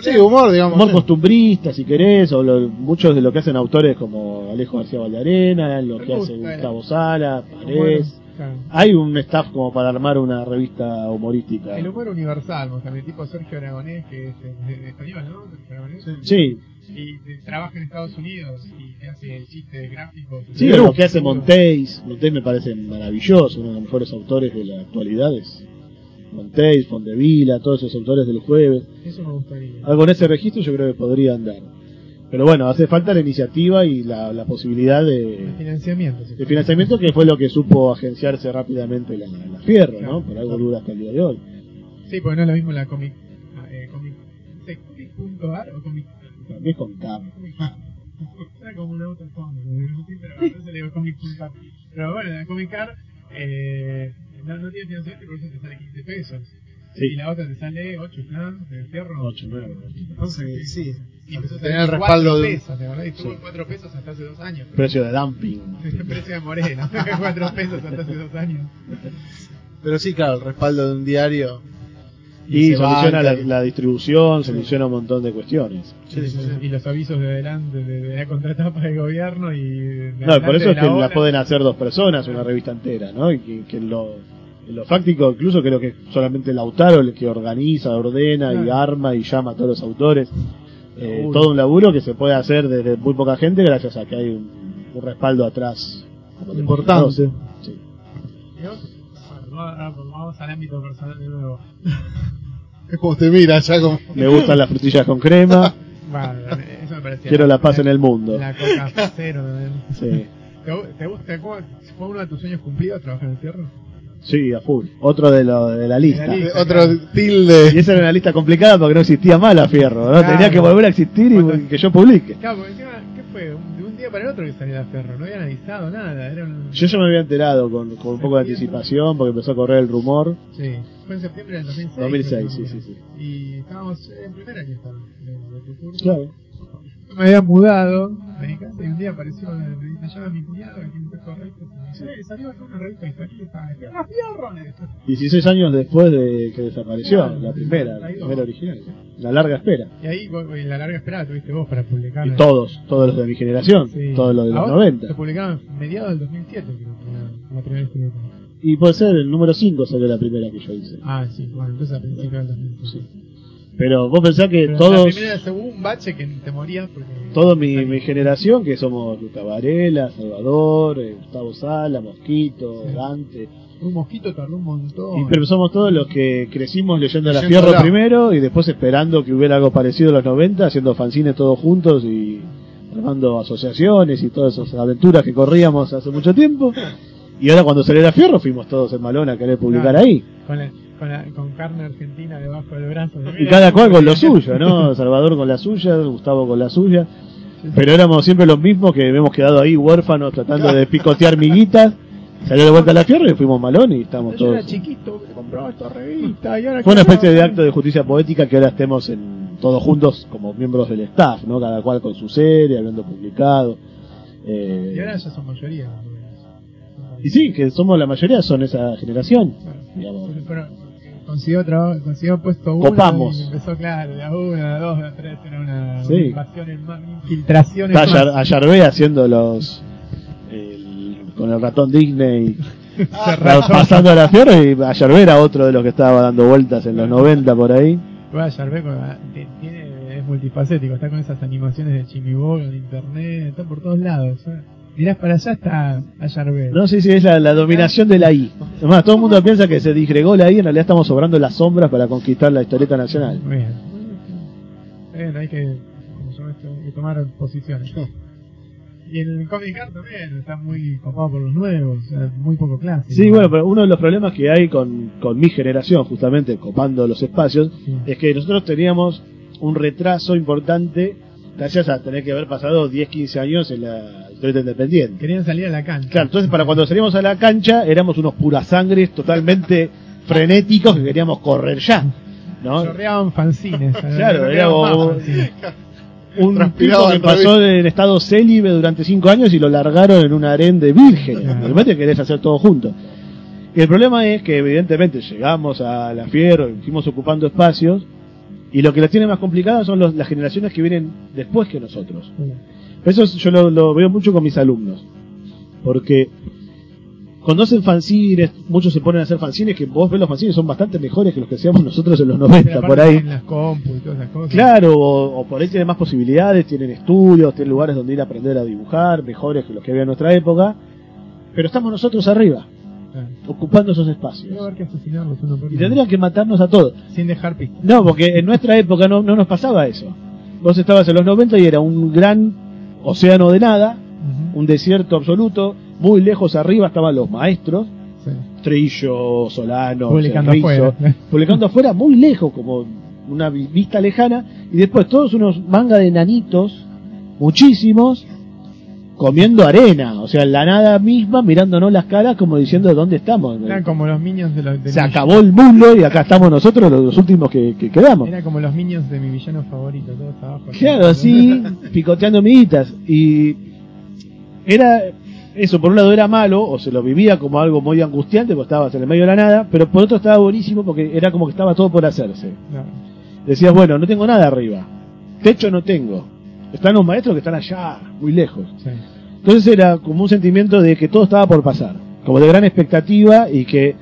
Sí, humor, digamos. Humor sí. costumbrista, si querés, o lo- muchos de lo que hacen autores como Alejo García Valdearena, lo que hace eh. Gustavo Sala, claro. Hay un staff como para armar una revista humorística. El humor universal, o sea, el tipo Sergio Aragonés, que es de, de- de español, ¿no? Sergio Aragonés. Sí, Y de- trabaja en Estados Unidos y te hace el chiste de gráficos. sí, lo que hace Montéis. Montéis me parece maravilloso, uno de los mejores autores de la actualidad es Montéis, Fondevila, todos esos autores del jueves. Eso me gustaría. Algo en ese registro yo creo que podría andar. Pero bueno, hace falta la iniciativa y la, la posibilidad El de, financiamiento. sí. de financiamiento que fue lo que supo agenciarse rápidamente la, la Fierro, ¿no? Claro. Por algo dura hasta el día de hoy. Sí, porque no es lo mismo la comic. Eh, comic comic.ar o comic. También con Carlos. Era como un auto fondo, pero entonces le comic.ar. Pero bueno, la Comic Car eh, no, no tiene financiamiento, por eso te sale 15 pesos. Sí. Y la otra te sale 8, ¿no? De fierro. 8, 9. Sí, sí. Y empezó a Tener el respaldo 4 de- pesos, ¿de verdad? Y estuvo en 4 pesos hasta hace 2 años. Precio de dumping. Precio de Moreno, 4 pesos hasta hace 2 años. Pero sí, claro, el respaldo de un diario. Y se soluciona la, distribución, soluciona un montón de cuestiones. Sí, sí, sí. Y los avisos de adelante de, de la contratapa del gobierno y. de No, por eso es que la ola. pueden hacer dos personas, una revista entera, ¿no? Y que, que lo, En lo fáctico, incluso creo que es solamente Lautaro el que organiza, ordena y arma y llama a todos los autores. Eh, todo un laburo que se puede hacer desde muy poca gente gracias a que hay un, un respaldo atrás. Importante. Sí. Vamos al ámbito personal de nuevo. Es como te mira ya como... Me gustan las frutillas con crema. Bueno, eso me parecía. Quiero la paz en el mundo. La coca cero. también. Sí. ¿Te, gu- te gusta? ¿Cómo, ¿Fue uno de tus sueños cumplidos trabajar en el fierro? Sí, a full. Otro de, lo, de la lista. De la lista. Otro Y tilde. esa era una lista complicada porque no existía más la Fierro, ¿no? Claro. Tenía que volver a existir y que yo publique. Claro, porque encima, ¿qué fue? Un día para el otro que salió la Ferro, no habían avisado nada, era un... Yo ya me había enterado con, con un poco de anticipación porque empezó a correr el rumor. Sí, fue en septiembre del 2006. 2006, creo que sí, fue. sí, sí. Y estábamos en primer año estaba, curso. Claro. Yo me había mudado de mi casa y un día apareció, me, me llama mi cuñado que me y dice, "Eh, salió acá una revista histórica, ¡La Fierro! le dijo. 16 años después de que desapareció Claro. la primera, la primera original. La larga espera. Y ahí, en la larga espera tuviste vos para publicar. Y todos, todos los de mi generación, Sí. todos los de los ¿A vos 90. Se publicaron en mediados del 2007, creo que la, la primera historieta. Y puede ser el número 5 salió la primera que yo hice. Ah, sí, bueno, entonces a principios del 2007. Pero vos pensás que Pero La todos, primera se hubo un bache que te morías porque. toda mi, mi generación, que somos Luca Varela, Salvador, eh, Gustavo Sala, Mosquito, Sí. Dante, Un mosquito tardó un montón. Y, pero somos todos los que crecimos leyendo La Fierro la. primero y después esperando que hubiera algo parecido a los 90, haciendo fanzines todos juntos y armando asociaciones y todas esas aventuras que corríamos hace mucho tiempo. Y ahora cuando salió La Fierro fuimos todos en Malón a querer publicar Claro. ahí. Con, la- con, la- con carne argentina debajo del brazo. Y cada cual con lo suyo, ¿no? Salvador con la suya, Gustavo con la suya. Pero éramos siempre los mismos que hemos quedado ahí huérfanos tratando de picotear miguitas. Salió de vuelta La Fierro y fuimos Malón y estamos Yo era todos... chiquito, compraba esta revista. Y ahora Fue una especie de acto de justicia poética que ahora estemos en, todos juntos como miembros del staff, ¿no? Cada cual con su serie, habiendo publicado. Eh, Y ahora ya son mayoría. Y sí, que somos la mayoría, son esa generación. Claro. digamos. Pero consiguió trabajo, consiguió puesto uno. Copamos. y empezó, claro, de a uno, de a dos, de a tres, era una, Sí. una invasión infiltración en Está haciendo los... el- con el ratón Disney Cerrado. pasando a la Fierro y Ayarbe era otro de los que estaba dando vueltas en los 90 por ahí. Bueno, ah, tiene, es multifacético, está con esas animaciones de Chimibol en internet, está por todos lados. ¿eh? Mirás para allá está Ayarbe. No sé si es la, la dominación de la I. Además, todo el mundo piensa que se disgregó la I, en realidad estamos sobrando las sombras para conquistar la historieta nacional. Muy bien. Bien, hay que, tomar posiciones. Y el Comic Art también está muy copado por los nuevos, o sea, muy poco clásico. Sí, bueno, pero uno de los problemas que hay con, con mi generación, justamente copando los espacios, Sí. es que nosotros teníamos un retraso importante gracias a tener que haber pasado 10, 15 años en la independiente. Querían salir a la cancha. Claro, entonces para cuando salíamos a la cancha éramos unos purasangres totalmente frenéticos que queríamos correr ya. ¿no? Chorreaban fanzines. Claro, era como-. Un tipo que pasó en estado célibe durante 5 años y lo largaron en un harén de vírgenes. Claro. Querés hacer todo junto. Y el problema es que evidentemente llegamos a la Fierro fuimos ocupando espacios y lo que las tiene más complicadas son los- las generaciones que vienen después que nosotros. Eso es- yo lo, lo veo mucho con mis alumnos. Porque cuando hacen fanzines, muchos se ponen a hacer fanzines que vos ves los fanzines son bastante mejores que los que hacíamos nosotros en los Pero 90, aparte por ahí. las compu y todas esas cosas. Claro, o, o por ahí tienen más posibilidades, tienen estudios, tienen lugares donde ir a aprender a dibujar, mejores que los que había en nuestra época. Pero estamos nosotros arriba, Claro. ocupando esos Debe espacios. haber que asesinarlos uno por Y tendrían que matarnos a todos. Sin dejar pistas. No, porque en nuestra época no, no nos pasaba eso. Vos estabas en los 90 y era un gran océano de nada, un desierto absoluto, muy lejos arriba estaban los maestros, Sí. Trillo, Solano, Publicando Cerrizo, afuera. publicando afuera muy lejos, como una vi- vista lejana, y después todos unos manga de nanitos, muchísimos, comiendo arena, o sea, en la nada misma, mirándonos las caras como diciendo dónde estamos. Eran como los minions de los. de Se mi- acabó el mundo y acá estamos nosotros los, los últimos que, que quedamos. Era como los minions de mi villano favorito, todos abajo. Claro, así, picoteando miguitas. Y era eso, por un lado era malo, o se lo vivía como algo muy angustiante, porque estabas en el medio de la nada, pero por otro estaba buenísimo porque era como que estaba todo por hacerse. Claro. Decías, bueno, no tengo nada arriba, techo no tengo, están los maestros que están allá, muy lejos. Sí. Entonces era como un sentimiento de que todo estaba por pasar, como de gran expectativa y que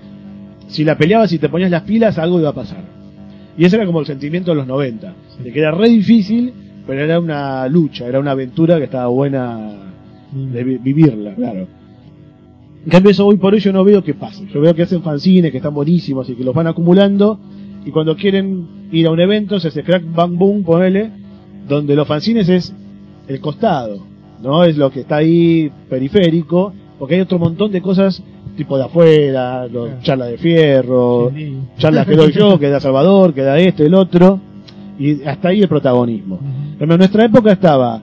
si la peleabas y te ponías las pilas, algo iba a pasar. Y ese era como el sentimiento de los 90, de que era re difícil, pero era una lucha, era una aventura que estaba buena de vi- vivirla, claro. En cambio, eso hoy por hoy yo no veo que pase. Yo veo que hacen fanzines que están buenísimos y que los van acumulando. Y cuando quieren ir a un evento, se hace crack bang boom, ponele, donde los fanzines es el costado, ¿no? Es lo que está ahí periférico, porque hay otro montón de cosas tipo de afuera, los Claro. charlas de fierro, Sí. charlas que doy yo, que da Salvador, que da este, el otro, y hasta ahí el protagonismo. Pero en nuestra época estaba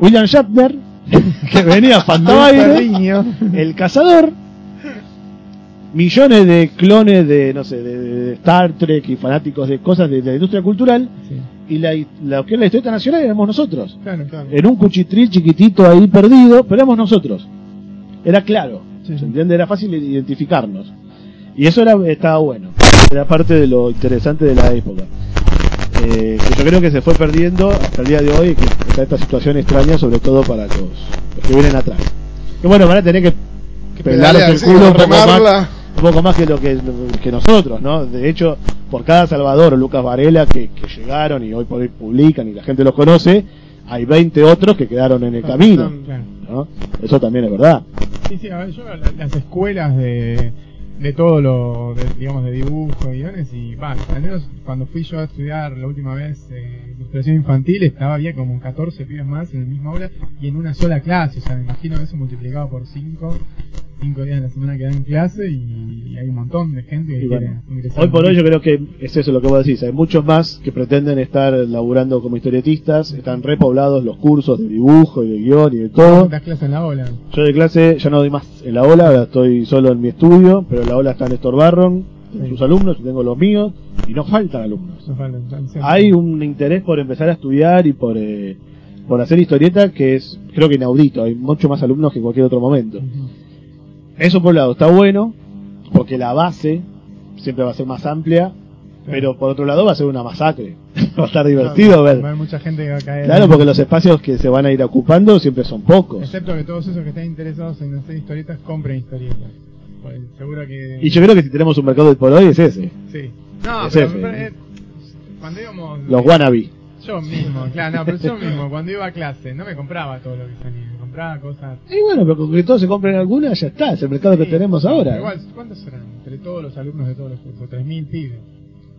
William Shatner, que venía Fantabaire, Perriño. el cazador, millones de clones de, no sé, de, de Star Trek y fanáticos de cosas de, de la industria cultural, Sí. y la, lo que es la historieta nacional éramos nosotros. Claro, claro. En un cuchitril chiquitito ahí perdido, pero éramos nosotros. Era claro, Sí. ¿se entiende? Era fácil identificarnos. Y eso era, estaba bueno. Era parte de lo interesante de la época. Eh, que yo creo que se fue perdiendo hasta el día de hoy, que está esta situación extraña, sobre todo para los, los que vienen atrás. Que bueno, van a tener que, pelarse el culo un poco, más. Un poco más que lo que, que nosotros, ¿no? De hecho, por cada Salvador o Lucas Varela que, que llegaron y hoy por hoy publican y la gente los conoce, hay 20 otros que quedaron en el camino. Eso también es verdad. Sí, sí, a ver, yo la- las escuelas de, de todo lo, de, digamos, de dibujo, guiones, y va, al menos cuando fui yo a estudiar la última vez eh, ilustración infantil, estaba bien como 14 pibes más en el mismo aula y en una sola clase, o sea, me imagino eso multiplicado por 5, 5 días de la semana que dan clase y, hay un montón de gente que quiere bueno, ingresar. hoy por hoy yo creo que es eso lo que vos decís. Hay muchos más que pretenden estar laburando como historietistas. Están repoblados los cursos de dibujo y de guion y de todo. das clases en la ola. Yo de clase ya no doy más en la ola, ahora estoy solo en mi estudio, pero en la ola está Néstor Barron, Sí. sus alumnos, yo tengo los míos, y no faltan alumnos. No. Hay un interés por empezar a estudiar y por, eh, por hacer historieta que es, creo que inaudito. Hay mucho más alumnos que en cualquier otro momento. Eso por un lado está bueno, porque la base siempre va a ser más amplia, pero por otro lado va a ser una masacre. va a estar divertido Va a ver. haber mucha gente que va a caer. Claro, porque los espacios que se van a ir ocupando siempre son pocos. Excepto que todos esos que estén interesados en hacer historietas compren historietas. Pues, seguro que. Y yo creo que si tenemos un mercado de por hoy es ese, Sí. No, Es pero, ese. pero, eh, cuando íbamos. los wannabe. Yo mismo, claro, no, pero yo mismo, cuando iba a clase, no me compraba todo lo que salía, cosas. Y bueno, pero con que todos se compren alguna, ya está, es el mercado que Sí, tenemos ahora. Igual, ¿cuántos serán? Entre todos los alumnos de todos los cursos, 3.000 pibes,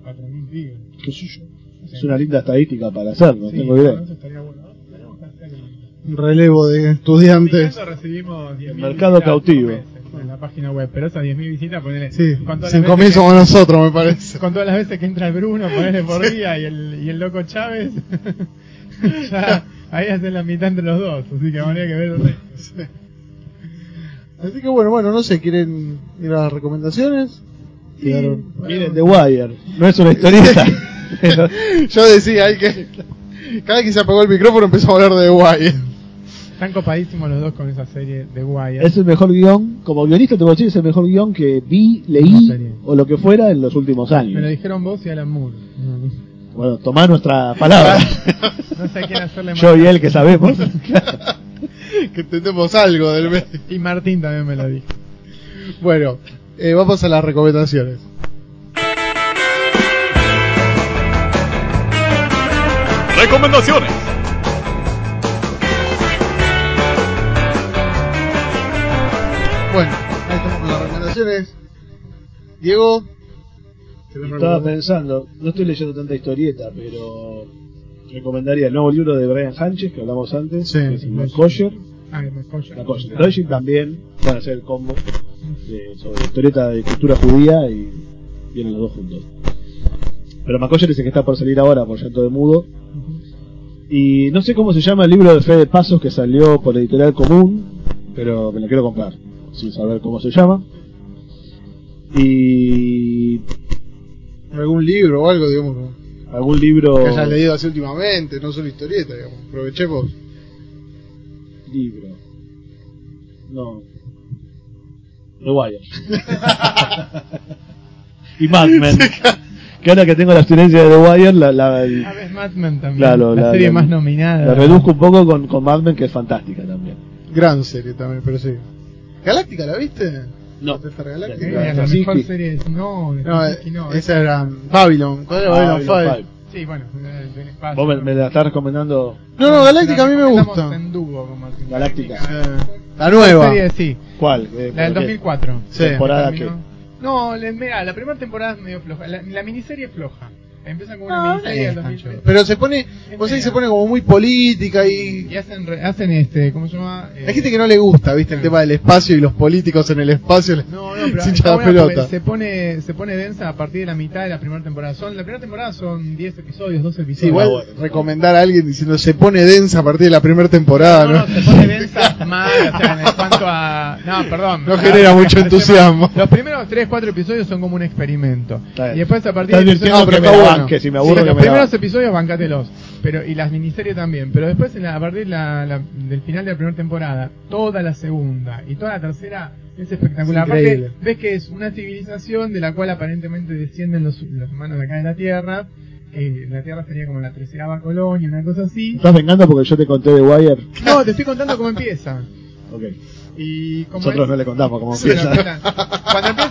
4.000 pibes. Qué sé yo. Es una linda estadística para hacer, no Sí, tengo idea. Eso estaría bueno. ¿no? Tenemos que hacer el- Un relevo de estudiantes. Nosotros recibimos 10.000 mercado cautivo. En la página web, pero esas 10.000 visitas, ponele. Sí, con todas las 5.000 veces que- somos nosotros, me parece. Con todas las veces que entra el Bruno, ponele por día y el, y el loco Chávez, ya ahí hacen la mitad entre los dos, así que habría que ver. Así que bueno, bueno, no sé, ¿quieren ir a las recomendaciones? Quedaron- Miren, The Wire, no es una historieta. pero Yo decía, hay que... Cada vez que se apagó el micrófono empezó a hablar de Wire. Están copadísimos los dos con esa serie de Wire. es el mejor guion, como guionista te puedo decir, es el mejor guion que vi, leí o lo que fuera en los últimos Me lo años. dijeron vos y Alan Moore. Bueno, tomá nuestra palabra. No sé quién hacerle más. Yo y él que sabemos. que entendemos algo del medio. Y Martín también me lo dijo. Bueno, eh, vamos a las recomendaciones. Recomendaciones. Bueno, ahí estamos con las recomendaciones. Diego. ¿Tenés Estaba pensando, no estoy leyendo tanta historieta, pero recomendaría el nuevo libro de Brian Hanches que hablamos antes, Sí. que es el Kosher. Ah, también van a hacer el combo de- sobre historieta de cultura judía y vienen los dos juntos. Pero Macoyer es el que está por salir ahora por Llanto de Mudo. Y no sé cómo se llama el libro de Fede Pasos que salió por Editorial Común, pero me lo quiero comprar, sin saber cómo se llama. Y ¿Algún libro o algo, digamos, algún libro... que hayas leído así últimamente? No solo historieta, digamos. Aprovechemos. Libro. No. The Wire. y Mad Men. que ahora que tengo la abstinencia de The Wire, la, la, A veces Mad Men también. Claro, la, la- serie la- más nominada. la reduzco un poco con, con Mad Men, que es fantástica también. Gran serie también, pero sí. Galáctica, ¿la viste? No. Battlestar Eh, Galactica. Claro, la mejor serie es no, No, es- esa era Babylon. ¿Cuál era Babylon Babylon 5? Five. Sí, bueno, del- del espacio. Vos me, me la estás recomendando No, no, Galáctica a mí me gusta. en dúo, como así. Galáctica. Eh, La nueva. serie, sí, ¿Cuál? Eh, la del ¿por qué? 2004. Sí. ¿Temporada qué? No, mira, la primera temporada es medio floja. La, la miniserie es floja. Empieza con una miniserie del tan 2003. chévere. Pero se pone, vos sabés, se pone como muy política y... Y hacen, re- hacen este, ¿cómo se llama? Eh, Hay gente que no le gusta, viste, el tema del espacio y los políticos en el espacio. No, no, pero se hincha está la buena porque pelota. se pone, se pone densa a partir de la mitad de la primera temporada. Son, la primera temporada son 10 episodios, 12 episodios. Sí, igual bueno. recomendar a alguien diciendo se pone densa a partir de la primera temporada, no, ¿no? no, se pone densa mal, o sea, en cuanto a... No, perdón. No genera mucho entusiasmo. Los primeros 3, 4 episodios son como un experimento. Está bien. Y después a partir Estás de advirtiendo No, pero que me está la bueno. Banque, si me Sí, aburro que los me primeros episodios bancátelos, pero y las miniseries también, pero después en la, a partir de la- la- del final de la primera temporada, toda la segunda y toda la tercera es espectacular. Es Aparte, ves que es una civilización de la cual aparentemente descienden los, los humanos de acá de la Tierra. Eh, la Tierra sería como la treceava colonia, una cosa así. ¿Estás vengando porque yo te conté de Wire? No, te estoy contando cómo empieza. Ok. Y como Nosotros es- no le contamos cómo empieza. Cuando empieza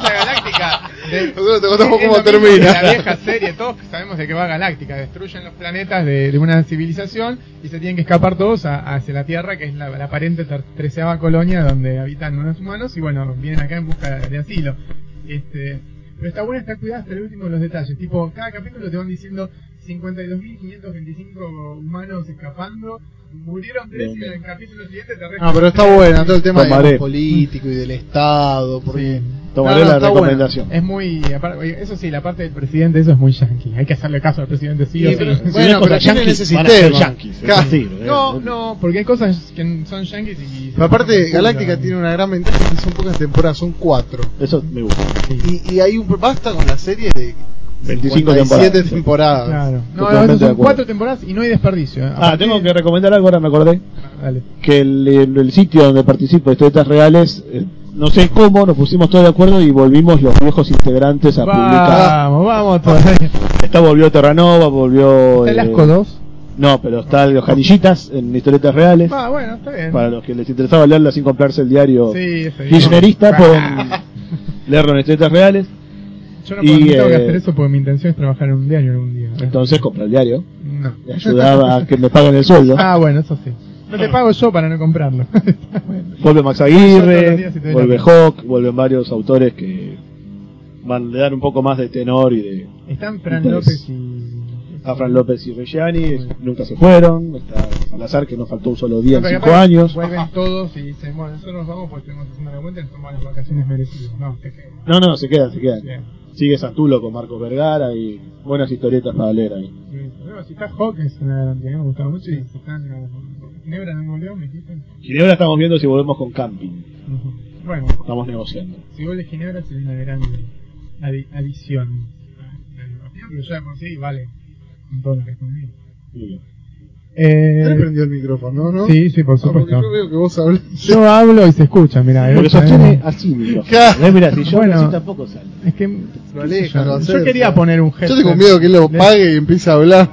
de- Nosotros te contamos es cómo lo mismo termina. La vieja serie, todos sabemos de qué va Galáctica. Destruyen los planetas de, de una civilización y se tienen que escapar todos a- hacia la Tierra, que es la, la aparente treceava colonia donde habitan unos humanos y bueno, vienen acá en busca de, de asilo. Este, pero está buena, está cuidada hasta el último de los detalles. Tipo, cada capítulo te van diciendo 52.525 humanos escapando. Murieron tres y en el capítulo siguiente te No, pero está buena todo el tema digamos, político y del Estado. Porque... Tomaré No, no, la recomendación. Es muy. Eso sí, la parte del presidente, eso es muy yankee. Hay que hacerle caso al presidente, sí, Sí, o sí. pero- Bueno, no pero tienen yanquis, ese van a ser sistema. yanquis, es Claro. decir, ¿eh? No, no, porque hay cosas que son yankees y. Pero aparte, Galáctica tiene una gran ventaja que son pocas temporadas, son cuatro. Eso me gusta. Y, y hay un basta con la serie de 25 57 temporadas. temporadas. Claro. No, no, son cuatro temporadas y no hay desperdicio. ¿eh? Ah, tengo que recomendar algo, ahora me acordé. Dale. Que el, el- el sitio donde participo de historietas reales, eh, no sé cómo, nos pusimos todos de acuerdo y volvimos los viejos integrantes a publicar. Vamos, vamos todavía. Está volvió Terranova, volvió... ¿Está el eh, asco 2? No, pero está los Janillitas en historietas reales. Ah, bueno, está bien. Para los que les interesaba leerla sin comprarse el diario Sí, kirchnerista, Ah. pueden leerlo en historietas reales. Yo no, y, puedo, no tengo que eh, hacer eso porque mi intención es trabajar en un diario algún día. Entonces compra el diario. No. Y ayudaba a que me paguen el sueldo. Ah, bueno, eso sí. No te pago yo para no comprarlo. Bueno. Vuelve Max Aguirre, doy vuelve Hawk, vuelven varios autores que van a dar un poco más de tenor y de... Están Fran Interés. López y. A Fran López y Reggiani, nunca se fueron. Está Salazar, que nos faltó un solo día en No, pero cinco capaz años. Vuelven todos y dicen, bueno, nosotros nos vamos porque tenemos haciendo la cuenta y nos tomamos las vacaciones merecidas. No, quedas. No, no, se quedan, se quedan. Bien. Sigue Santulo con Marcos Vergara y buenas historietas para leer ahí. No, si está Hawk es una me gustaba mucho. Y si está en Ginebra no volvió, me dijiste. Ginebra estamos viendo si volvemos con camping. Bueno, Estamos negociando. si vuelve Ginebra sería una gran adi- adición. a la animación, Pero ya por sí vale con todo lo que es conmigo. Muy bien. ¿Te Eh, prendió el micrófono, no? sí, sí, por Ah, porque supuesto. yo veo que vos hablas. Yo hablo y se escucha, mira. Porque eh, sostiene eh, así el micrófono. Eh, Mira, si yo Bueno. así tampoco sale. Es que. Lo aleja, yo, quería poner un gesto. Yo tengo miedo que él lo pague y empiece a hablar.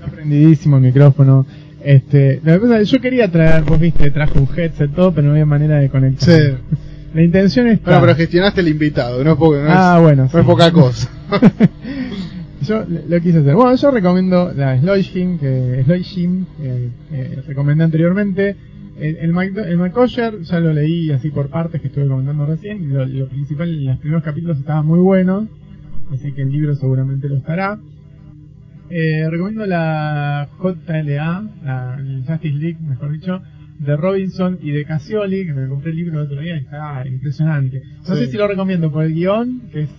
Está prendidísimo el micrófono. Este, la cosa yo quería traer, vos viste, traje un headset todo, pero no había manera de conectar. Sí. La intención es Bueno, pero gestionaste el invitado, no es, poco, no Ah, es, bueno, no sí. es poca cosa. yo lo quise hacer. Bueno, yo recomiendo la Sloyshin, que eh, recomendé anteriormente. El, el, Mac- el McCosher ya lo leí así por partes que estuve comentando recién. Lo, lo principal, los primeros capítulos estaban muy buenos, así que el libro seguramente lo estará. Eh, recomiendo la JLA, la el Justice League, mejor dicho, de Robinson y de Cassioli, que me compré el libro el otro día y está impresionante. No Sí. sé si lo recomiendo por el guion, que es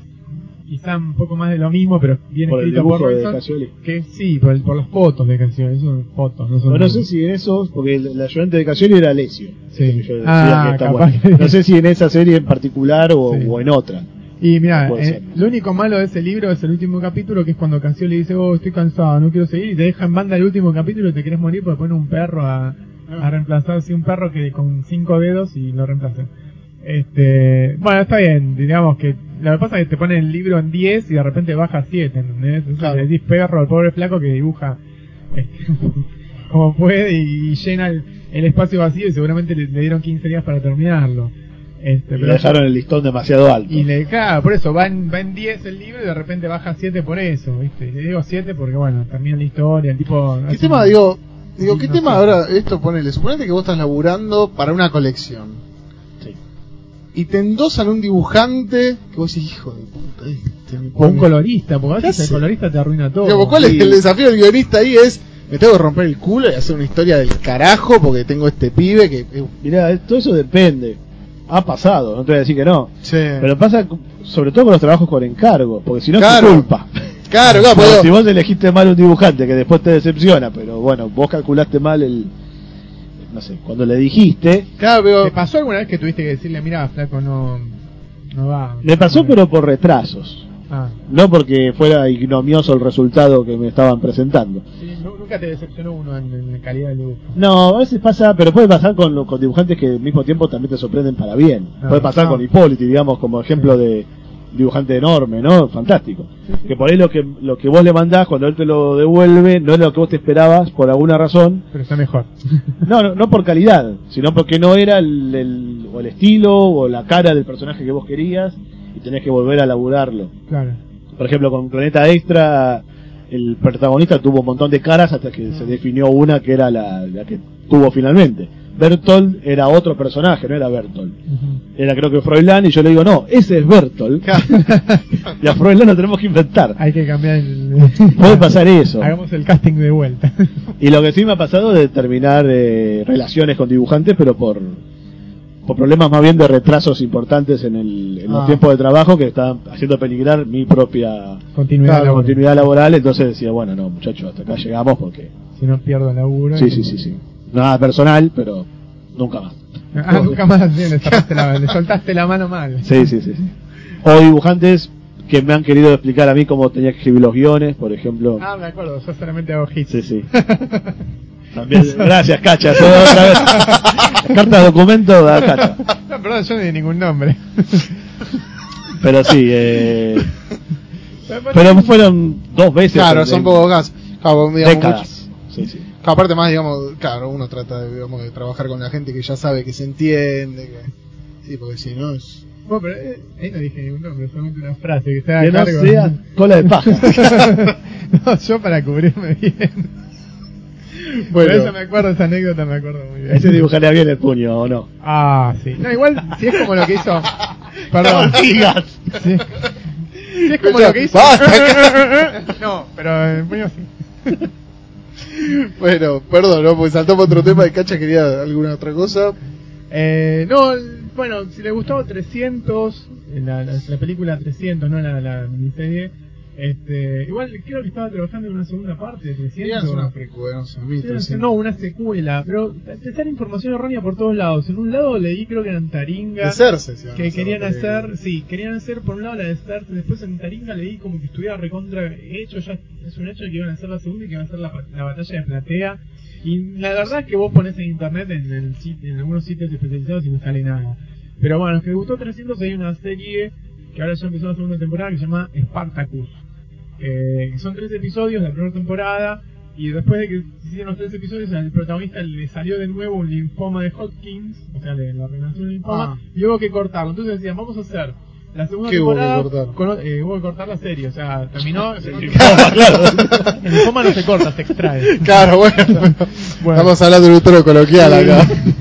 quizá un poco más de lo mismo, pero bien Por el escrito por dibujo de. Cassioli. que sí, por, el- por las fotos de Cassioli, eso son fotos, no son No, no sé si en esos, porque el, el ayudante de Cassioli era Alessio. Sí. Ah, bueno. No sé si en esa serie en particular o, Sí. o en otra. Y mira, eh, lo único malo de ese libro es el último capítulo, que es cuando Cassioli dice, oh, estoy cansado, no quiero seguir, y te deja en banda el último capítulo y te querés morir porque pone un perro a, a reemplazar, así un perro que con cinco dedos y lo reemplaza. Este, bueno, está bien, digamos que lo que pasa es que te ponen el libro en 10 y de repente baja a 7, ¿entendés? Entonces Claro. le decís perro al pobre flaco que dibuja este, como puede y llena el, el espacio vacío y seguramente le, le dieron 15 días para terminarlo. Este, Y pero le dejaron el listón demasiado alto. Y le claro, por eso va en, va en 10 el libro y de repente baja 7 por eso, ¿viste? Y le digo 7 porque, bueno, termina la historia, el tipo. ¿Qué tema, un- digo, digo, qué no tema sé. ahora, esto ponele, suponete que vos estás laburando para una colección. Sí. Y te endosan un dibujante que vos decís, hijo de puta, este me O un colorista, porque a ¿Qué veces el colorista te arruina todo. Digo, ¿cuál es el desafío del guionista ahí? Es, me tengo que romper el culo y hacer una historia del carajo porque tengo este pibe que... eh, Mirá, todo eso depende. Ha pasado, no te voy a decir que no. che. Pero pasa sobre todo con los trabajos con encargo, porque si no Claro. es tu culpa. Claro, claro, si vos elegiste mal un dibujante que después te decepciona, pero bueno, vos calculaste mal el. No sé, cuando le dijiste. claro, pero- ¿Te pasó alguna vez que tuviste que decirle, mira, flaco, no, no va? Me pasó, pero por retrasos. Ah, No porque fuera ignomioso el resultado que me estaban presentando. sí, nu- nunca te decepcionó uno en, en la calidad del dibujo. No, a veces pasa, pero puede pasar con, lo- con dibujantes que al mismo tiempo también te sorprenden para bien. Ah, puede pasar con Hipólito, digamos, como ejemplo de dibujante enorme, ¿no? Fantástico. Que por ahí lo que, lo que vos le mandás, cuando él te lo devuelve, no es lo que vos te esperabas por alguna razón. Pero está mejor. No, no, no por calidad, sino porque no era el, el- o el estilo o la cara del personaje que vos querías y tenés que volver a laburarlo. claro. Por ejemplo, con Planeta Extra, el protagonista tuvo un montón de caras hasta que se definió una que era la, la que tuvo finalmente. Bertolt era otro personaje, no era Bertolt. Era creo que Froilán y yo le digo, no, ese es Bertolt. y a Froilán lo tenemos que inventar. Hay que cambiar el... Puede pasar eso. Hagamos el casting de vuelta. Y lo que sí me ha pasado es terminar eh, relaciones con dibujantes, pero por, por problemas más bien de retrasos importantes en, el, en los Ah. tiempos de trabajo que estaban haciendo peligrar mi propia Continuidad claro, laboral. continuidad laboral. Entonces decía, bueno, no, muchachos, hasta acá llegamos porque. Si no pierdo el laburo. Sí, sí, sí, sí. Nada personal, pero nunca más. Ah, nunca más sí, le, la- le soltaste la mano mal. Sí, sí, sí. sí. O dibujantes que me han querido explicar a mí cómo tenía que escribir los guiones, por ejemplo. Ah, me acuerdo, yo solamente hago hits. Sí, sí. También, gracias, Cacha. todo otra vez. Carta de documento da Cacha. No, perdón, yo no di ningún nombre. Pero sí, eh, pero fueron dos veces. claro, son casos. Claro, décadas. Sí, sí. aparte más, digamos, claro, uno trata de, digamos, de trabajar con la gente que ya sabe que se entiende, que... Sí, porque si no es... Bueno, pero eh, ahí no dije ningún nombre, solamente una frase que está a Que no cargo. sea cola de paja. no, yo para cubrirme bien. Bueno. Por eso me acuerdo, esa anécdota me acuerdo muy bien. Ese dibujaría bien el puño, ¿o no? Ah, sí. No, igual, si es como lo que hizo. Perdón. No digas. Sí. Si es como lo que hizo. Basta, no, pero el puño sí. Bueno, perdón, ¿no? Porque saltamos otro tema de Cacha, quería alguna otra cosa. Eh, no, bueno, si le gustó 300, la, la, la película 300, no la, la miniserie, este, igual creo que estaba trabajando en una segunda parte de 300. Querías una precuela, no sé, a mí, Sí, 300. no, una secuela, pero te sale información errónea por todos lados. En un lado leí, creo que eran Taringa. Van a que querían hacer, sí, querían hacer por un lado la de Cersei, después en Taringa leí como que estuviera recontra hecho, ya es un hecho que iban a hacer la segunda y que iban a hacer la, la batalla de Platea. Y la verdad es que vos pones en internet, en, el en algunos sitios especializados y no sale nada. Pero bueno, es que gustó 300 hay una serie que ahora ya empezó la segunda temporada que se llama Spartacus. Eh, son tres episodios la primera temporada y después de que se hicieron los tres episodios al protagonista le salió de nuevo un linfoma de Hodgkins, o sea, le, le ordenaron un linfoma, Ah. y hubo que cortarlo. Entonces decían, vamos a hacer la segunda ¿Qué hubo que temporada cortar? con- eh, hubo que cortar la serie, o sea, terminó... el claro. linfoma no se corta, se extrae. Claro, bueno. Bueno. Estamos hablando de un tono coloquial acá.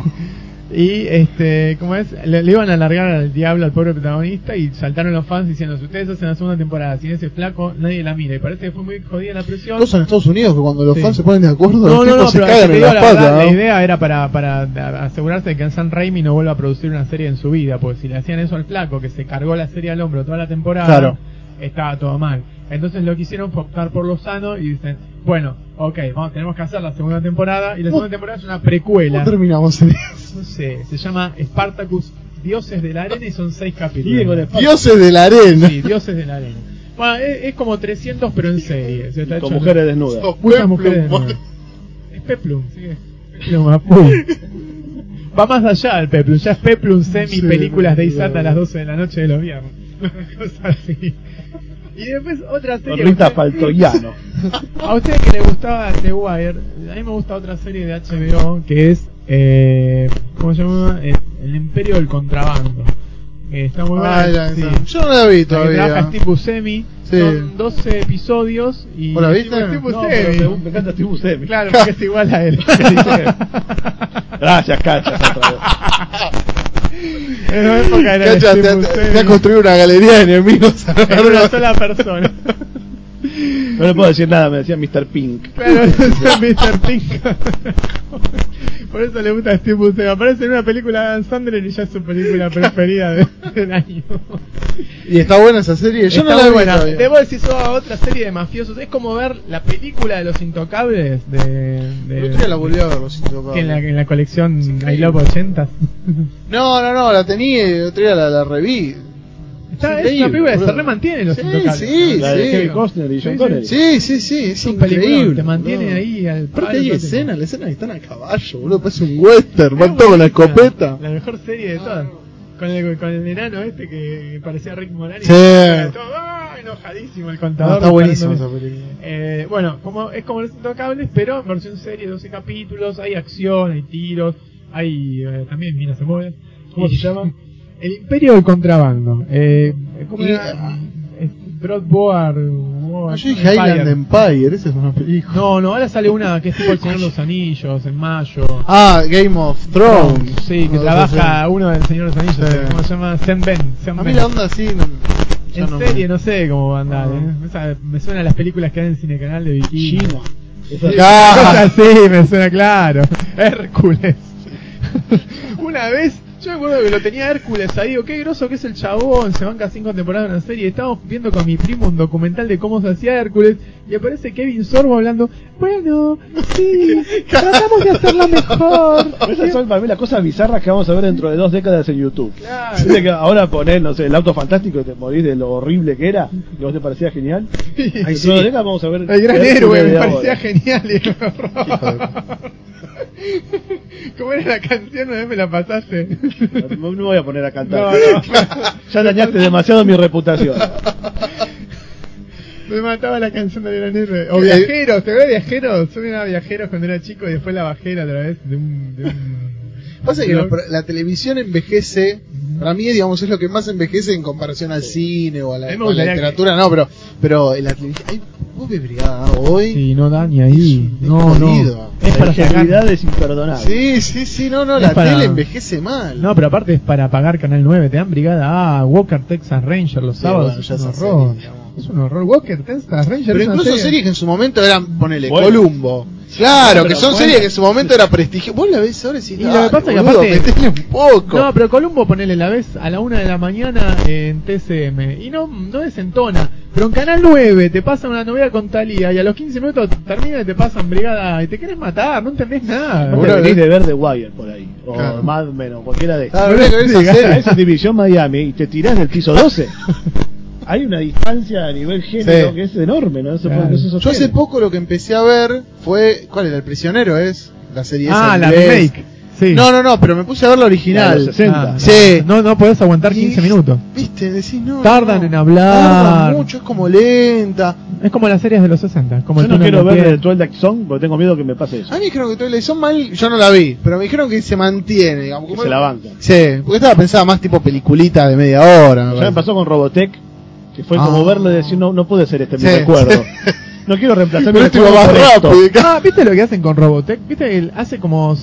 Y este, ¿cómo es? Le, le iban a alargar al diablo al pobre protagonista y saltaron los fans diciendo, si ustedes hacen la segunda temporada sin ese flaco, nadie la mira. Y parece que fue muy jodida la presión. Cosa en Estados Unidos que cuando los Sí. fans se ponen de acuerdo, No, los no, tipos no, se cagan en la, patas. la ¿no? idea era para, para asegurarse de que Sam Raimi no vuelva a producir una serie en su vida, porque si le hacían eso al flaco, que se cargó la serie al hombro toda la temporada, Claro. estaba todo mal. Entonces lo que hicieron fue optar por lo sano y dicen, bueno, ok, vamos, tenemos que hacer la segunda temporada, y la segunda temporada es una precuela. ¿Cómo terminamos en eso? No sé, se llama Spartacus Dioses de la Arena y son seis capítulos. Dioses de la arena. Sí, Dioses de la Arena. Bueno, es, es como 300 pero en serie. está Con hecho- mujeres desnudas. Muchas mujeres desnudas. Es Peplum, sí. es Peplum, a full. Va más allá el Peplum, ya es Peplum semi películas de Isata a las 12 de la noche de los viernes. Una cosa así. Y después otra serie. Rita Faltoyano. a usted que le gustaba The Wire, a mí me gusta otra serie de HBO que es. Eh, ¿Cómo se llama? Eh, El Imperio del Contrabando. Eh, está muy buena. Ah, ya, sí. Yo no la vi La que trabaja todavía. Steve Buscemi. Sí. Son 12 episodios y. ¿Vos la viste? Steve No, Buscemi. pero me, me encanta Steve Buscemi. Claro, porque es igual a él. Gracias, cachas, otra vez. en la época era Cacha, te, te- Buscemi. te ha construido una galería de enemigos. en una sola persona. No le puedo decir nada, me decía Mr. Pink. Claro, ese es Mr. Pink. Por eso le gusta a Steve Buscemi. Aparece en una película de Adam Sandler y ya es su película preferida de- del año. Y está buena esa serie. Yo Está no la buena. todavía. Debo decir, sos otra serie de mafiosos. Es como ver la película de los intocables de. de día la volví a ver, los Intocables. que en la, en la colección I. Love 80 No, no, no, la tenía y otro día la, la reví. Está, es increíble, una película que se remantiene los Sí, sí, La de sí. Kevin Costner y John Sí, Connery. Sí, sí, sí, es Es increíble. te mantiene boludo. ahí al Aparte hay escenas, la escena que están a caballo, boludo, parece un western, van Es todo con la escopeta. La mejor serie de todas. Con el, con el enano este que parecía Rick Moranis. Sí. ¡ah! enojadísimo el No, contador. está buenísima esa película. Eh, bueno, como es como los intocables, pero versión serie, 12 capítulos, hay acción, hay tiros, hay eh, también minas se mueven. ¿Cómo se llama? El Imperio del Contrabando. Eh, ¿Cómo era? Broadboard. Ah, yo dije Island Empire, esa es una película. No, no, ahora sale una que es tipo El Señor de los Anillos, en mayo. Ah, Game of Thrones. Sí, que No, trabaja uno del Señor de los Anillos, Sí. ¿cómo se llama? Sen Ben. A mí Ben. la onda así. En no serie, me- no sé cómo va a andar. No. ¿eh? Me suena a las películas que hay en Cine Canal de Ah. Cosas así, me suena claro. Hércules. Una vez, yo me acuerdo que lo tenía Hércules ahí, digo, qué groso que es el chabón, se banca cinco temporadas en una serie. Estábamos viendo con mi primo un documental de cómo se hacía Hércules y aparece Kevin Sorbo hablando, bueno, sí, tratamos de hacerlo mejor. Esas son para mí las cosas bizarras que vamos a ver dentro de dos décadas en YouTube. Claro. Que ahora poner, no sé, el auto fantástico y te morís de lo horrible que era, y vos te parecía genial. Dentro de dos décadas vamos a ver El gran héroe, me ahora. parecía genial. ¿Cómo era la canción? Una vez me la pasaste. No, no me voy a poner a cantar. No, no. ya dañaste demasiado mi reputación. Me mataba la canción del gran héroe. O viajeros, ¿te acuerdas de viajeros? Yo miraba viajeros cuando era chico y después la bajé a través de un. De un Pasa que la, la televisión envejece, para mí, digamos, es lo que más envejece en comparación al cine o a la, A la literatura, no, pero, pero en la televisión. Brigada hoy. Sí, no da ni ahí. Es No, no. Es para la sacar. es imperdonable. Sí, sí, sí, no, no, Es la para- tele envejece mal. No, pero aparte es para pagar Canal 9. Te dan brigada A, Walker Texas Ranger los Sí, sábados. bueno, es ya un esa horror. serie, digamos. Es un horror. Walker Texas Ranger Pero incluso serie- series que en su momento eran, ponele, Bueno. Columbo. Claro, Pero que son bueno. series que en su momento era prestigio. Vos la ves ahora y decís, Y lo que "Dale, pasa es que boludo, aparte- un poco. No, pero Columbo ponele la vez a la una de la mañana en TCM. Y no, no desentona. Pero en Canal 9 te pasan una novela con Talía y a los 15 minutos termina y te pasan brigada y te querés matar, no entendés nada. No te Bueno, venís de ver The Wire por ahí. O Claro. Mad Men o cualquiera de esas. Ah, habría que ver esa Esa serie. es División Miami y te tirás del piso 12. Hay una distancia a nivel género Sí. que es enorme, ¿no? Eso Claro. Yo hace poco lo que empecé a ver fue. ¿Cuál era? El prisionero es. La serie Ah, la inglés. remake. Sí. No, no, no, pero me puse a ver la La original. los 60. Ah, Sí. No, no podés aguantar Y- 15 minutos. Viste, decís, no. Tardan no. en hablar. Tardan mucho, es como lenta. Es como las series de los 60. Como Yo el no quiero ver el Twilight Zone porque tengo miedo que me pase eso. A mí me dijeron que Twilight Zone mal, yo no la vi, pero me dijeron que se mantiene, digamos. Que como- se la banca. Sí, porque estaba pensada más tipo peliculita de media hora. me Ya me pasó con Robotech, que fue Ah. como verlo y decir, no, no puede ser este mi Sí. recuerdo. No quiero reemplazar mi recuerdo más por esto. rápido. Ah, ¿viste lo que hacen con Robotech? ¿Viste el- hace como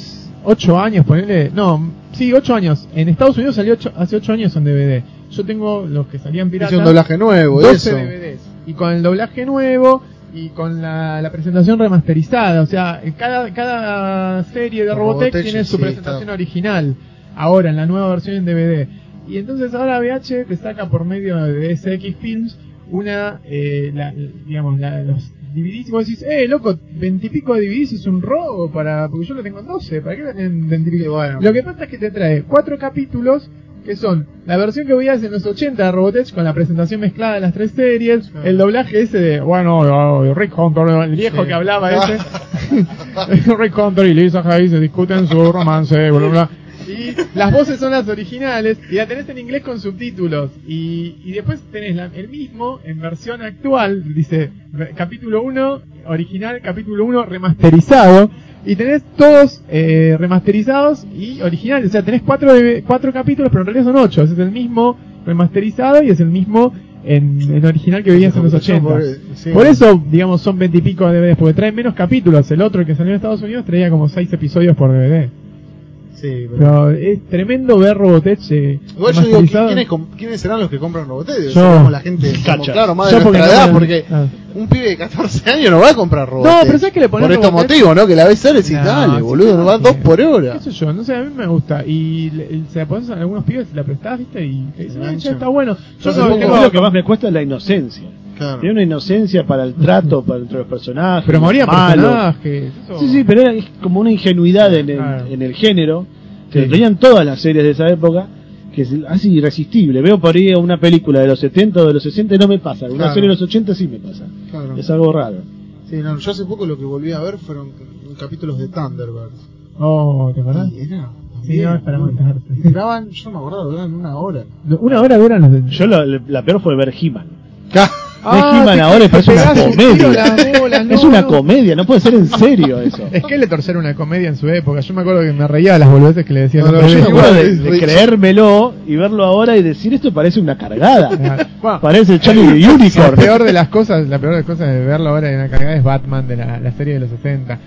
8 años, ponele? No, sí, 8 años. En Estados Unidos salió ocho- hace 8 años en DVD. Yo tengo los que salían piratas. Hice un doblaje nuevo, 12 eso. DVDs. Y con el doblaje nuevo y con la, la presentación remasterizada. O sea, cada, cada serie de Robotech, Robotech, tiene su sí, presentación está. original. Ahora, en la nueva versión en DVD. Y entonces ahora VH te saca por medio de SX Films una, eh, la- digamos, la- los DVDs. Y vos decís, eh, loco, veintipico de DVDs es un robo para, porque yo lo tengo en 12. ¿Para qué lo tienen veintipico? bueno. Lo que pasa es que te trae cuatro capítulos que son la versión que veías en los 80 de Robotech con la presentación mezclada de las tres series, el doblaje ese de, bueno, oh, Rick Hunter, el viejo Sí. que hablaba ese, Rick Hunter y Lisa Hayes se discuten su romance, bla, bla. Y las voces son las originales y la tenés en inglés con subtítulos. Y, y después tenés la- el mismo en versión actual, dice capítulo 1 original, capítulo 1 remasterizado. y tenés todos eh, remasterizados y originales. O sea, tenés cuatro, de- cuatro capítulos, pero en realidad son ocho. Es el mismo remasterizado y es el mismo en, en original que veías en los 80. Por, sí. Por eso, digamos, son 20 y pico DVDs, porque traen menos capítulos. El otro el que salió en Estados Unidos traía como 6 episodios por DVD. Sí, pero- Pero es tremendo ver Robotech eh, Igual yo digo. ¿quiénes, com- ¿quiénes serán los que compran Robotech? Como la gente, como, Cacha. claro, más Yo de porque nuestra no edad, porque ah. un pibe de 14 años no va a comprar Robotech. No, pero ¿sabes qué le pones Por estos Robotech? motivos, ¿no? Que la ves sale y No, dale, boludo, sí, no va sí. dos por hora. ¿Qué sé yo? No sé, a mí me gusta. Y le- se la pones a algunos pibes, la prestás, ¿viste? Y te dicen, "Ah, che, está bueno. Yo Yo no- supongo tengo- que lo que más me cuesta es la inocencia. Claro. Tiene una inocencia para el trato para entre los personajes. Pero moría malo. personajes. eso- Sí, sí, pero era es como una ingenuidad en el, Claro. en el género que Sí. tenían todas las series de esa época que es así irresistible. Veo por ahí una película de los 70 o de los 60 y no me pasa. Una Claro. serie de los 80 sí me pasa. Claro. Es algo raro. Sí, no, yo hace poco lo que volví a ver fueron capítulos de Thunderbirds. Oh, ¿te acordás? Y era. Sí, no, para Graban, yo no me acuerdo, duraban una hora. Una hora duran los de... Yo la, la peor fue ver He-Man. Ah, He-Man te- ahora parece una comedia. las bolas, no, es una no. comedia, no puede ser en serio eso. Skeletor era una comedia en su época. Yo me acuerdo que me reía de las boludeces que le decían. No, yo me acuerdo de, de creérmelo y verlo ahora y decir esto parece una cargada. Bueno, parece Charlie La Unicorn. peor de las cosas, la peor de las cosas de verlo ahora en la cargada es Batman de la, la serie de los 60.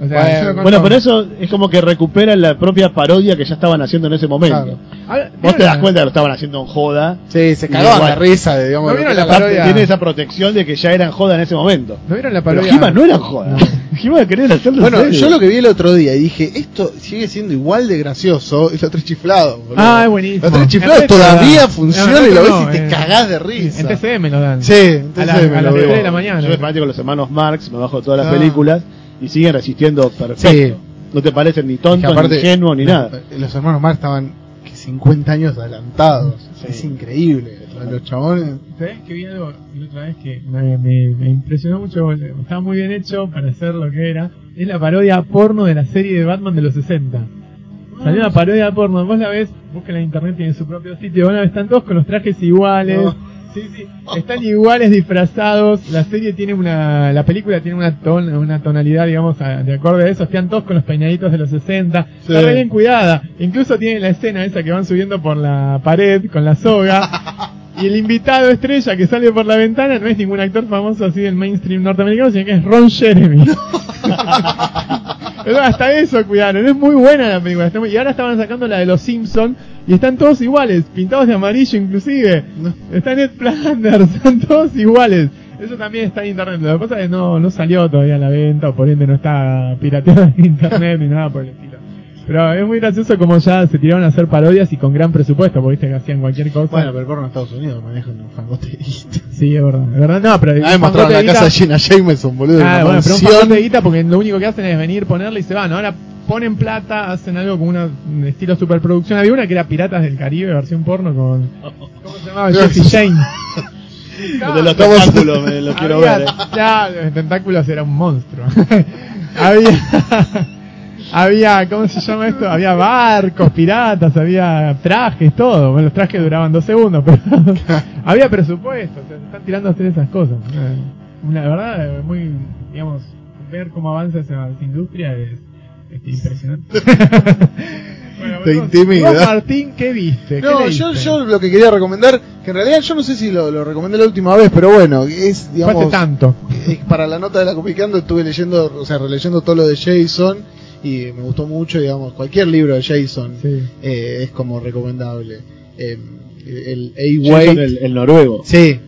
O sea, Bueno, Bueno, pero eso es como que recupera la propia parodia que ya estaban haciendo en ese momento. Claro. Ahora, Vos te das ¿vieron cuenta que lo estaban haciendo en joda. Sí, se Y cagaban la risa de, digamos, ¿No vieron la parodia? Tiene esa protección de que ya eran joda en ese momento. ¿No vieron la Pero parodia? He-Man no era joda. He-Man quería hacerlo Bueno, en serio. yo lo que vi el otro día y dije, esto sigue siendo igual de gracioso, es los tres chiflados. boludo. Ah, es buenísimo. Los tres chiflados En todavía dan. funciona No, en y lo ves Retro y te no, cagás de En risa. TCM lo dan. Sí, a, la- me las veo. 3 de la mañana. Yo soy fanático de los hermanos Marx, me bajo todas las Ah. películas y siguen resistiendo perfecto. Sí. No te parecen ni tontos, aparte, ni ingenuos, ni nada. Los hermanos Marx estaban que 50 años adelantados. Sí. Es increíble. Los chabones. ¿Sabés que vi algo la otra vez que me, me- me impresionó mucho? Estaba muy bien hecho para hacer lo que era. Es la parodia porno de la serie de Batman de los 60. Salió una parodia porno, vos la ves, búsquenla en internet, tiene su propio sitio, van a ver, están todos con los trajes iguales. No. Sí, sí, están iguales disfrazados. La serie tiene una, la película tiene una ton, una tonalidad, digamos, a- de acorde a eso. Están todos con los peinaditos de los 60. Sí. Está re bien cuidada. Incluso tiene la escena esa que van subiendo por la pared con la soga. Y el invitado estrella que sale por la ventana no es ningún actor famoso así del mainstream norteamericano, sino que es Ron Jeremy. Pero hasta eso cuidaron, es muy buena la película. Y ahora estaban sacando la de los Simpsons y están todos iguales, pintados de amarillo inclusive. Está Ned Flanders, están todos iguales. Eso también está en internet. Lo que pasa es que no, no salió todavía a la venta, o por ende no está pirateado en internet ni nada por el estilo. Pero es muy gracioso como ya se tiraron a hacer parodias y con gran presupuesto, porque viste que hacían cualquier cosa. Bueno, pero el porno en Estados Unidos manejan un fangote de guita. Sí, es verdad. Es verdad, no, pero. Ah, me mostraron la casa Gina Jameson, boludo. Ah, bueno, pero un fangote de guita porque lo único que hacen es venir, ponerle y se van. Ahora ponen plata, hacen algo como una, un estilo superproducción. Había una que era Piratas del Caribe, versión porno con. ¿Cómo se llamaba? Jesse. Jane. De los tentáculos me lo quiero Había- ver. eh. Ya, los tentáculos era un monstruo. había. Había, ¿cómo se llama esto? Había barcos, piratas, había trajes, todo. Bueno, los trajes duraban dos segundos, pero había presupuesto, o sea, se están tirando a hacer esas cosas. Una, la verdad, muy, digamos, ver cómo avanza esa, esa industria es, es impresionante. Bueno, Te intimida. vos, Martín, ¿qué viste? ¿Qué No, yo, yo lo que quería recomendar, que en realidad yo no sé si lo, lo recomendé la última vez, pero bueno, es, digamos, hace tanto. eh, para la nota de la Copicando estuve leyendo, o sea, releyendo todo lo de Jason y me gustó mucho, digamos, cualquier libro de Jason Sí. eh, es como recomendable. Eh, el Jason, A-Wait. el, el noruego. Sí,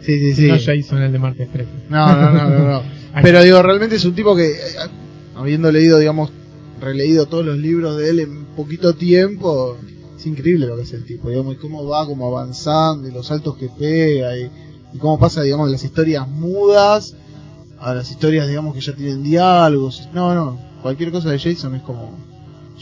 sí, sí, sí. No Jason, el de Martes 13. No, no, no, no, no. Pero digo, realmente es un tipo que, eh, habiendo leído, digamos, releído todos los libros de él en poquito tiempo, es increíble lo que es el tipo, digamos, y cómo va como avanzando, y los saltos que pega, y, y cómo pasa, digamos, de las historias mudas a las historias, digamos, que ya tienen diálogos. No, no, cualquier cosa de Jason es como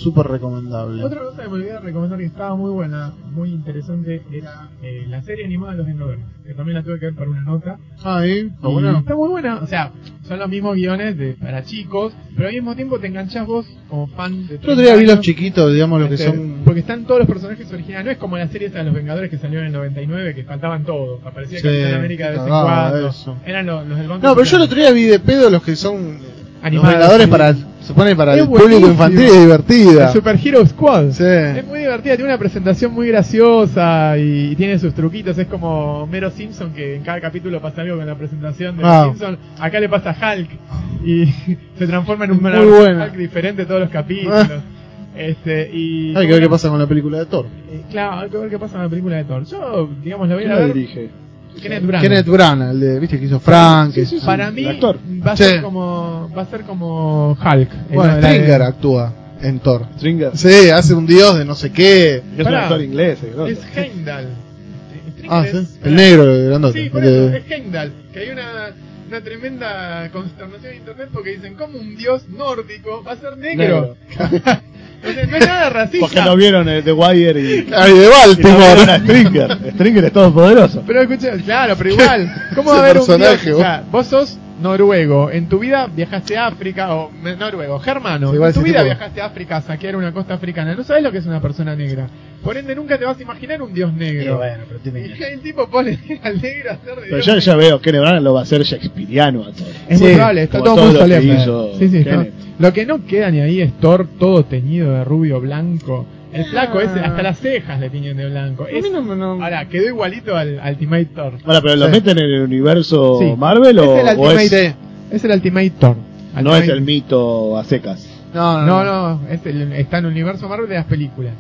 súper recomendable. Otra cosa que me olvidé de recomendar que estaba muy buena, muy interesante, era eh, la serie animada de los Vengadores, que también la tuve que ver para una nota. Ah, ¿eh? Está. Está muy buena, o sea, son los mismos guiones de, para chicos, pero al mismo tiempo te enganchás vos como fan de... Yo día vi 30 los chiquitos, digamos, los que este, son... Porque están todos los personajes originales, no es como la serie de los Vengadores que salió en el 99, que faltaban todos, aparecía Sí, Capitán América de vez en cagada cuando, eso. eran los, los del banco. No, pero yo el otro día vi de pedo los que son los Animados, Vengadores sí. para Se pone para Es el público buenísimo. infantil y es divertida. El Super Hero Squad. Sí. Es muy divertida, tiene una presentación muy graciosa y, tiene sus truquitos. Es como Mero Simpson, que en cada capítulo pasa algo con la presentación de Ah. Simpson. Acá le pasa a Hulk y se transforma en un. Hulk diferente todos los capítulos. Este, y Hay que ver qué pasa con la película de Thor. Eh, Claro, hay que ver qué pasa en la película de Thor. Yo, digamos, la voy ¿Quién a la ver. dirige? Kenneth Branagh. Kenneth Branagh, el de, viste que hizo Frank. Para mí actor. va a Sí. ser como va a ser como Hulk. eh, Bueno, de- Stringer actúa en Thor. Stringer. Sí, hace un dios de no sé qué. Es un actor inglés. eh. Es Heimdall. Ah, es-. El negro, el grandote. Sí, por eso, es Heimdall. Que hay una, una tremenda consternación en internet porque dicen, ¿cómo un dios nórdico va a ser negro? no es nada racista. Porque no vieron eh, The Wire y, Ay, de y no Baltimore. a Stringer. Stringer es todopoderoso. Pero escucha, claro, pero igual, ¿cómo va a haber un dios? personaje, O sea, vos sos noruego, en tu vida viajaste a África, o me- noruego, germano, Sí, igual en tu vida tipo- viajaste a África a saquear una costa africana, no sabes lo que es una persona negra. Por ende, nunca te vas a imaginar un dios negro. pero Y el tipo pone al negro a hacer de Pero dios ya, negro. ya veo que Branagh lo va a hacer a todo. Es muy Sí, probable, está todo muy todo lo que solemne. Sí, sí. Lo que no queda ni ahí es Thor todo teñido de rubio blanco. El flaco Ah. ese, hasta las cejas le tiñen de blanco. Es- no me- no- Ahora, quedó igualito al Ultimate Thor. Ahora, pero lo Sí. meten en el universo Sí. Marvel o, Es el o es, Ultimate- Es el Ultimate Thor. no es Ultimate- el mito a secas. No, No, no, es el- está en el universo Marvel de las películas.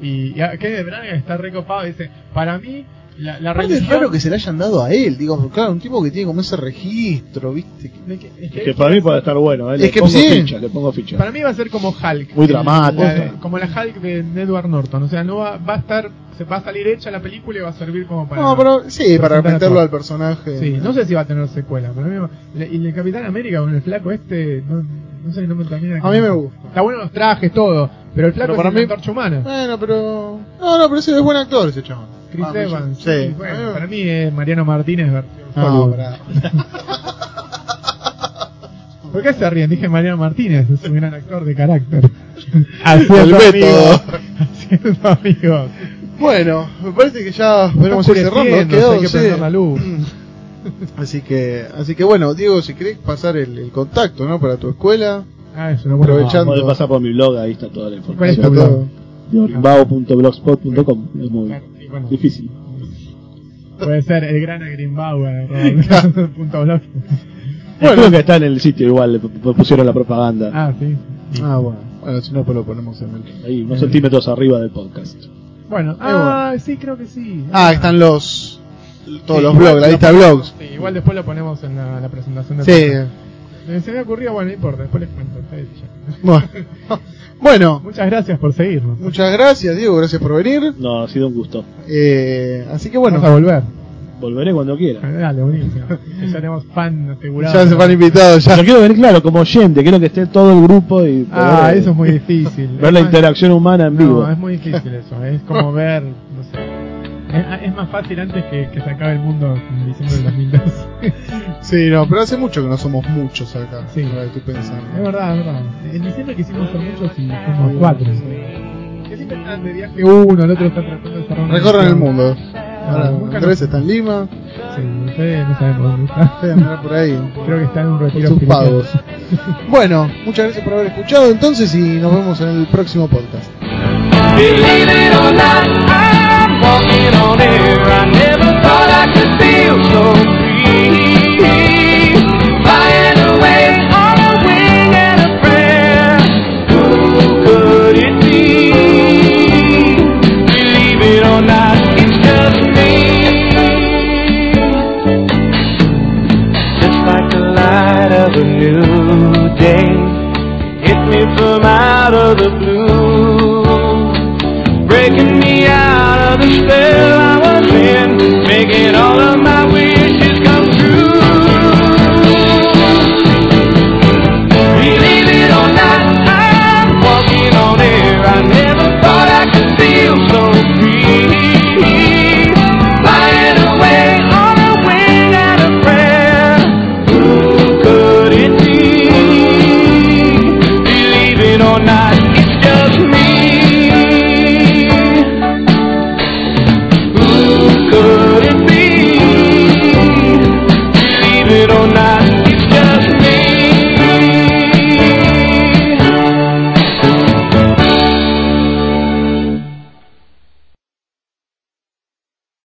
Y, y a- Kenneth Branagh está recopado. Dice: Para mí, la, la Aparte es religión. raro que se le hayan dado a él, digo, claro, un tipo que tiene como ese registro, ¿viste? que- es que- Es que para mí puede estar bueno, ¿eh? Es le que pongo sí. ficha, le pongo ficha. Para mí va a ser como Hulk. Muy dramático. la como la Hulk de Edward Norton. O sea, no va, va a estar. Se va a salir hecha la película y va a servir como para. No, pero sí, para a meterlo al personaje. Sí, no sé si va a tener secuela. Para mí va- le- y el Capitán América con el flaco este. No, no sé, no me termina. A mí me gusta. Está bueno los trajes, todo. Pero el flaco Pero para es una mí- humana. Bueno, pero. No, no, pero sí, es buen actor ese chaval. Chris Ah, Evans. Sí. bueno, para mí es Mariano Martínez versión No, Hollywood. pará. ¿Por qué se ríen? Dije Mariano Martínez, es un gran actor de carácter. El Haciendo método. amigos. Haciendo amigos. Bueno, me parece que ya podemos ir cerrando. quedó, hay que sí. prender la luz. Así que, así que bueno, Diego, si querés pasar el, el contacto, ¿no? Para tu escuela. Ah, es una buena Aprovechando. Podés pasar por mi blog, ahí está toda la ¿Cuál es información. Está todo. Es muy Claro, sí, bueno. difícil. Puede ser el gran Greenbauer. punto blog. Bueno, creo que está en el sitio igual, le pusieron la propaganda. Ah, sí. Ah, bueno. Bueno, si no, pues lo ponemos en el. Ahí, unos centímetros arriba del podcast. Bueno, ah, sí, creo que sí. Ah, están los. Todos Sí, los blogs, la lista de blogs. Sí, igual después lo ponemos en la, la presentación del Sí. podcast. Eh, Se me ocurrió, bueno, no importa, después les cuento. Bueno. bueno, Muchas gracias por seguirnos. muchas gracias, Diego, gracias por venir. No, ha sido un gusto. Eh, así que bueno, Vamos a volver. Volveré cuando quiera. Dale, buenísimo. Ya tenemos fan asegurado. ya se van invitados. Ya. Yo quiero venir, claro, como oyente, quiero que esté todo el grupo y Ah, poder, eso es muy difícil. ver la interacción humana en vivo. No, es muy difícil eso. Es como ver, no sé. Es, es más fácil antes que, que se acabe el mundo en diciembre del 2002. Sí, no, pero hace mucho que no somos muchos acá. Sí. ahora que estoy pensando. Es verdad, es verdad. En diciembre quisimos ser muchos y fuimos cuatro. Que siempre están de viaje uno, el otro está tratando de cerrar Recorren el mundo. Ahora, nunca Andrés está en Lima. Sí, ustedes no sabemos dónde está. Por ahí. Creo que está en un retiro sus pagos. Bueno, muchas gracias por haber escuchado entonces y nos vemos en el próximo podcast. Believe it or not, I'm walking on air. I never thought I could feel so